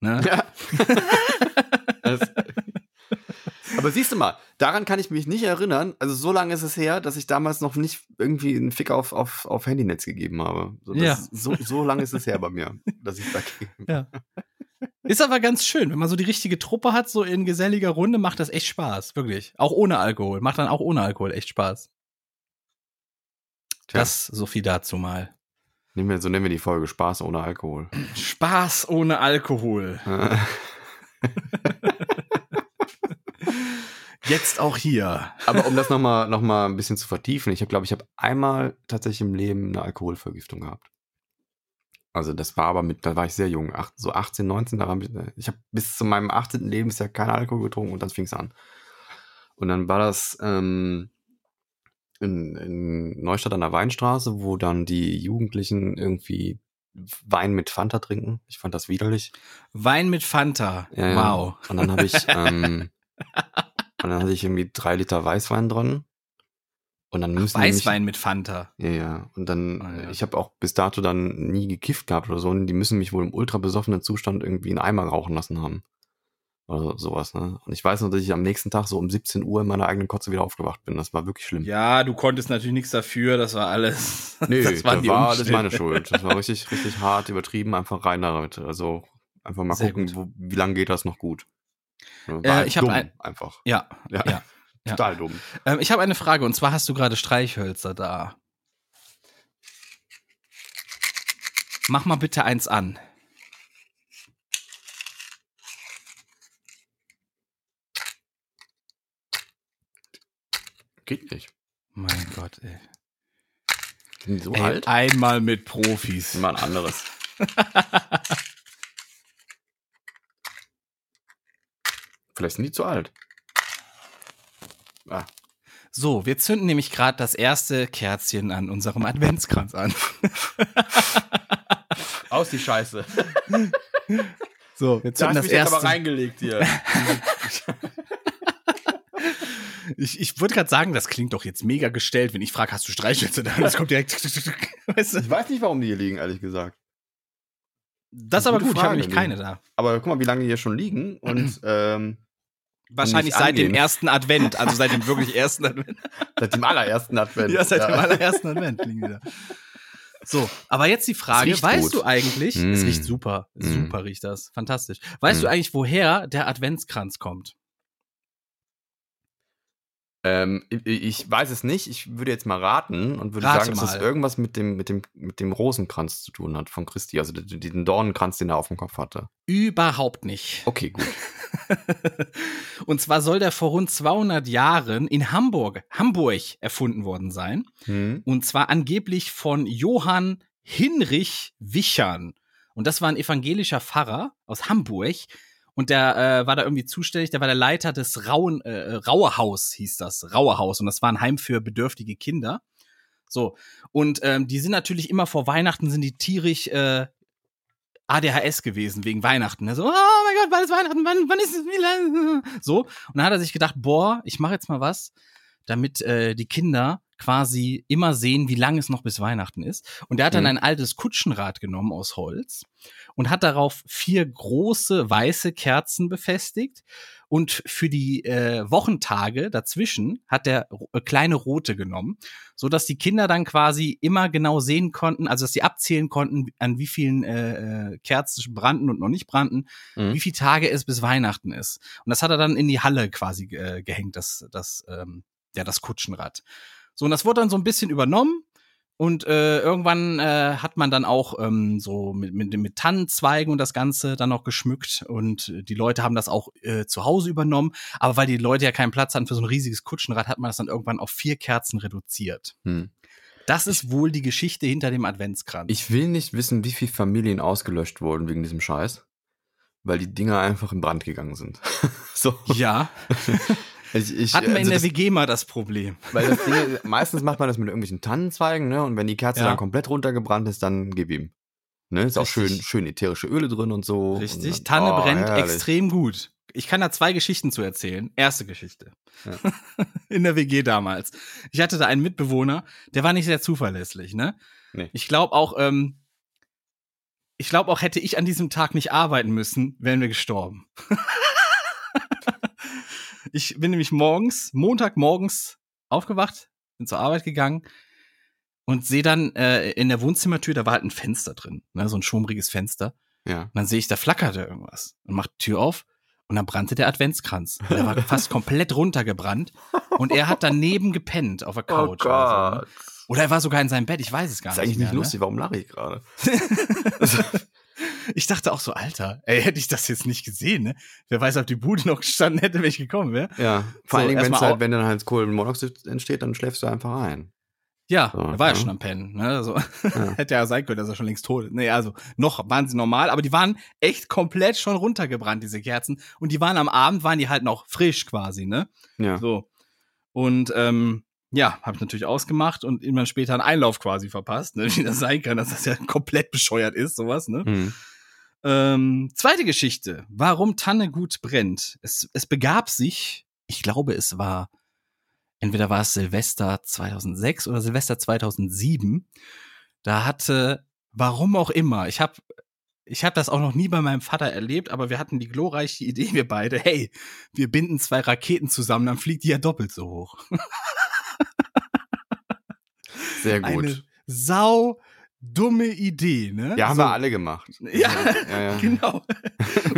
C: Ne?
B: Ja. Das- Aber siehst du mal, daran kann ich mich nicht erinnern. Also so lange ist es her, dass ich damals noch nicht irgendwie einen Fick auf, auf, auf Handynetz gegeben habe. So, das
C: Ja.
B: so, so lange ist es her bei mir, dass ich da
C: Ja. Ist aber ganz schön, wenn man so die richtige Truppe hat, so in geselliger Runde, macht das echt Spaß, wirklich. Auch ohne Alkohol. Macht dann auch ohne Alkohol echt Spaß.
B: Tja.
C: Das so viel dazu mal.
B: Nehmen wir, so nennen wir die Folge Spaß ohne Alkohol.
C: Spaß ohne Alkohol. Jetzt auch hier.
B: Aber um das nochmal noch mal ein bisschen zu vertiefen, ich habe, glaube ich, habe einmal tatsächlich im Leben eine Alkoholvergiftung gehabt. Also das war aber mit, da war ich sehr jung, acht, so 18, 19, da habe ich, ich habe bis zu meinem 18. Lebensjahr keinen Alkohol getrunken und dann fing es an. Und dann war das ähm, in, in Neustadt an der Weinstraße, wo dann die Jugendlichen irgendwie Wein mit Fanta trinken. Ich fand das widerlich.
C: Wein mit Fanta.
B: Ja.
C: Wow.
B: Und dann habe ich, ähm, und dann hatte ich irgendwie drei Liter Weißwein drin. Und dann müssen mich-
C: Weißwein mit Fanta.
B: Ja, ja. Und dann,
C: Ah, ja.
B: ich habe auch bis dato dann nie gekifft gehabt oder so. Und die müssen mich wohl im ultra besoffenen Zustand irgendwie einen Eimer rauchen lassen haben. Oder sowas, ne? Und ich weiß noch, dass ich am nächsten Tag so um 17 Uhr in meiner eigenen Kotze wieder aufgewacht bin. Das war wirklich schlimm.
C: Ja, du konntest natürlich nichts dafür, das war alles.
B: Nee,
C: das
B: das
C: waren
B: war,
C: die
B: alles meine Schuld. Das war richtig, richtig hart, übertrieben, einfach rein damit. Also einfach mal
C: Sehr
B: gucken, wo, wie lange geht das noch gut.
C: Äh, ich hab
B: dumm,
C: ein-
B: einfach.
C: Ja,
B: Ja.
C: ja. ja.
B: Total dumm.
C: Ähm, ich habe eine Frage und zwar hast du gerade Streichhölzer da. Mach mal bitte eins an.
B: Geht nicht.
C: Mein Gott, ey.
B: Sind die so
C: ey
B: alt?
C: Einmal mit Profis.
B: Mal ein anderes. Vielleicht sind die zu alt. Ah,
C: So, wir zünden nämlich gerade das erste Kerzchen an unserem Adventskranz an.
B: aus die Scheiße.
C: So, wir
B: Da
C: zünden
B: hast
C: das
B: mich jetzt aber
C: erste.
B: reingelegt hier.
C: Ich, ich würde gerade sagen, das klingt doch jetzt mega gestellt, wenn ich frage, hast du Streichhölzer da? Das kommt direkt. Weißt du?
B: Ich weiß nicht, warum die hier liegen, ehrlich gesagt.
C: Das ist aber gut, ich habe
B: Frage,
C: nämlich keine da.
B: Aber guck mal, wie lange die hier schon liegen. Und ähm,
C: Wahrscheinlich seit dem
B: angehen.
C: ersten Advent, also seit dem wirklich ersten Advent.
B: seit dem allerersten Advent.
C: Ja, seit dem allerersten Advent liegen die da. So, aber jetzt die Frage, weißt
B: gut.
C: du eigentlich, es
B: Mm.
C: riecht super,
B: Mm.
C: super riecht das, fantastisch. Weißt
B: Mm.
C: du eigentlich, woher der Adventskranz kommt?
B: Ähm, ich, weiß es nicht. Ich würde jetzt mal raten und würde
C: Rate
B: sagen, dass
C: mal.
B: es irgendwas mit dem, mit, dem, mit dem Rosenkranz zu tun hat von Christi. Also d- diesen Dornenkranz, den er auf dem Kopf hatte.
C: Überhaupt nicht.
B: Okay, gut.
C: Und zwar soll der vor rund 200 Jahren in Hamburg, Hamburg erfunden worden sein.
B: Hm.
C: Und zwar angeblich von Johann Hinrich Wichern. Und das war ein evangelischer Pfarrer aus Hamburg. Und der äh, war da irgendwie zuständig, der war der Leiter des Rauen, äh, Rauehaus, hieß das. Rauehaus. Und das war ein Heim für bedürftige Kinder. So. Und ähm, die sind natürlich immer vor Weihnachten, sind die tierisch äh, ADHS gewesen wegen Weihnachten. Ne? So, oh mein Gott, wann ist Weihnachten? Wann, wann ist es? Wie lange? So. Und dann hat er sich gedacht, boah, ich mache jetzt mal was, damit äh, die Kinder quasi immer sehen, wie lange es noch bis Weihnachten ist. Und er hat dann
B: Mhm.
C: ein altes Kutschenrad genommen aus Holz und hat darauf vier große weiße Kerzen befestigt. Und für die äh, Wochentage dazwischen hat er äh, kleine rote genommen, so dass die Kinder dann quasi immer genau sehen konnten, also dass sie abzählen konnten, an wie vielen äh, äh, Kerzen brannten und noch nicht brannten,
B: Mhm.
C: wie viele Tage es bis Weihnachten ist. Und das hat er dann in die Halle quasi äh, gehängt, das, das, ähm, ja, das Kutschenrad. So, und das wurde dann so ein bisschen übernommen. Und äh, irgendwann äh, hat man dann auch ähm, so mit, mit, mit Tannenzweigen und das Ganze dann noch geschmückt. Und die Leute haben das auch äh, zu Hause übernommen. Aber weil die Leute ja keinen Platz hatten für so ein riesiges Kutschenrad, hat man das dann irgendwann auf vier Kerzen reduziert.
B: Hm.
C: Das ist wohl die Geschichte hinter dem Adventskranz.
B: Ich will nicht wissen, wie viele Familien ausgelöscht wurden wegen diesem Scheiß. Weil die Dinger einfach in Brand gegangen sind. so.
C: ja,
B: Ich, ich,
C: hatten wir in
B: also
C: der
B: das-
C: WG mal das Problem.
B: Weil das Ding, meistens macht man das mit irgendwelchen Tannenzweigen, ne? Und wenn die Kerze
C: Ja.
B: dann komplett runtergebrannt ist, dann gib ihm. Ne? Ist auch schön,
C: Richtig.
B: schön ätherische Öle drin und so.
C: Richtig,
B: Und
C: Tanne
B: oh,
C: brennt
B: herrlich.
C: extrem gut. Ich kann da zwei Geschichten zu erzählen. Erste Geschichte.
B: Ja.
C: In der WG damals. Ich hatte da einen Mitbewohner, der war nicht sehr zuverlässig, ne?
B: Nee.
C: Ich glaube auch, ähm, ich glaube auch, hätte ich an diesem Tag nicht arbeiten müssen, wären wir gestorben. ich bin nämlich morgens, Montagmorgens aufgewacht, bin zur Arbeit gegangen und sehe dann äh, in der Wohnzimmertür, da war halt ein Fenster drin, ne, so ein schummriges Fenster.
B: Ja.
C: Und dann sehe ich, da flackerte irgendwas. Und macht die Tür auf und dann brannte der Adventskranz. Und Der war fast komplett runtergebrannt. Und er hat daneben gepennt auf der Couch. Oder, so, ne? oder er war sogar in seinem Bett, ich weiß es gar
B: Oh Das ist
C: nicht.
B: eigentlich nicht
C: mehr,
B: lustig, warum lache ich gerade?
C: Ne? Ich dachte auch so, Alter, ey, hätte ich das jetzt nicht gesehen, ne? Wer weiß, ob die Bude noch gestanden hätte, wenn ich gekommen wäre.
B: Ja, vor
C: So,
B: allen Dingen, halt, wenn dann halt Kohlenmonoxid entsteht, dann schläfst du einfach ein.
C: Ja,
B: So,
C: er war ja
B: ja.
C: schon am Pennen. Ne? Also,
B: Ja.
C: hätte ja sein können, dass er schon längst tot ist. Nee, also noch waren sie normal, aber die waren echt komplett schon runtergebrannt, diese Kerzen. Und die waren am Abend, waren die halt noch frisch quasi, ne?
B: Ja.
C: So. Und ähm, ja, habe ich natürlich ausgemacht und immer später einen Einlauf quasi verpasst, ne? wie das sein kann, dass das ja komplett bescheuert ist, sowas, ne?
B: Hm.
C: Ähm, zweite Geschichte. Warum Tanne gut brennt. Es, es begab sich, ich glaube, es war entweder war es Silvester 2006 oder Silvester 2007. Da hatte, warum auch immer, ich habe ich habe das auch noch nie bei meinem Vater erlebt, aber wir hatten die glorreiche Idee, wir beide, hey, wir binden zwei Raketen zusammen, dann fliegt die ja doppelt so hoch.
B: Sehr gut.
C: Eine sau dumme Idee, ne?
B: ja, haben
C: so,
B: wir alle gemacht.
C: Ja,
B: ja, ja.
C: genau.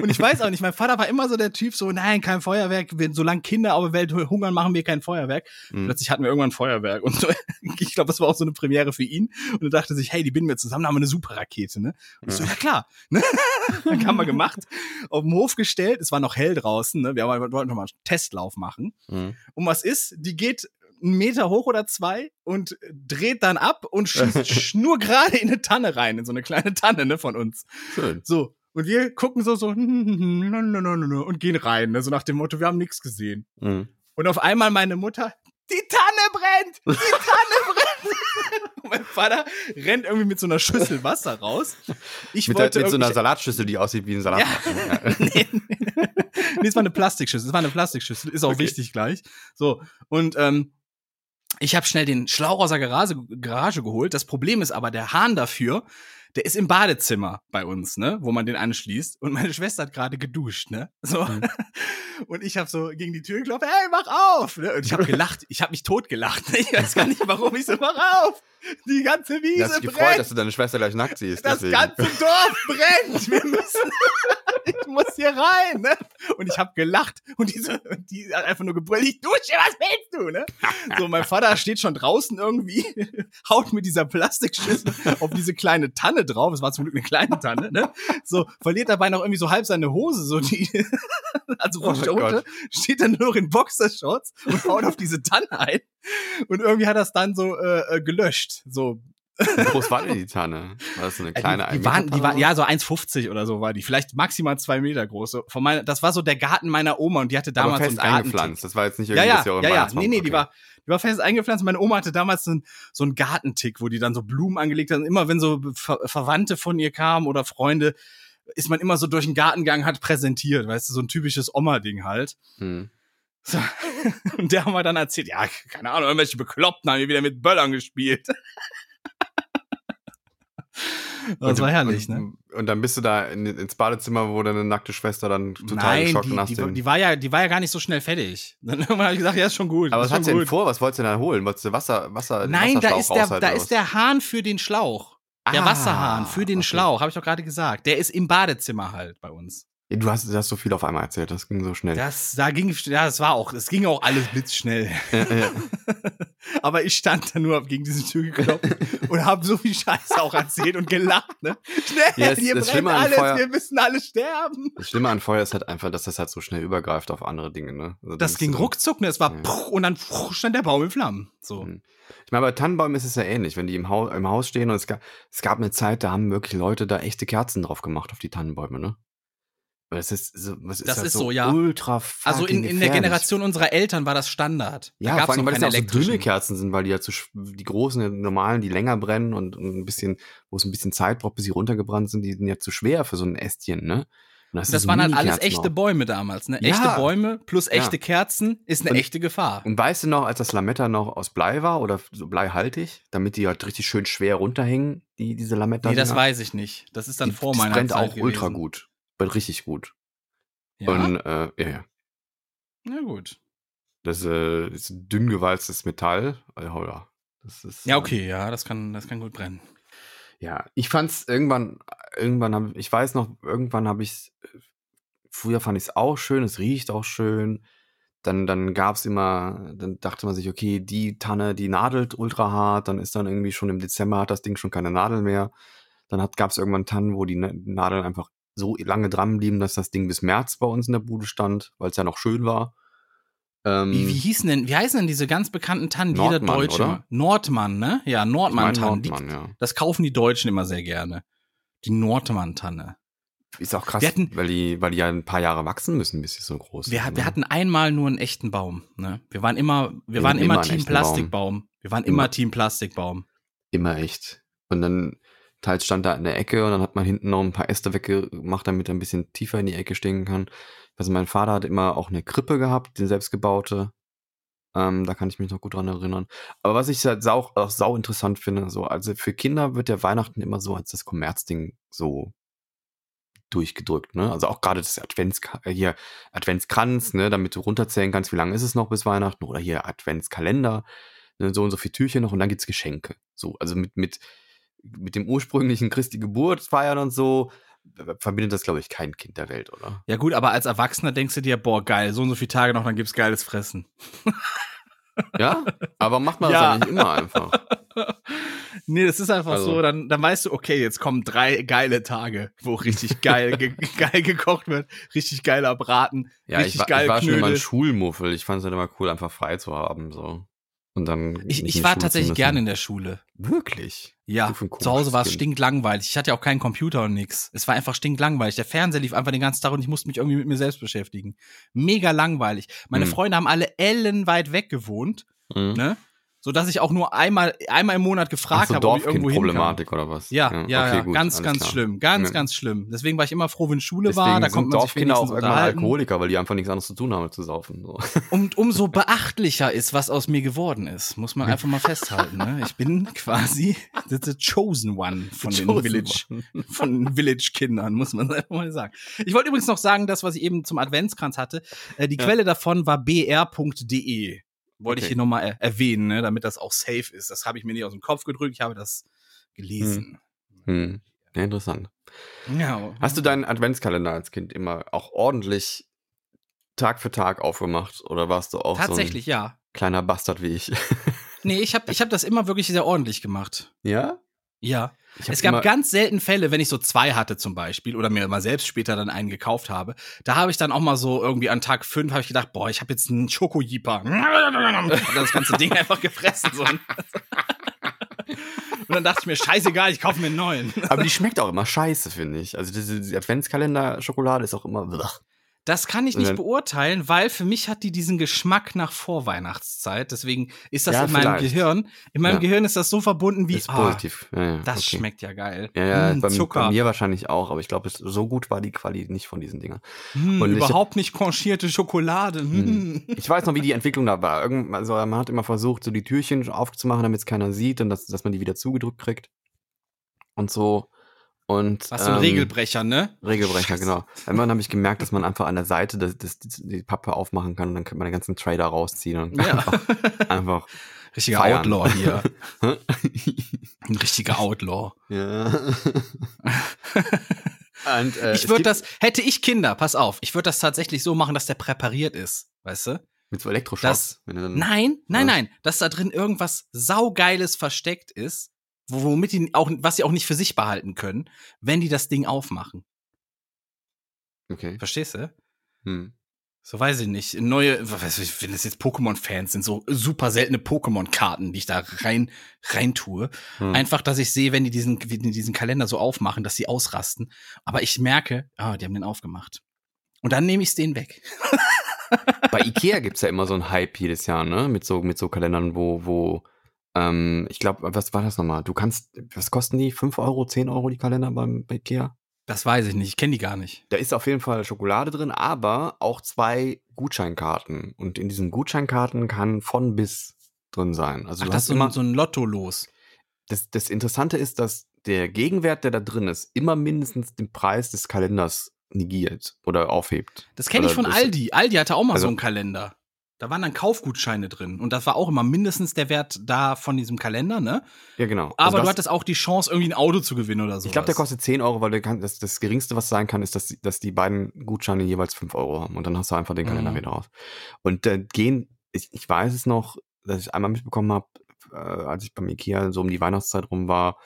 C: Und ich weiß auch nicht, mein Vater war immer so der Typ, so, nein, kein Feuerwerk, wir, solange Kinder auf der Welt hungern, machen wir kein Feuerwerk.
B: Mhm.
C: Plötzlich hatten wir irgendwann ein Feuerwerk und so, ich glaube, das war auch so eine Premiere für ihn und er dachte sich, hey, die binden wir zusammen, haben wir eine super Rakete, ne? Und ich so, ja klar, ne? Dann haben wir gemacht, auf dem Hof gestellt, es war noch hell draußen, ne? Wir wollten noch mal einen Testlauf machen.
B: Mhm.
C: Und was ist? Die geht einen Meter hoch oder zwei und dreht dann ab und schießt schnurgerade in eine Tanne rein, in so eine kleine Tanne, ne, von uns.
B: Schön.
C: So. Und wir gucken so, so, und gehen rein, ne, so nach dem Motto, wir haben nichts gesehen.
B: Mhm.
C: Und auf einmal meine Mutter, die Tanne brennt! Die Tanne brennt! Und mein Vater rennt irgendwie mit so einer Schüssel Wasser raus. Ich
B: Mit, der,
C: wollte
B: mit so einer Salatschüssel, die aussieht wie ein Salat.
C: Ja. nee, nee, es war eine Plastikschüssel. Es war eine Plastikschüssel. Ist auch
B: Okay.
C: wichtig gleich. So. Und ähm, ich habe schnell den Schlauch aus der Garage, Garage geholt. Das Problem ist aber, der Hahn dafür, der ist im Badezimmer bei uns, ne, wo man den anschließt. Und meine Schwester hat gerade geduscht, ne? So.
B: Mhm.
C: Und ich habe so gegen die Tür geklopft, hey, mach auf! Ne? Und ich habe gelacht, ich habe mich totgelacht. Ne? Ich weiß gar nicht, warum ich so, mach auf! Die ganze Wiese
B: hast dich gefreut,
C: brennt!
B: dass du deine Schwester gleich nackt siehst.
C: Das
B: deswegen.
C: ganze Dorf brennt. Wir müssen. ich muss hier rein. Ne? Und ich habe gelacht und diese, und die hat einfach nur gebrüllt. Ich dusche. Was willst du? Ne? So, mein Vater steht schon draußen irgendwie, haut mit dieser Plastikschüssel auf diese kleine Tanne drauf. Es war zum Glück eine kleine Tanne. Ne? So verliert dabei noch irgendwie so halb seine Hose. So die, also
B: Oh
C: rutscht runter,
B: Gott.
C: steht dann nur noch in Boxershorts und haut auf diese Tanne ein. Und irgendwie hat er es dann so äh, äh, gelöscht. So
B: Wie groß war denn die Tanne? War das so eine kleine
C: Äh, die, die waren, die waren, ja, so 1,50 oder so war die. Vielleicht maximal zwei Meter groß. So von meiner, das war so der Garten meiner Oma und die hatte
B: Aber
C: damals
B: fest
C: so einen Garten.
B: eingepflanzt. Das war jetzt nicht
C: Ja,
B: irgendwie,
C: ja,
B: dass ihr euren
C: ja, ja. Nee, nee, die
B: okay.
C: war, die war fest eingepflanzt. Meine Oma hatte damals so, ein, so einen Gartentick, wo die dann so Blumen angelegt hat. Und immer wenn so Ver Verwandte von ihr kamen oder Freunde, ist man immer so durch den Garten gegangen, hat präsentiert. Weißt du, so ein typisches Oma-Ding halt.
B: Hm.
C: So. Und der haben wir dann erzählt, ja, keine Ahnung, irgendwelche Bekloppten haben hier wieder mit Böllern gespielt. Das
B: Und
C: war herrlich,
B: und,
C: ne?
B: Und dann bist du da in, ins Badezimmer, wo deine nackte Schwester dann total
C: Nein,
B: geschockt
C: die,
B: hast
C: die,
B: den.
C: die, war ja, die war ja gar nicht so schnell fertig. Dann habe ich gesagt, ja, ist schon gut.
B: aber was hat sie denn vor? Was wolltest du denn da holen? Wolltest du Wasser, Wasser,
C: Nein, da ist der, da ist der Hahn für den Schlauch. Der
B: Ah,
C: Wasserhahn für den
B: okay.
C: Schlauch, habe ich doch gerade gesagt. Der ist im Badezimmer halt bei uns.
B: Du hast, du hast so viel auf einmal erzählt, das ging so schnell.
C: Das, da ging, ja, das war auch, es ging auch alles blitzschnell.
B: Ja, ja.
C: Aber ich stand da nur, hab gegen diese Tür geklopft und habe so viel Scheiße auch erzählt und gelacht, ne? Schnell,
B: Ja, das-
C: hier
B: das
C: brennt alles,
B: Feuer-
C: wir müssen alle sterben.
B: Das Schlimme an Feuer ist halt einfach, dass das halt so schnell übergreift auf andere Dinge, ne? Also
C: Das ging ruckzuck, ne? Es war
B: Ja.
C: und dann stand der Baum in Flammen. So.
B: Mhm. Ich meine, bei Tannenbäumen ist es ja ähnlich, wenn die im, Haus, im Haus stehen und es gab, es gab eine Zeit, da haben wirklich Leute da echte Kerzen drauf gemacht auf die Tannenbäume, ne? Es ist so, es ist,
C: Das
B: halt
C: ist so, ja.
B: ultra
C: Also in, in der. Generation unserer Eltern war das Standard. Da
B: Ja, vor allem,
C: noch
B: weil es
C: keine
B: ja auch so dünne. Kerzen sind, weil die ja zu, die großen, die normalen, die länger brennen und, und ein bisschen, wo es ein bisschen Zeit braucht, bis sie runtergebrannt sind, die sind ja zu schwer für so ein Ästchen, ne? Und
C: Das,
B: sind so
C: waren halt alles echte
B: auch.
C: Bäume damals, ne?
B: Ja.
C: Echte Bäume plus echte
B: Ja.
C: Kerzen ist eine
B: Und-
C: echte Gefahr.
B: Und weißt du noch, als das Lametta noch aus Blei war oder so bleihaltig, damit die halt richtig schön schwer runterhängen, die, diese Lametta?
C: Nee, das weiß ich nicht. Das ist dann
B: die,
C: vor
B: das
C: meiner
B: brennt
C: Zeit
B: auch ultra
C: gewesen.
B: gut. Brennt richtig gut.
C: Ja?
B: Und äh, ja, ja.
C: Na gut.
B: Das äh, ist dünn gewalztes Metall. Also, ja, das ist,
C: Ja,
B: äh,
C: okay, ja, das kann, das kann gut brennen.
B: Ja, ich fand's irgendwann, irgendwann habe ich weiß noch, irgendwann habe ich früher fand ich es auch schön, es riecht auch schön. Dann, dann gab's immer, dann dachte man sich, okay, die Tanne, die nadelt ultra hart, dann ist dann irgendwie schon im Dezember hat das Ding schon keine Nadel mehr. Dann hat, gab's irgendwann Tannen, wo die Na- Nadeln einfach so lange dran blieben, dass das Ding bis März bei uns in der Bude stand, weil es ja noch schön war. Ähm,
C: Wie, wie hießen denn, wie heißen denn diese ganz bekannten Tannen, die jeder Deutsche
B: oder?
C: Nordmann, ne? Ja,
B: ich mein
C: Nordmann-Tannen.
B: Nordmann, ja.
C: Das kaufen die Deutschen immer sehr gerne. Die Nordmann-Tanne.
B: Ist auch krass,
C: Wir hatten-
B: weil, die, weil die ja ein paar Jahre wachsen müssen, bis sie so groß
C: Wir,
B: sind.
C: wir
B: ne?
C: hatten einmal nur einen echten Baum, ne? Wir waren immer, wir,
B: Wir
C: waren immer,
B: immer
C: Team
B: echten Baum.
C: Plastikbaum. Wir waren immer,
B: Immer.
C: Team Plastikbaum.
B: Immer echt. Und dann teils stand da in der Ecke und dann hat man hinten noch ein paar Äste weggemacht, damit er ein bisschen tiefer in die Ecke stehen kann. Also mein Vater hat immer auch eine Krippe gehabt, die selbstgebaute. Ähm, da kann ich mich noch gut dran erinnern. Aber was ich halt sau, auch sau interessant finde, so, also für Kinder wird der Weihnachten immer so als das Kommerzding so durchgedrückt, ne? Also auch gerade das Advents äh, hier Adventskranz, ne, damit du runterzählen kannst, wie lange ist es noch bis Weihnachten oder hier Adventskalender, ne, so und so viele Türchen noch und dann gibt's Geschenke. So, also mit mit mit dem ursprünglichen Christi Geburt feiern und so verbindet das glaube ich kein Kind der Welt, oder?
C: Ja gut, aber als Erwachsener denkst du dir, boah, geil, so und so viele Tage noch, dann gibt's geiles Fressen.
B: Ja, aber macht man das
C: Ja.
B: ja nicht immer einfach.
C: Nee, das ist einfach
B: Also-
C: so, dann, dann weißt du, okay, jetzt kommen drei geile Tage, wo richtig geil, ge geil gekocht wird, richtig geiler Braten,
B: Ja, ich
C: richtig
B: war,
C: geil
B: ich war schon immer ein
C: Knödel.
B: Schulmuffel. Ich fand es halt immer cool, einfach frei zu haben, so. Und dann.
C: Ich, ich war
B: Schule
C: tatsächlich gerne in der Schule.
B: Wirklich?
C: Ja, zu Hause war es stinklangweilig. Ich hatte ja auch keinen Computer und nix. Es war einfach stinklangweilig. Der Fernseher lief einfach den ganzen Tag und ich musste mich irgendwie mit mir selbst beschäftigen. Mega langweilig. Meine
B: Hm.
C: Freunde haben alle ellenweit weg gewohnt,
B: Mhm.
C: ne? So dass ich auch nur einmal, einmal im Monat gefragt
B: so,
C: habe, ob ich irgendwo hin kann.
B: Dorfkind-Problematik oder was?
C: Ja, ja, ja,
B: okay, gut,
C: ganz, ganz
B: klar.
C: schlimm, ganz,
B: Ja.
C: ganz schlimm. Deswegen war ich immer froh, wenn Schule
B: Deswegen
C: war, da kommt man sich
B: Dorfkinder auch
C: wenigstens
B: irgendwann. Alkoholiker, weil die einfach nichts anderes zu tun haben, zu saufen. So.
C: Und umso beachtlicher ist, was aus mir geworden ist, muss man einfach mal festhalten. Ne? Ich bin quasi the, chosen one von den
B: Chosen
C: Village,
B: one.
C: von den Village-Kindern, muss man einfach mal sagen. Ich wollte übrigens noch sagen, das, was ich eben zum Adventskranz hatte, äh, die
B: Ja.
C: Quelle davon war br.de. Wollte ich
B: Okay.
C: hier nochmal er erwähnen, ne, damit das auch safe ist. Das habe ich mir nicht aus dem Kopf gedrückt, ich habe das gelesen.
B: Hm. Ja, interessant.
C: Ja.
B: Hast du deinen Adventskalender als Kind immer auch ordentlich Tag für Tag aufgemacht? Oder warst du auch
C: Tatsächlich,
B: so ein
C: ja.
B: kleiner Bastard wie ich?
C: Nee, ich habe ich hab das immer wirklich sehr ordentlich gemacht.
B: ja?
C: Ja. Es gab ganz selten Fälle, wenn ich so zwei hatte zum Beispiel oder mir mal selbst später dann einen gekauft habe. Da habe ich dann auch mal so irgendwie an Tag fünf habe ich gedacht, boah, ich habe jetzt einen Schokojeeper. Und das ganze Ding einfach gefressen. So. Und dann dachte ich mir, scheißegal, ich kaufe mir einen neuen.
B: Aber die schmeckt auch immer scheiße, finde ich. Also diese, Adventskalender-Schokolade ist auch immer. blach.
C: Das kann ich nicht beurteilen, weil für mich hat die diesen Geschmack nach Vorweihnachtszeit. Deswegen ist das
B: Ja,
C: in meinem
B: vielleicht.
C: Gehirn. In meinem
B: Ja.
C: Gehirn ist das so verbunden wie,
B: Ist
C: ah,
B: positiv. Ja,
C: das
B: okay.
C: schmeckt ja geil.
B: Ja, ja,
C: Mm,
B: bei,
C: Zucker.
B: bei mir wahrscheinlich auch, aber ich glaube, so gut war die Qualität nicht von diesen Dingern.
C: Hm,
B: Und
C: überhaupt nicht conchierte Schokolade. Hm.
B: Ich weiß noch, wie die Entwicklung da war. Irgend, also man hat immer versucht, so die Türchen aufzumachen, damit es keiner sieht und dass, dass man die wieder zugedrückt kriegt. Und so. Und,
C: Was so ein
B: ähm,
C: Regelbrecher, ne?
B: Regelbrecher,
C: Scheiße.
B: genau. Irgendwann habe ich gemerkt, dass man einfach an der Seite das, das, die Pappe aufmachen kann und dann kann man den ganzen Trader rausziehen und
C: Ja.
B: einfach, einfach
C: Richtiger
B: feiern.
C: Outlaw hier. Ein richtiger Outlaw.
B: ja. und, äh,
C: ich würde das, hätte ich Kinder, pass auf, ich würde das tatsächlich so machen, dass der präpariert ist. Weißt du?
B: Mit so Elektroschocks.
C: Das- Nein, nein, nein. Dass da drin irgendwas saugeiles versteckt ist, womit die auch, was sie auch nicht für sich behalten können, wenn die das Ding aufmachen.
B: Okay.
C: Verstehst du?
B: Hm.
C: So weiß ich nicht. Neue, was weiß ich, wenn das jetzt Pokémon-Fans sind, so super seltene Pokémon-Karten, die ich da rein, rein tue.
B: Hm.
C: Einfach, dass ich sehe, wenn die diesen, wenn die diesen Kalender so aufmachen, dass sie ausrasten. Aber ich merke, ah, die haben den aufgemacht. Und dann nehme ich es denen weg.
B: Bei Ikea gibt's ja immer so einen Hype jedes Jahr, ne? Mit so, mit so Kalendern, wo, wo, ähm, ich glaube, was war das nochmal? Du kannst, was kosten die? 5 Euro, 10 Euro die Kalender beim bei Ikea?
C: Das weiß ich nicht. Ich kenne die gar nicht.
B: Da ist auf jeden Fall Schokolade drin, aber auch zwei Gutscheinkarten. Und in diesen Gutscheinkarten kann von bis drin sein. Also
C: Ach,
B: du
C: das ist so
B: immer,
C: ein, so ein Lotto los.
B: das, das Interessante ist, dass der Gegenwert, der da drin ist, immer mindestens den Preis des Kalenders negiert oder aufhebt.
C: Das kenne ich von Aldi. Aldi hatte auch mal
B: Also-
C: so einen Kalender. Da waren dann Kaufgutscheine drin. Und das war auch immer mindestens der Wert da von diesem Kalender, ne?
B: Ja, genau.
C: Aber
B: Also
C: du
B: das-
C: hattest auch die Chance, irgendwie ein Auto zu gewinnen oder so.
B: Ich glaube, der kostet 10 Euro, weil kann, das, das geringste, was sein kann, ist, dass, die- dass die beiden Gutscheine jeweils 5 Euro haben. Und dann hast du einfach den Kalender
C: Mhm.
B: wieder raus. Und da gehen, ich, ich weiß es noch, dass ich einmal mitbekommen habe, äh, als ich beim Ikea so um die Weihnachtszeit rum war,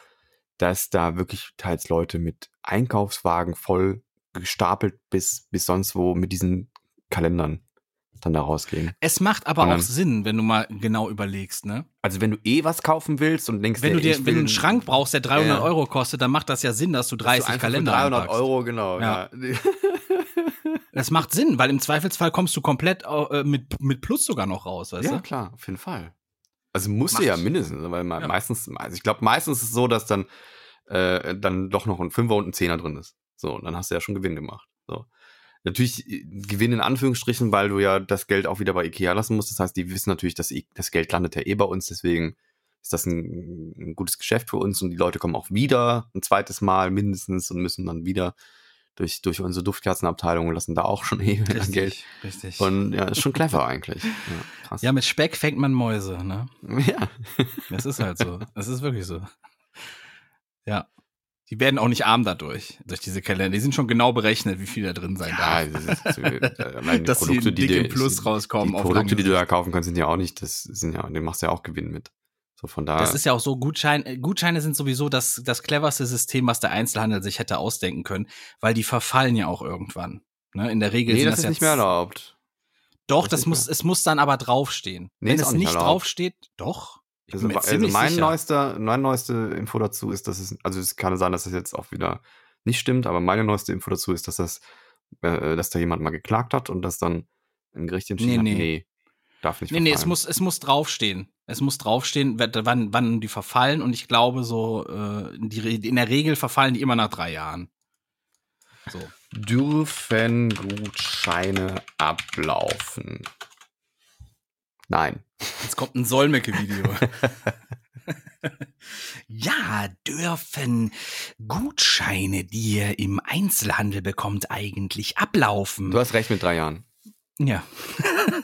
B: dass da wirklich teils Leute mit Einkaufswagen voll gestapelt bis, bis sonst wo mit diesen Kalendern dann da rausgehen.
C: Es macht aber
B: dann-
C: auch Sinn, wenn du mal genau überlegst, ne?
B: Also wenn du eh was kaufen willst und denkst,
C: Wenn du
B: ey,
C: dir,
B: ich
C: wenn
B: will
C: du einen Schrank brauchst, der 300
B: Ja.
C: Euro kostet, dann macht das ja Sinn, dass du
B: dass du
C: 30
B: einfach für
C: Kalender
B: 300
C: einpackst.
B: Euro, genau.
C: Ja.
B: Ja.
C: Das macht Sinn, weil im Zweifelsfall kommst du komplett äh, mit, mit Plus sogar noch raus, weißt
B: Ja,
C: du?
B: klar, auf jeden Fall. Also musste
C: Macht-
B: ja mindestens, weil me-
C: Ja.
B: meistens, also ich glaube, meistens ist es so, dass dann, äh, dann doch noch ein Fünfer und ein Zehner drin ist. So, und dann hast du ja schon Gewinn gemacht. So. Natürlich äh, Gewinn in Anführungsstrichen, weil du ja das Geld auch wieder bei Ikea lassen musst. Das heißt, die wissen natürlich, dass das Geld landet ja eh bei uns, deswegen ist das ein, ein gutes Geschäft für uns und die Leute kommen auch wieder ein zweites Mal mindestens und müssen dann wieder durch, durch unsere Duftkerzenabteilung und lassen da auch schon eh Geld.
C: richtig.
B: Und ja, ist schon clever eigentlich. Ja,
C: ja, mit Speck fängt man Mäuse, ne?
B: ja.
C: Das ist halt so. Das ist wirklich so. Ja. Die werden auch nicht arm dadurch, durch diese Kalender. Die sind schon genau berechnet, wie viel da drin sein
B: Ja,
C: darf.
B: das ist, äh, allein die
C: Dass
B: Produkte, die du,
C: Plus rauskommen
B: Die
C: auf
B: Produkte, die du da kaufen kannst, sind ja auch nicht, das sind ja, den machst du ja auch Gewinn mit. So von da.
C: Das ist ja auch so, Gutschein, äh, Gutscheine sind sowieso das, das cleverste System, was der Einzelhandel sich hätte ausdenken können, weil die verfallen ja auch irgendwann. Ne? In der Regel
B: nee,
C: sind
B: das ist
C: ja
B: nicht mehr erlaubt.
C: Doch,
B: Das
C: das,
B: ist
C: muss,
B: nicht
C: es muss dann aber draufstehen.
B: Nee,
C: Wenn
B: ist
C: es
B: nicht
C: nicht draufsteht, doch. Ich
B: Also, also mein
C: sicher.
B: neuester, mein neueste Info dazu ist, dass es, also es kann sein, dass das jetzt auch wieder nicht stimmt, aber meine neueste Info dazu ist, dass das, äh, dass da jemand mal geklagt hat und das dann ein Gericht entschieden
C: Nee,
B: hat,
C: nee.
B: nee, darf nicht
C: Nee, nee, es muss, es muss draufstehen. Es muss draufstehen, wann, wann die verfallen und ich glaube so, äh, die, in der Regel verfallen die immer nach drei Jahren. So.
B: Dürfen Gutscheine ablaufen? Nein.
C: Jetzt kommt ein Solmecke-Video. ja, dürfen Gutscheine, die ihr im Einzelhandel bekommt, eigentlich ablaufen?
B: Du hast recht mit drei Jahren.
C: ja.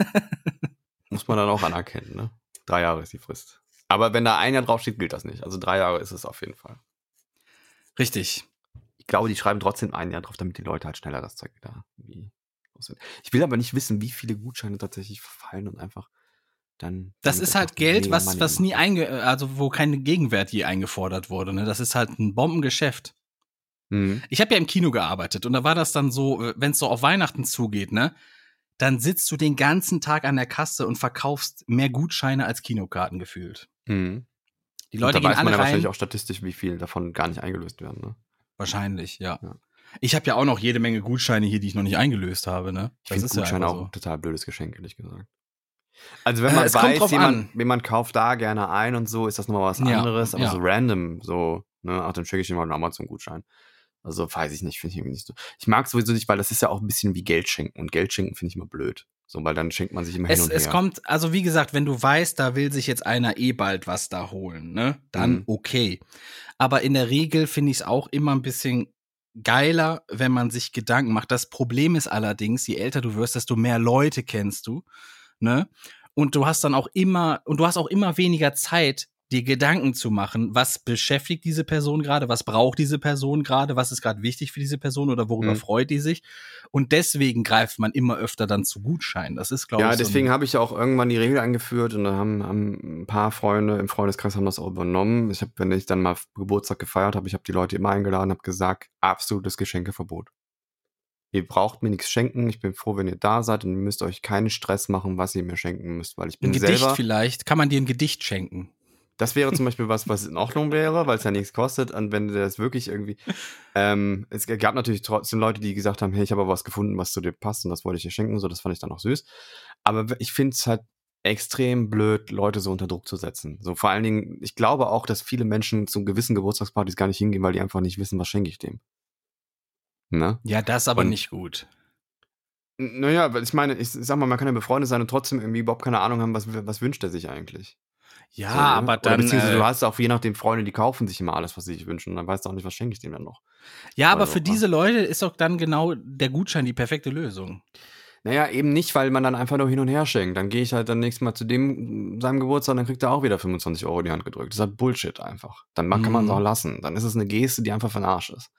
B: Muss man dann auch anerkennen, ne? Drei Jahre ist die Frist. Aber wenn da ein Jahr draufsteht, gilt das nicht. Also drei Jahre ist es auf jeden Fall.
C: Richtig.
B: Ich glaube, die schreiben trotzdem ein Jahr drauf, damit die Leute halt schneller das Zeug wieder loswerden. Ich will aber nicht wissen, wie viele Gutscheine tatsächlich verfallen und einfach dann.
C: Das
B: dann
C: ist halt Geld, was,
B: Money
C: was nie einge, also wo kein Gegenwert je eingefordert wurde. Ne? Das ist halt ein Bombengeschäft.
B: Mhm.
C: Ich habe ja im Kino gearbeitet und da war das dann so, wenn es so auf Weihnachten zugeht, ne, dann sitzt du den ganzen Tag an der Kasse und verkaufst mehr Gutscheine als Kinokarten gefühlt.
B: Mhm.
C: Die
B: Und
C: Leute
B: da
C: gehen
B: weiß man
C: alle
B: ja
C: rein.
B: wahrscheinlich auch statistisch, wie viel davon gar nicht eingelöst werden. Ne?
C: Wahrscheinlich, ja.
B: Ja.
C: Ich habe ja auch noch jede Menge Gutscheine hier, die ich noch nicht eingelöst habe, ne?
B: Ich finde
C: ja
B: Gutscheine
C: einfach
B: auch
C: so.
B: ein total blödes Geschenk, ehrlich gesagt. Also wenn
C: Äh,
B: man
C: es kommt
B: weiß, jemand,
C: an.
B: jemand kauft da gerne ein und so, ist das nochmal was
C: Ja,
B: anderes. Aber
C: ja.
B: so random, so, ne, ach, dann schicke ich ihm mal einen Amazon-Gutschein. Also weiß ich nicht, finde ich irgendwie nicht so. Ich mag sowieso nicht, weil das ist ja auch ein bisschen wie Geld schenken. Und Geld schenken finde ich immer blöd. So, weil dann schenkt man sich immer hin
C: Es,
B: und
C: es
B: her.
C: kommt, also wie gesagt, wenn du weißt, da will sich jetzt einer eh bald was da holen, ne? Dann
B: Mhm.
C: okay. Aber in der Regel finde ich es auch immer ein bisschen geiler, wenn man sich Gedanken macht. Das Problem ist allerdings, je älter du wirst, desto mehr Leute kennst du, ne? Und du hast dann auch immer, und du hast auch immer weniger Zeit, dir Gedanken zu machen, was beschäftigt diese Person gerade, was braucht diese Person gerade, was ist gerade wichtig für diese Person oder worüber
B: Mhm.
C: freut die sich. Und deswegen greift man immer öfter dann zu Gutscheinen. Das ist, glaube
B: Ja,
C: ich, so ein-
B: deswegen habe ich ja auch irgendwann die Regel eingeführt und da haben, haben ein paar Freunde im Freundeskreis haben das auch übernommen. Ich habe, wenn ich dann mal Geburtstag gefeiert habe, ich habe die Leute immer eingeladen, habe gesagt, absolutes Geschenkeverbot. Ihr braucht mir nichts schenken. Ich bin froh, wenn ihr da seid und ihr müsst euch keinen Stress machen, was ihr mir schenken müsst, weil ich
C: Ein
B: bin
C: Gedicht
B: selber.
C: vielleicht. Kann man dir ein Gedicht schenken?
B: Das wäre zum Beispiel was, was in Ordnung wäre, weil es ja nichts kostet. Und wenn das wirklich irgendwie. Ähm, es gab natürlich trotzdem Leute, die gesagt haben: Hey, ich habe aber was gefunden, was zu dir passt und das wollte ich dir schenken. So, das fand ich dann auch süß. Aber ich finde es halt extrem blöd, Leute so unter Druck zu setzen. So vor allen Dingen, ich glaube auch, dass viele Menschen zu gewissen Geburtstagspartys gar nicht hingehen, weil die einfach nicht wissen, was schenke ich dem. Ne?
C: Ja, das aber
B: Und-
C: nicht gut.
B: Naja, weil ich meine, ich sag mal, man kann ja befreundet sein und trotzdem irgendwie überhaupt keine Ahnung haben, was, was wünscht er sich eigentlich.
C: Ja,
B: So, ne?
C: aber
B: Oder
C: dann.
B: beziehungsweise
C: Äh,
B: du hast auch je nachdem Freunde, die kaufen sich immer alles, was sie sich wünschen. Und dann weißt du auch nicht, was schenke ich dem dann noch.
C: ja, aber
B: also,
C: für diese Leute ist doch dann genau der Gutschein die perfekte Lösung.
B: Naja, eben nicht, weil man dann einfach nur hin und her schenkt. Dann gehe ich halt dann nächstes Mal zu dem, seinem Geburtstag, dann kriegt er auch wieder 25 Euro in die Hand gedrückt. Das ist halt Bullshit einfach. Dann kann man es
C: Mhm.
B: auch lassen. Dann ist es eine Geste, die einfach den Arsch ist.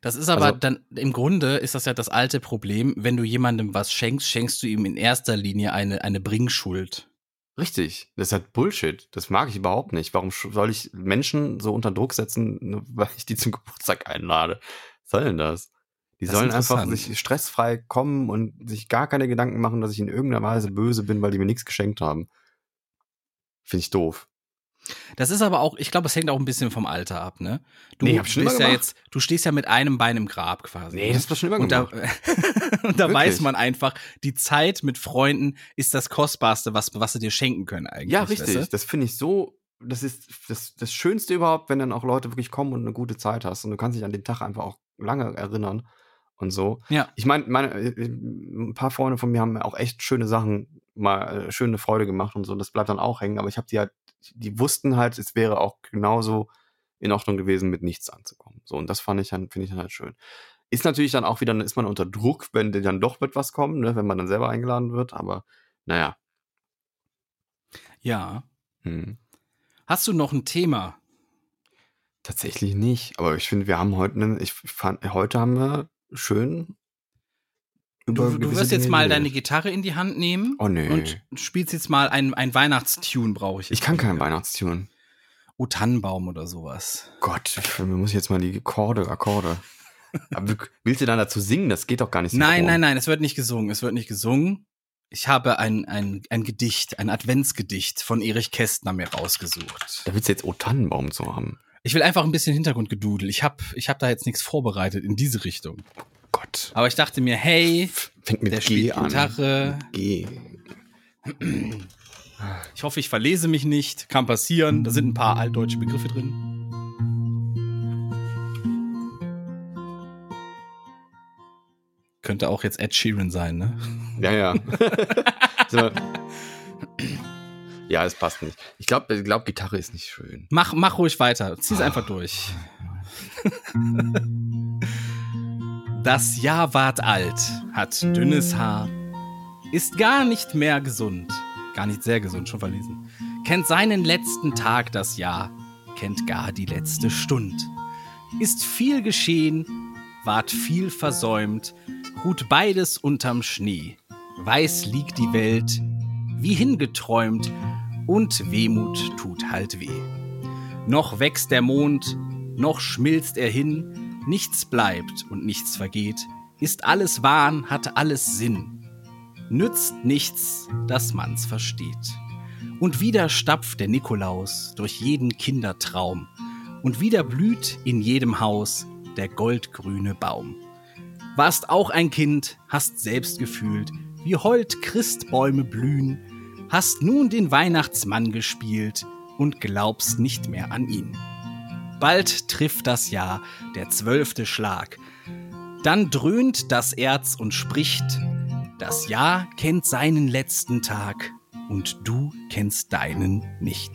C: Das ist aber
B: Also-
C: dann, im Grunde ist das ja das alte Problem, wenn du jemandem was schenkst, schenkst du ihm in erster Linie eine, eine Bringschuld.
B: Richtig. Das ist halt Bullshit. Das mag ich überhaupt nicht. Warum soll ich Menschen so unter Druck setzen, weil ich die zum Geburtstag einlade? Was soll denn das? Die
C: Das
B: sollen einfach sich stressfrei kommen und sich gar keine Gedanken machen, dass ich in irgendeiner Weise böse bin, weil die mir nichts geschenkt haben. Finde ich doof.
C: Das ist aber auch, ich glaube, es hängt auch ein bisschen vom Alter ab, ne? Du
B: Nee, hab schon
C: bist ja
B: gemacht.
C: jetzt, du stehst ja mit einem Bein im Grab quasi.
B: Nee,
C: ne?
B: das war schon immer
C: und da,
B: gemacht.
C: und da
B: Wirklich.
C: weiß man einfach, die Zeit mit Freunden ist das Kostbarste, was, was sie dir schenken können eigentlich.
B: Ja,
C: weißt
B: richtig.
C: du?
B: Das finde ich so, das ist das, das Schönste überhaupt, wenn dann auch Leute wirklich kommen und eine gute Zeit hast und du kannst dich an den Tag einfach auch lange erinnern. und so.
C: Ja.
B: Ich meine, meine, äh, ein paar Freunde von mir haben auch echt schöne Sachen, mal äh, schöne Freude gemacht und so. Das bleibt dann auch hängen. Aber ich habe die halt, die wussten halt, es wäre auch genauso in Ordnung gewesen, mit nichts anzukommen. So, und das fand ich dann, finde ich dann halt schön. Ist natürlich dann auch wieder, dann ist man unter Druck, wenn dann doch mit was kommt, ne, wenn man dann selber eingeladen wird, aber naja.
C: Ja.
B: Hm.
C: Hast du noch ein Thema?
B: Tatsächlich nicht. Aber ich finde, wir haben heute, ne, ich fand, heute haben wir schön.
C: Du, du wirst jetzt
B: Dinge
C: mal deine Gitarre in die Hand nehmen
B: Oh nee.
C: und spielst jetzt mal ein, ein Weihnachtstune, brauche ich.
B: ich kann keinen. Weihnachtstune.
C: O Tannenbaum oder sowas.
B: Gott, mir muss jetzt mal die Akkorde, Akkorde. Willst du dann dazu singen? Das geht doch gar nicht so.
C: Nein, nein, nein, es wird nicht gesungen. Es wird nicht gesungen. Ich habe ein, ein, ein Gedicht, ein Adventsgedicht von Erich Kästner mir rausgesucht.
B: Da willst du jetzt O Tannenbaum zu haben.
C: Ich will einfach ein bisschen Hintergrundgedudel. Ich habe ich hab da jetzt nichts vorbereitet in diese Richtung.
B: Gott.
C: Aber ich dachte mir, hey,
B: Fängt mit
C: der
B: G
C: spielt
B: an.
C: Gitarre.
B: G.
C: Ich hoffe, ich verlese mich nicht. Kann passieren. Da sind ein paar altdeutsche Begriffe drin. Könnte auch jetzt Ed Sheeran sein, ne?
B: Ja, ja. so. Ja, es passt nicht. Ich glaube, glaub, Gitarre ist nicht schön.
C: Mach, mach ruhig weiter. Zieh's einfach durch. Das Jahr ward alt, hat dünnes Haar, ist gar nicht mehr gesund. Gar nicht sehr gesund, schon verlesen. Kennt seinen letzten Tag das Jahr, kennt gar die letzte Stund. Ist viel geschehen, ward viel versäumt, ruht beides unterm Schnee. Weiß liegt die Welt, wie hingeträumt, und Wehmut tut halt weh. Noch wächst der Mond, noch schmilzt er hin, nichts bleibt und nichts vergeht, ist alles Wahn, hat alles Sinn. Nützt nichts, dass man's versteht. Und wieder stapft der Nikolaus durch jeden Kindertraum, und wieder blüht in jedem Haus der goldgrüne Baum. Warst auch ein Kind, hast selbst gefühlt, wie hold Christbäume blühen, hast nun den Weihnachtsmann gespielt und glaubst nicht mehr an ihn. Bald trifft das Jahr der zwölfte Schlag. Dann dröhnt das Erz und spricht, das Jahr kennt seinen letzten Tag und du kennst deinen nicht.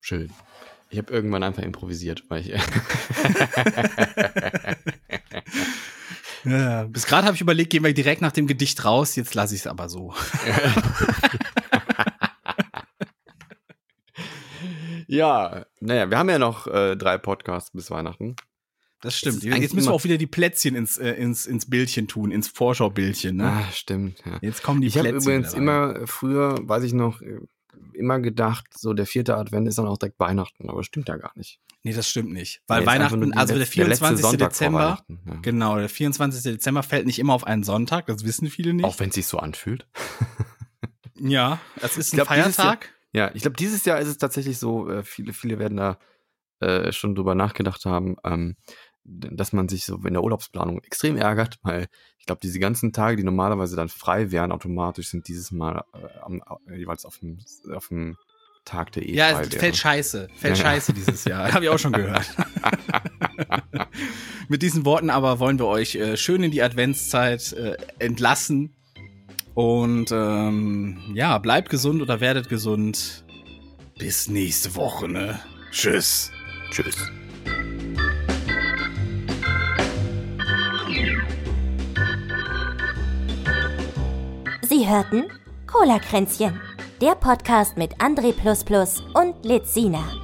B: Schön. Ich habe irgendwann einfach improvisiert, weil ich.
C: Ja, bis gerade habe ich überlegt, gehen wir direkt nach dem Gedicht raus, jetzt lasse ich es aber so.
B: ja, naja, wir haben ja noch äh, drei Podcasts bis Weihnachten.
C: Das stimmt.
B: eigentlich
C: Jetzt müssen wir auch wieder die Plätzchen ins, äh, ins, ins Bildchen tun, ins Vorschaubildchen. Ne?
B: Ah, stimmt. Ja.
C: Jetzt kommen die
B: Ich habe
C: Plätzchen.
B: übrigens
C: wieder rein.
B: immer früher, weiß ich noch, immer gedacht, so der vierte Advent ist dann auch direkt Weihnachten, aber stimmt ja gar nicht.
C: Nee, das stimmt nicht. Weil
B: nur
C: Weihnachten, also der
B: letzte- letzte
C: 24.
B: Sonntag vor
C: Dezember,
B: ja.
C: genau, der 24. Dezember fällt nicht immer auf einen Sonntag, das wissen viele nicht.
B: Auch wenn es sich so anfühlt.
C: ja, es ist
B: Ich
C: ein
B: glaub,
C: Feiertag.
B: Ja, ich glaube, dieses Jahr ist es tatsächlich so, äh, viele, viele werden da äh, schon drüber nachgedacht haben, ähm, dass man sich so in der Urlaubsplanung extrem ärgert, weil ich glaube, diese ganzen Tage, die normalerweise dann frei wären, automatisch sind dieses Mal äh, am, jeweils auf dem, auf dem Tag der eh
C: Ja, es fällt scheiße. Fällt
B: Ja, ja.
C: scheiße dieses Jahr. Habe ich auch schon gehört. Mit diesen Worten aber wollen wir euch äh, schön in die Adventszeit äh, entlassen. Und ähm, ja, bleibt gesund oder werdet gesund. Bis nächste Woche, ne? Tschüss.
B: Tschüss.
A: Sie hörten Cola-Kränzchen, der Podcast mit André und Lizina.